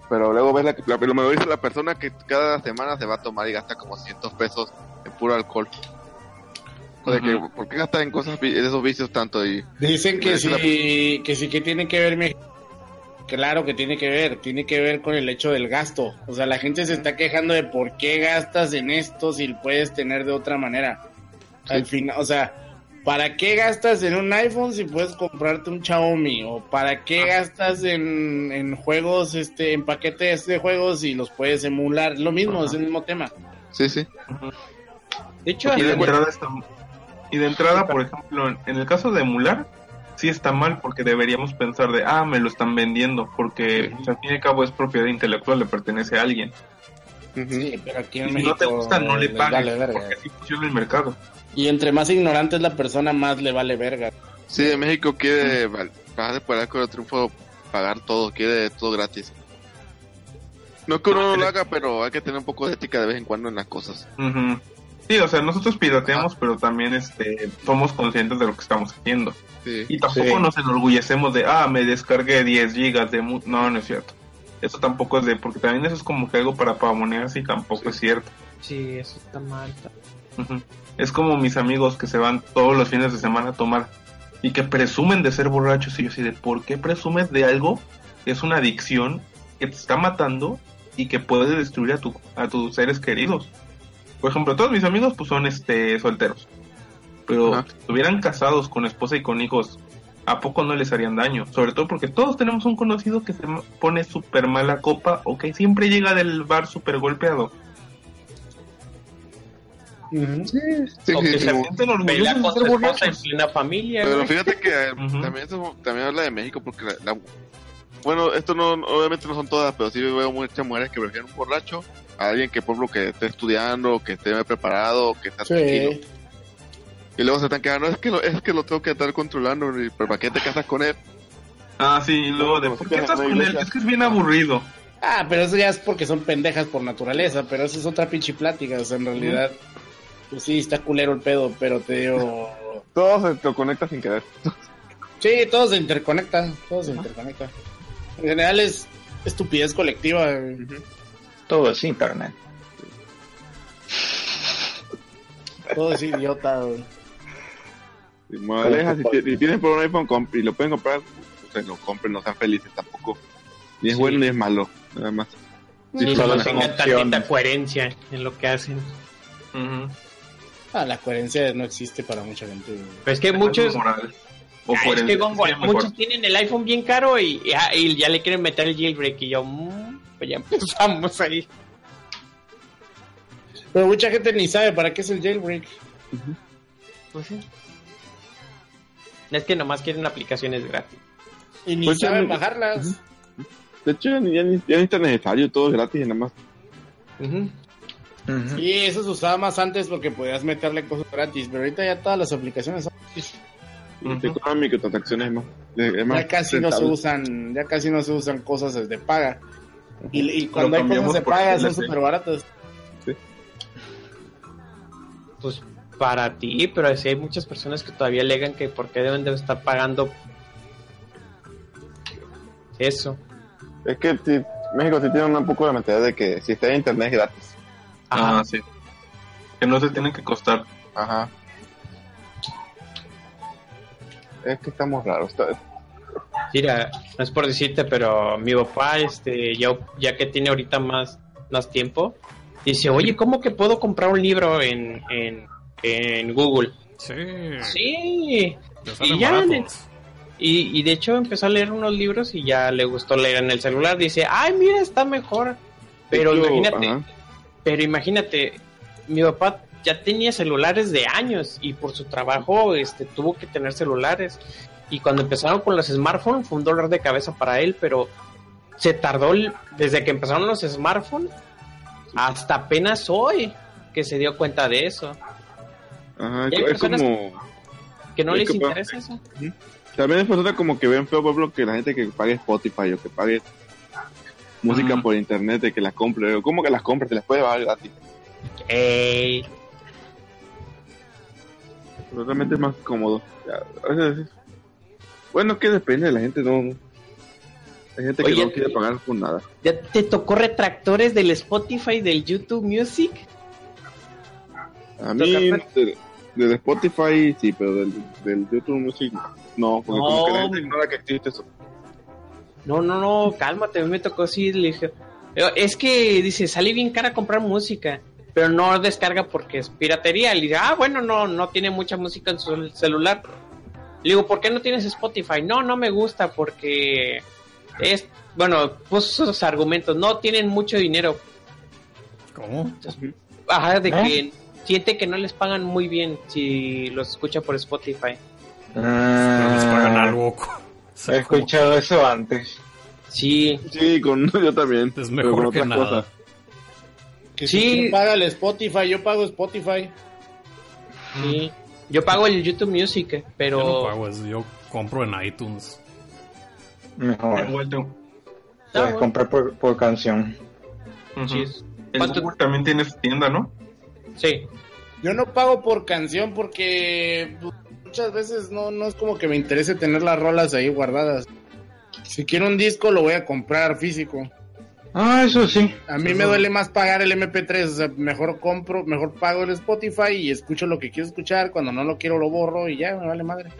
Pero luego ves la que la, lo me lo dice la persona que cada semana se va a tomar y gasta como 100 pesos en puro alcohol. O sea, que. ¿por qué gastas en cosas, en esos vicios tanto? Y Dicen que la- sí, que sí que tiene que ver, mi- claro que tiene que ver, tiene que ver con el hecho del gasto. O sea, la gente se está quejando de por qué gastas en esto si puedes tener de otra manera. Al final, o sea, ¿para qué gastas en un iPhone si puedes comprarte un Xiaomi? ¿O para qué gastas en, en juegos, este, en paquetes de juegos y los puedes emular? Lo mismo, es el mismo tema. sí, sí. De hecho, Y de hasta- entrada, está- y de entrada, por ejemplo, en, en el caso de emular, sí está mal porque deberíamos pensar de, ah, me lo están vendiendo, porque pues, al fin y al cabo es propiedad intelectual, le pertenece a alguien. Sí, pero aquí Y en si México no te gusta, no le pagues, vale porque así funciona el mercado. Y entre más ignorante es la persona, más le vale verga. Sí, en México quiere val- pagar por algo de triunfo, pagar todo, quiere todo gratis. No que uno no lo haga, pero hay que tener un poco de ética de vez en cuando en las cosas. Ujú. Sí, o sea, nosotros pirateamos, pero también este somos conscientes de lo que estamos haciendo. Sí. Y tampoco Sí. nos enorgullecemos de, ah, me descargué 10 gigas de... mu-". No, no es cierto. Eso tampoco es de... Porque también eso es como que algo para pavonearse y tampoco es cierto. sí, eso está mal. Es como mis amigos que se van todos los fines de semana a tomar y que presumen de ser borrachos. Y yo así de, ¿por qué presumes de algo que es una adicción que te está matando y que puede destruir a, tu, a tus seres queridos? Por ejemplo, todos mis amigos pues son este solteros. Pero Ajá. si estuvieran casados con esposa y con hijos, ¿a poco no les harían daño? Sobre todo porque todos tenemos un conocido que se pone súper mala copa o que siempre llega del bar súper golpeado. Sí, O sí, que sí, se Sienten orgullosos de ser en plena familia. Pero güey. fíjate que eh, también eso también habla de México porque la, la- bueno, esto no obviamente no son todas, pero sí veo muchas mujeres que prefieren un borracho alguien que por ejemplo que esté estudiando, que esté preparado, que está tranquilo. Sí. Y luego se están quedando, es que lo, es que lo tengo que estar controlando, pero ¿para qué te casas con él? Ah, sí, y luego de, ¿por qué estás con él? Es que es bien aburrido. Ah, pero eso ya es porque son pendejas por naturaleza, pero eso es otra pinche plática, o sea, en realidad, pues sí, está culero el pedo, pero te digo, Todo se te conecta sin querer. sí, todo se interconecta, todo se interconecta. En general es estupidez colectiva. güey. Todo es internet. Todo es idiota. güey. Y moraleja, si, si tienen por un iPhone comp- y lo pueden comprar, pues lo compren, no sean felices tampoco. Ni es Sí. bueno ni es malo, nada más. Sí, Sí, solo tengan tantita coherencia en lo que hacen. Ah, la coherencia no existe para mucha gente. Pero es que muchos. O Ah, es que muchos tienen el iPhone bien caro y, y, ah, y ya le quieren meter el jailbreak y yo, mm, pues ya empezamos ahí. Pero mucha gente ni sabe para qué es el jailbreak. Pues sí. Es que nomás quieren aplicaciones gratis. Y ni Pues ya saben bajarlas. De hecho, ya ni, ya ni, ya ni está necesario, todo es gratis y nada más. Y eso se usaba más antes porque podías meterle cosas gratis, pero ahorita ya todas las aplicaciones son gratis. Microtransacciones es más, ya casi no se usan, ya casi no se usan cosas de paga. Y, y cuando hay cosas de por paga son súper baratas. Pues para ti, pero sí hay muchas personas que todavía alegan que por qué deben de estar pagando eso. Es que sí, México sí tiene un poco la mentalidad de que si está en internet es gratis. Ajá. Ah, sí. Que no se tienen que costar. Ajá. Es que estamos raros. está- Mira, no es por decirte, pero mi papá, este, ya, ya que tiene ahorita más, más tiempo, dice, oye, ¿cómo que puedo comprar un libro en, en, en Google? Sí. Sí. Y ya. Y, y de hecho empezó a leer unos libros y ya le gustó leer en el celular. Dice, ay, mira, está mejor. Pero imagínate, ajá. pero imagínate, mi papá ya tenía celulares de años y por su trabajo este, tuvo que tener celulares. Y cuando empezaron con los smartphones fue un dolor de cabeza para él, pero se tardó el- desde que empezaron los smartphones hasta apenas hoy que se dio cuenta de eso. Ajá, hay es como... Que no Es les que, interesa eso. También es personas como que ven feo, por ejemplo, que la gente que pague Spotify o que pague música por internet, de que las compre. ¿Cómo que las compre? Se las puede bajar gratis. Ey, Pero realmente es más cómodo. A veces- Bueno, que depende de la gente, no. Hay gente que no quiere pagar por nada. ¿Ya te tocó retractores del Spotify, del YouTube Music? A mí, del Spotify sí, pero del, del YouTube Music no, porque como que la gente No. ignora que existe eso. No, no, no, cálmate, a mí me tocó así, le dije, "Eh, es que, dice, sale bien cara comprar música, pero no descarga porque es piratería. Le dije, ah, bueno, no, no tiene mucha música en su celular. Le digo, ¿por qué no tienes Spotify? No, no me gusta porque es, bueno, puso sus argumentos, no tienen mucho dinero. ¿Cómo? Ajá, de ¿Eh? que siente que no les pagan muy bien si los escucha por Spotify. Pero les pagan Ah, algo. He escuchado eso antes. Sí, Sí, con yo también. Es mejor con que nada. cosas. Que Sí. si paga el Spotify, yo pago Spotify. sí. Yo pago el YouTube Music, pero... Yo no pago eso, yo compro en iTunes. Mejor. Puedes bueno. comprar por, por canción. Sí, es- El ¿Cuánto- Google también tiene su tienda, ¿no? sí. Yo no pago por canción porque pues, muchas veces no, no es como que me interese tener las rolas ahí guardadas. Si quiero un disco lo voy a comprar físico. Ah, eso sí. A mí me duele más pagar el MP3, o sea, mejor compro, mejor pago el Spotify y escucho lo que quiero escuchar, cuando no lo quiero lo borro y ya, me vale madre.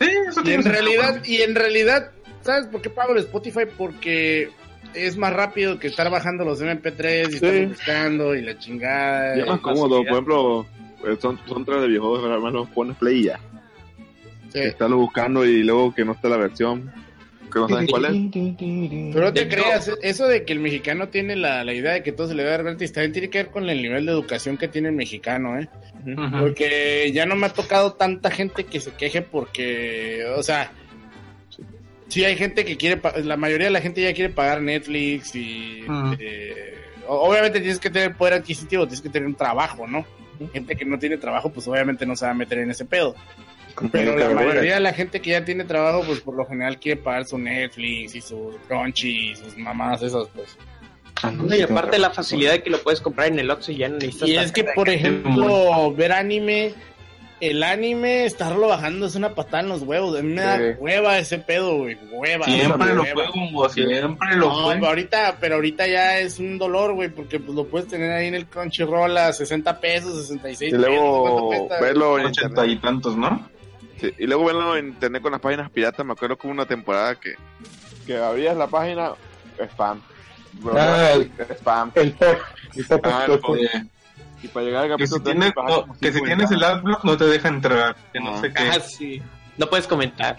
Sí, eso Y tiene en sentido. realidad, y en realidad, ¿sabes por qué pago el Spotify? Porque es más rápido que estar bajando los MP3 y estar buscando y la chingada. Y es más cómodo, por ejemplo, eh, son, son tres de además los pones play y ya. Sí. Estarlo buscando y luego que no esté la versión, que no sabes cuál es. Pero no te creas, eso de que el mexicano tiene la, la idea de que todo se le va a dar gratis, también tiene que ver con el nivel de educación que tiene el mexicano, ¿eh? Porque ya no me ha tocado tanta gente que se queje porque, o sea, sí hay gente que quiere, la mayoría de la gente ya quiere pagar Netflix y eh, obviamente tienes que tener poder adquisitivo, tienes que tener un trabajo, ¿no? Gente que no tiene trabajo, pues obviamente no se va a meter en ese pedo. Pero la mayoría de la gente que ya tiene trabajo, pues por lo general quiere pagar su Netflix y su Crunchy y sus mamadas esas, pues. No, y aparte la facilidad de que lo puedes comprar en el Oxxo y ya no necesitas Y es que, por ejemplo, ver anime, el anime, estarlo bajando es una patada en los huevos. A mí me da Sí. hueva ese pedo, güey. Hueva. Siempre lo hueva. fue, Hugo, siempre lo No, pero ahorita, pero ahorita ya es un dolor, güey, porque pues lo puedes tener ahí en el Crunchyroll a 60 pesos, 66 Y luego pesos. ¿cuánto cuesta? verlo en Ochenta internet. y tantos, ¿no? Sí, y luego verlo en internet con las páginas piratas. Me acuerdo como una temporada que, que abrías la página, spam. Ah, el- spam. El pop. El pop Ah, el Y para llegar al que si capítulo tienes, no, que si tienes el adblock no te deja entrar. Que no Ah. sé qué. Ah, sí. No puedes comentar.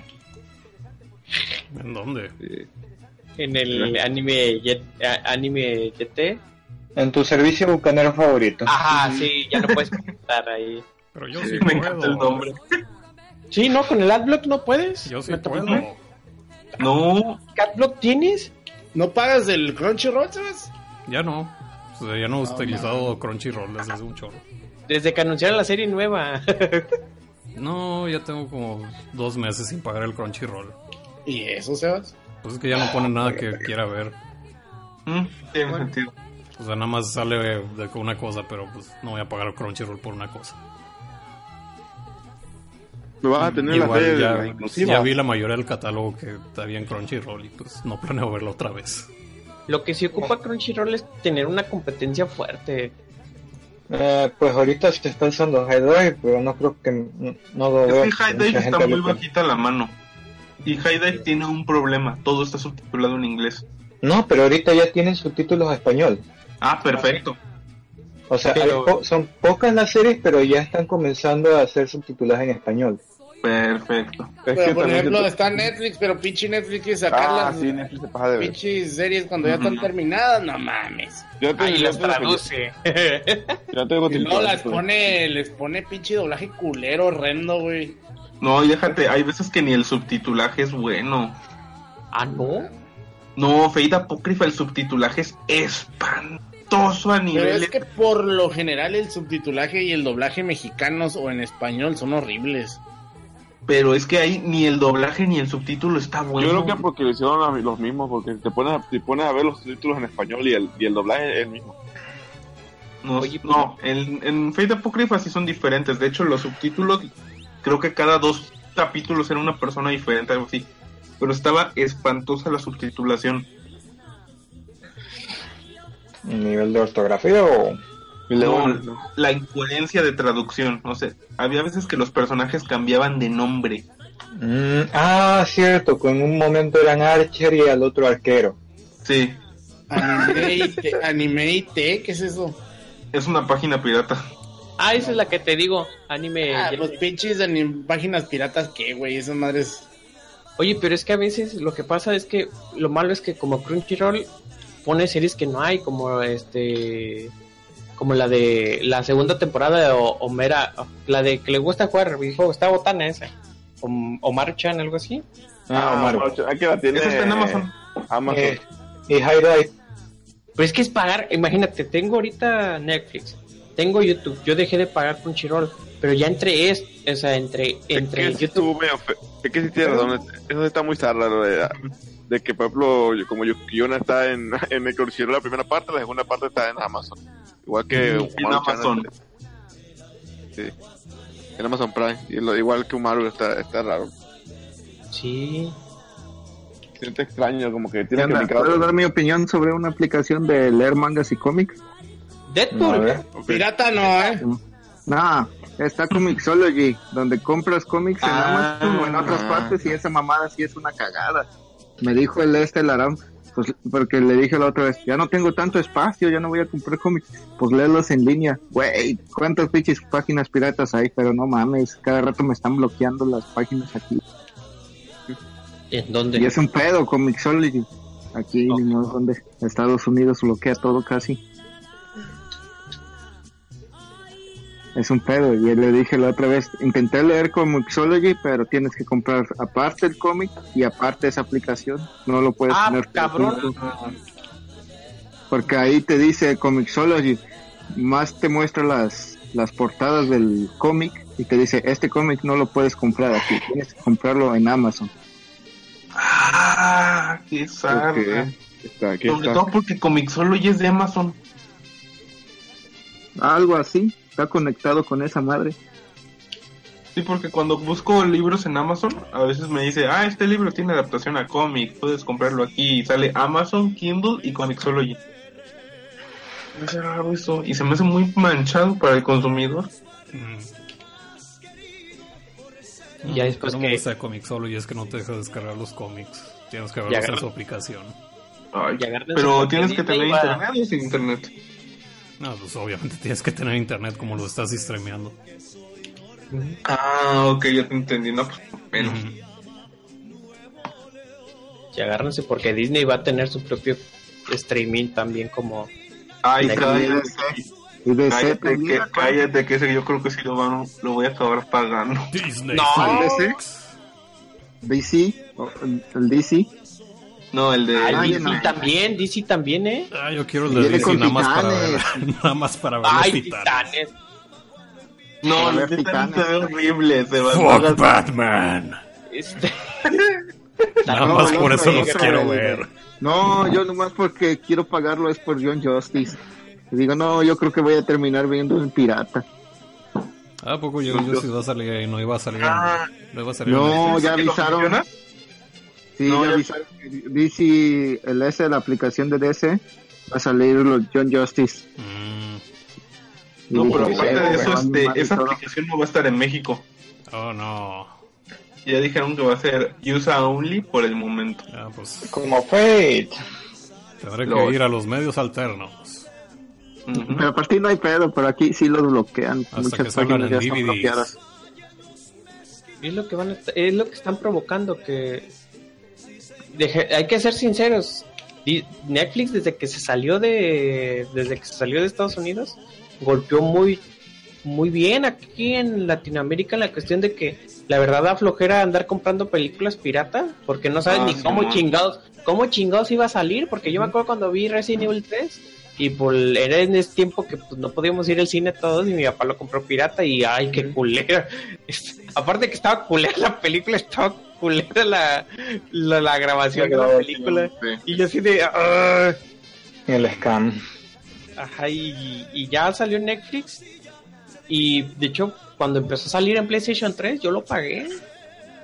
¿En dónde? Sí. En el anime, Jet- a- anime GT. En tu servicio bucanero favorito. Ajá, sí, ya no puedes comentar ahí. Pero yo sí Me puedo. encanta el nombre. Sí, no, con el adblock no puedes. Yo sí puedo. No, ¿Qué adblock tienes? ¿No pagas el Crunchyroll, sabes? Ya no. O sea, ya no he No, utilizado Crunchyroll desde hace un chorro. Desde que anunciaron la serie nueva. No, ya tengo como dos meses sin pagar el Crunchyroll. ¿Y eso, Sebas? Pues es que ya no ponen nada que quiera ver. Mm, tiene sentido. O sea, nada más sale de una cosa, pero pues no voy a pagar el Crunchyroll por una cosa. Me vas a tener la Igual serie ya, inclusiva. ya vi la mayoría del catálogo que está bien Crunchyroll y pues no planeo verlo otra vez. Lo que sí ocupa Crunchyroll es tener una competencia fuerte. Eh, pues ahorita se está usando High Drive, pero no creo que no, no lo veo. Es que High Dive está muy bajita la mano. Y High Dive tiene un problema. Todo está subtitulado en inglés. No, pero ahorita ya tienen subtítulos a español. Ah, perfecto. O sea, Pero- hay po- son pocas las series, pero ya están comenzando a hacer subtitulaje en español. Perfecto. Es Pero, que por ejemplo, está Netflix, pero pinche Netflix quiere sacar Ah, las sí, Netflix se pasa de ver. pinches series cuando ya están terminadas. No mames. Yo te- Ahí yo las te- traduce. Yo tengo Y luego las pone, les pone pinche doblaje culero, horrendo, güey. No, y déjate, hay veces que ni el subtitulaje es bueno. ah, no. No, Fate Apócrifa, el subtitulaje es espantoso a Pero nivel. es que por lo general el subtitulaje y el doblaje mexicanos o en español son horribles. Pero es que ahí ni el doblaje ni el subtítulo está bueno. Yo creo que porque lo hicieron los mismos, porque te pones, a, te pones a ver los títulos en español y el, y el doblaje es el mismo. No, Oye, no, en, en Fate Apócrifa sí son diferentes. De hecho, los subtítulos, creo que cada dos capítulos era una persona diferente, algo así. Pero estaba espantosa la subtitulación. ¿Nivel de ortografía o...? Y luego, No, la incoherencia de traducción. No sé, había veces que los personajes cambiaban de nombre. Mm, ah, cierto, que en un momento eran Archer y al otro arquero. Sí, Anime IT, ¿qué es eso? es una página pirata. Ah, esa es la que te digo. Anime. Ah, pues pinches anim- páginas piratas, ¿qué, güey? Esas madres. Oye, pero es que a veces lo que pasa es que lo malo es que como Crunchyroll pone series que no hay, como este como la de la segunda temporada de O- Homera, la de que le gusta jugar videojuegos, está botana esa. Om- Omar Chan, algo así. Ah, Omar. Aquí la tiene. Eso está en Amazon. Amazon. Eh, y. Pero es que es pagar, imagínate, tengo ahorita Netflix, tengo YouTube, yo dejé de pagar Crunchyroll, pero ya entre es, o sea, entre, entre es que YouTube. Es que sí tienes razón. Eso está muy zarra. lo De, de que, por ejemplo, yo- como Yona está en, en el Crunchyroll la primera parte, la segunda parte está en Amazon. Igual que En Umaru Amazon. Sí. En Amazon Prime. Y lo- igual que Umaru está, está raro. Sí. siente extraño, como que tiene ¿Qué que. ¿Puedo dar mi opinión sobre una aplicación de leer mangas y cómics? Deadpool. Pirata no, ¿eh? No, está Comixology, donde compras cómics en Ah. Amazon o en otras partes y esa mamada sí es una cagada. Me dijo el este, el Aram, pues porque le dije la otra vez, ya no tengo tanto espacio, ya no voy a comprar cómics, pues léelos en línea. Güey, cuántas pinches páginas piratas hay, pero no mames, cada rato me están bloqueando las páginas aquí. ¿En dónde? Y es un pedo, Comixology. Aquí, no sé dónde, Estados Unidos bloquea todo casi. Es un pedo, y le dije la otra vez, intenté leer Comixology, pero tienes que comprar aparte el cómic y aparte esa aplicación, no lo puedes Ah, tener cabrón. Porque ahí te dice Comixology, más te muestra las, las portadas del cómic y te dice, este cómic no lo puedes comprar aquí, tienes que comprarlo en Amazon. Ah, qué. Está, Sobre está. todo porque Comixology es de Amazon. Algo así, está conectado con esa madre. Sí, porque cuando busco libros en Amazon, a veces me dice, ah, este libro tiene adaptación a cómic, puedes comprarlo aquí. Y sale Amazon, Kindle y Comixology. Me hace raro eso. Y se me hace muy manchado para el consumidor. Mm. Y ya después no me que- gusta de Comixology es que no te deja descargar los cómics. Tienes que verlos en su aplicación. Ay, pero tienes que tener va- internet o sin internet. No, pues obviamente tienes que tener internet como lo estás streameando. Ah, ok, ya te entendí. No, pues menos. Ujú. Y agárrense porque Disney va a tener su propio streaming también como... Ay, cállate. Y de Cállate que, cállate que ese yo creo que sí lo, van, lo voy a acabar pagando. Disney No. DC, el- el DC, No, el de... Ay, Ay, DC no. también, DC también, ¿eh? Ah, yo quiero el de DC nada más para ver. Nada más para ver Ay, los titanes. Titanes. No, A los ver, titanes se ven horribles. Se van Fuck Batman. Este... Nada No, más el por eso los quiero ver. No, yo nomás porque quiero pagarlo es por John Justice. Y digo, no, yo creo que voy a terminar viendo el pirata. ¿A poco yo sí iba a salir ahí? No iba a salir. Ah. no iba a salir. No, ya ¿Sí lo avisaron. Sí, No, ya avisaron que DC, el S, la aplicación de DC, va a salir los John Justice. Mm. No, pero "Sí, aparte de eso, este, esa todo". aplicación no va a estar en México. Oh, no. Ya dijeron que va a ser USA Only por el momento. Ah, pues Como Fate. tendré que ir a los medios alternos. Pero a partir no hay pedo, pero aquí sí los bloquean. Hasta que Muchas salgan páginas ya en están DVDs. bloqueadas. Es lo que van a es lo que están provocando que Deje- hay que ser sinceros. Netflix desde que se salió de desde que se salió de Estados Unidos golpeó muy muy bien aquí en Latinoamérica la cuestión de que la verdad da flojera andar comprando películas pirata porque no sabes Ah, ni sí, cómo no. chingados cómo chingados iba a salir porque yo me acuerdo cuando vi Resident Evil 3 y era en ese tiempo que pues no podíamos ir al cine todos y mi papá lo compró pirata y ay qué culera aparte que estaba culera la película estaba culera la, la, la grabación de la película y yo así de. Y el scam. Ajá, y, y ya salió en Netflix. Y de hecho, cuando empezó a salir en PlayStation 3, yo lo pagué.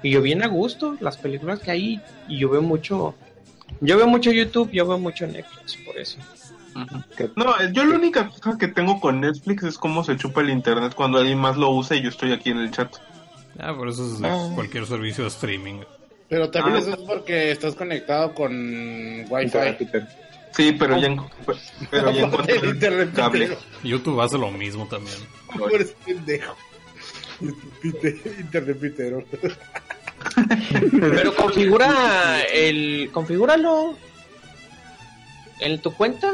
Y yo bien a gusto, las películas que hay. Y yo veo mucho. Yo veo mucho YouTube, yo veo mucho Netflix, por eso. No, yo la única cosa que tengo con Netflix es cómo se chupa el internet cuando alguien más lo usa y yo estoy aquí en el chat. Ah, por eso es Ah. cualquier servicio de streaming. Pero también Ah. eso es porque estás conectado con Wi-Fi. Sí, pero ya, en- pero ya encontré El internet cable. YouTube hace lo mismo también. Tú eres pendejo. Pite- Internet pitero. Pero configura el. Configúralo. En tu cuenta.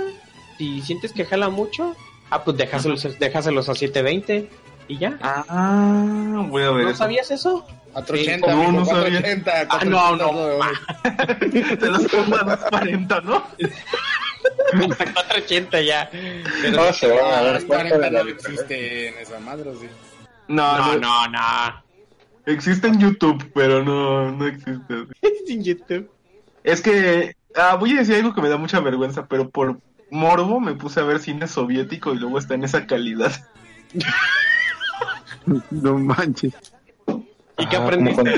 Si sientes que jala mucho. Ah, pues déjaselos, déjaselos a 720. Y ya. Ah, voy a ver ¿No eso. sabías eso? 480, ¿cómo mijo, no sabía? 480. Ah, no, no, 480, Te los pongo a 240, ¿no? Hasta 480 ya. Pero- No se van a Ah, dar cuenta 40 de la no existe en esa madre, ¿o sí? No, No, no, no, no. Existe en YouTube, pero no, no existe. Sin YouTube. Es que, ah, voy a decir algo que me da mucha vergüenza, pero por morbo me puse a ver cine soviético y luego está en esa calidad. No manches. ¿Y qué Ah, aprendiste?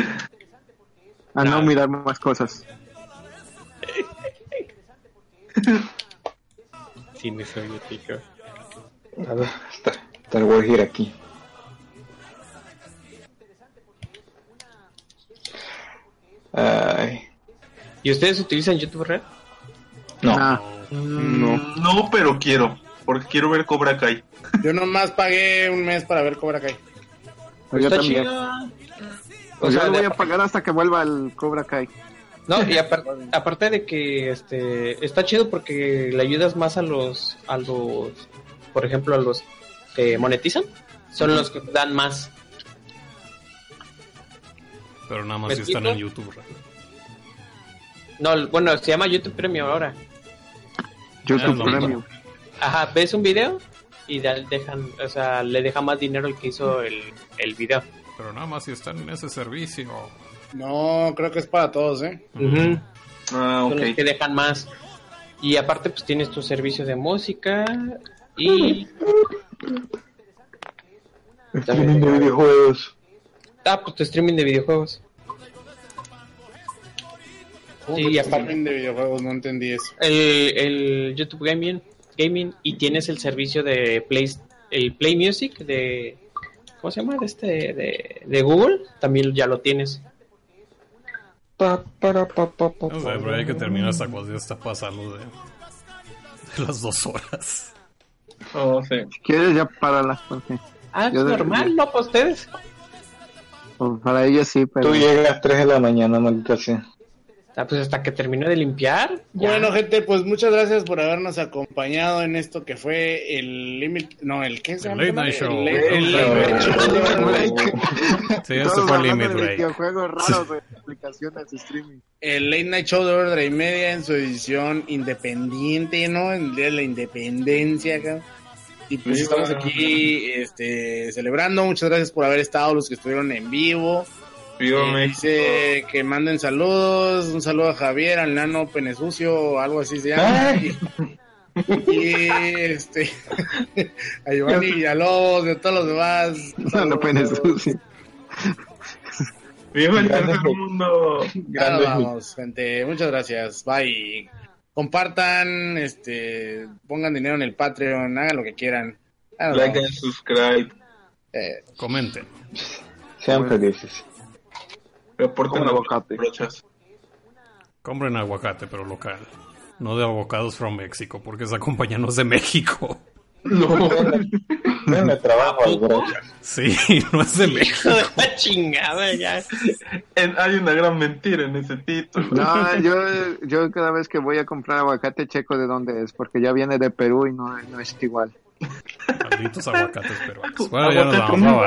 A no Nada. mirar más cosas. Cine soviético. A ver, está, está el War Hero aquí. Ay, ¿Y ustedes utilizan YouTube Red? no. Ah, No. No, pero quiero. Porque quiero ver Cobra Kai. Yo nomás pagué un mes para ver Cobra Kai. Pues yo Está también. chido. Pues O sea, yo lo voy a pagar hasta que vuelva el Cobra Kai. No, y apar- aparte de que este está chido porque le ayudas más a los a los por ejemplo a los que monetizan, son los que dan más. Pero nada más ¿Me si están en YouTube. No, bueno, se llama YouTube Premium ahora. YouTube Ah. Premium. Ajá, ves un video y dejan, o sea, le deja más dinero el que hizo el, el video. Pero nada más si están en ese servicio. No, creo que es para todos, ¿eh? Ujú. Ah, Son los ok. que dejan más. Y aparte, pues tienes tu servicio de música y. Streaming de videojuegos. Ah, pues tu streaming de videojuegos. ¿Cómo Sí, y aparte- streaming de videojuegos, no entendí eso. El, el YouTube Gaming, Gaming y tienes el servicio de Play, el Play Music de. ¿Cómo se llama? De, este, de, de Google. También ya lo tienes. Pa, para, pa, pa, pa, No sé, pero hay que terminar hasta cuando ya está pasando de, de las dos horas. Oh, sí. Si quieres, ya páralas, porque Ah, es Yo de- normal, ¿no? Para ustedes. pues, para ellos sí, pero... Tú llegas 3 de la mañana, maldita sea. Ah, pues hasta que termine de limpiar. ya. Bueno, gente, pues muchas gracias por habernos acompañado en esto que fue el Limit. No, el ¿qué se El? Late Night Show. El Late- el Night Show. Sí, Todos fue hablando Limit de Break. videojuegos raros de aplicaciones de streaming. El Late Night Show de Ordre y Media en su edición independiente, ¿no? El día de la independencia, acá. Y pues estamos aquí este, celebrando. Muchas gracias por haber estado, los que estuvieron en vivo. Viva Eh, México. dice que manden saludos. Un saludo a Javier, al nano Penesucio, algo así se llama. Y este a Giovanni Villalobos, de todos los demás. No lo pueden sucio. Viva el Grande. tercer mundo. Nos vamos, gente. Muchas gracias. Bye. Compartan, este, pongan dinero en el Patreon, hagan lo que quieran. Like and subscribe. Eh, Comenten. Sean felices. Reporten aguacate. brochas. Compren aguacate, pero local. No de avocados from México, porque esa compañía no es de México. No. Denle trabajo al brocha. Sí, no es de México. Hijo de la chingada, ya. En- hay una gran mentira en ese título. No, yo, yo cada vez que voy a comprar aguacate checo de dónde es, porque ya viene de Perú y no, no es igual. Malditos aguacates peruanos. Bueno, ya nos vamos. ¿Cómo?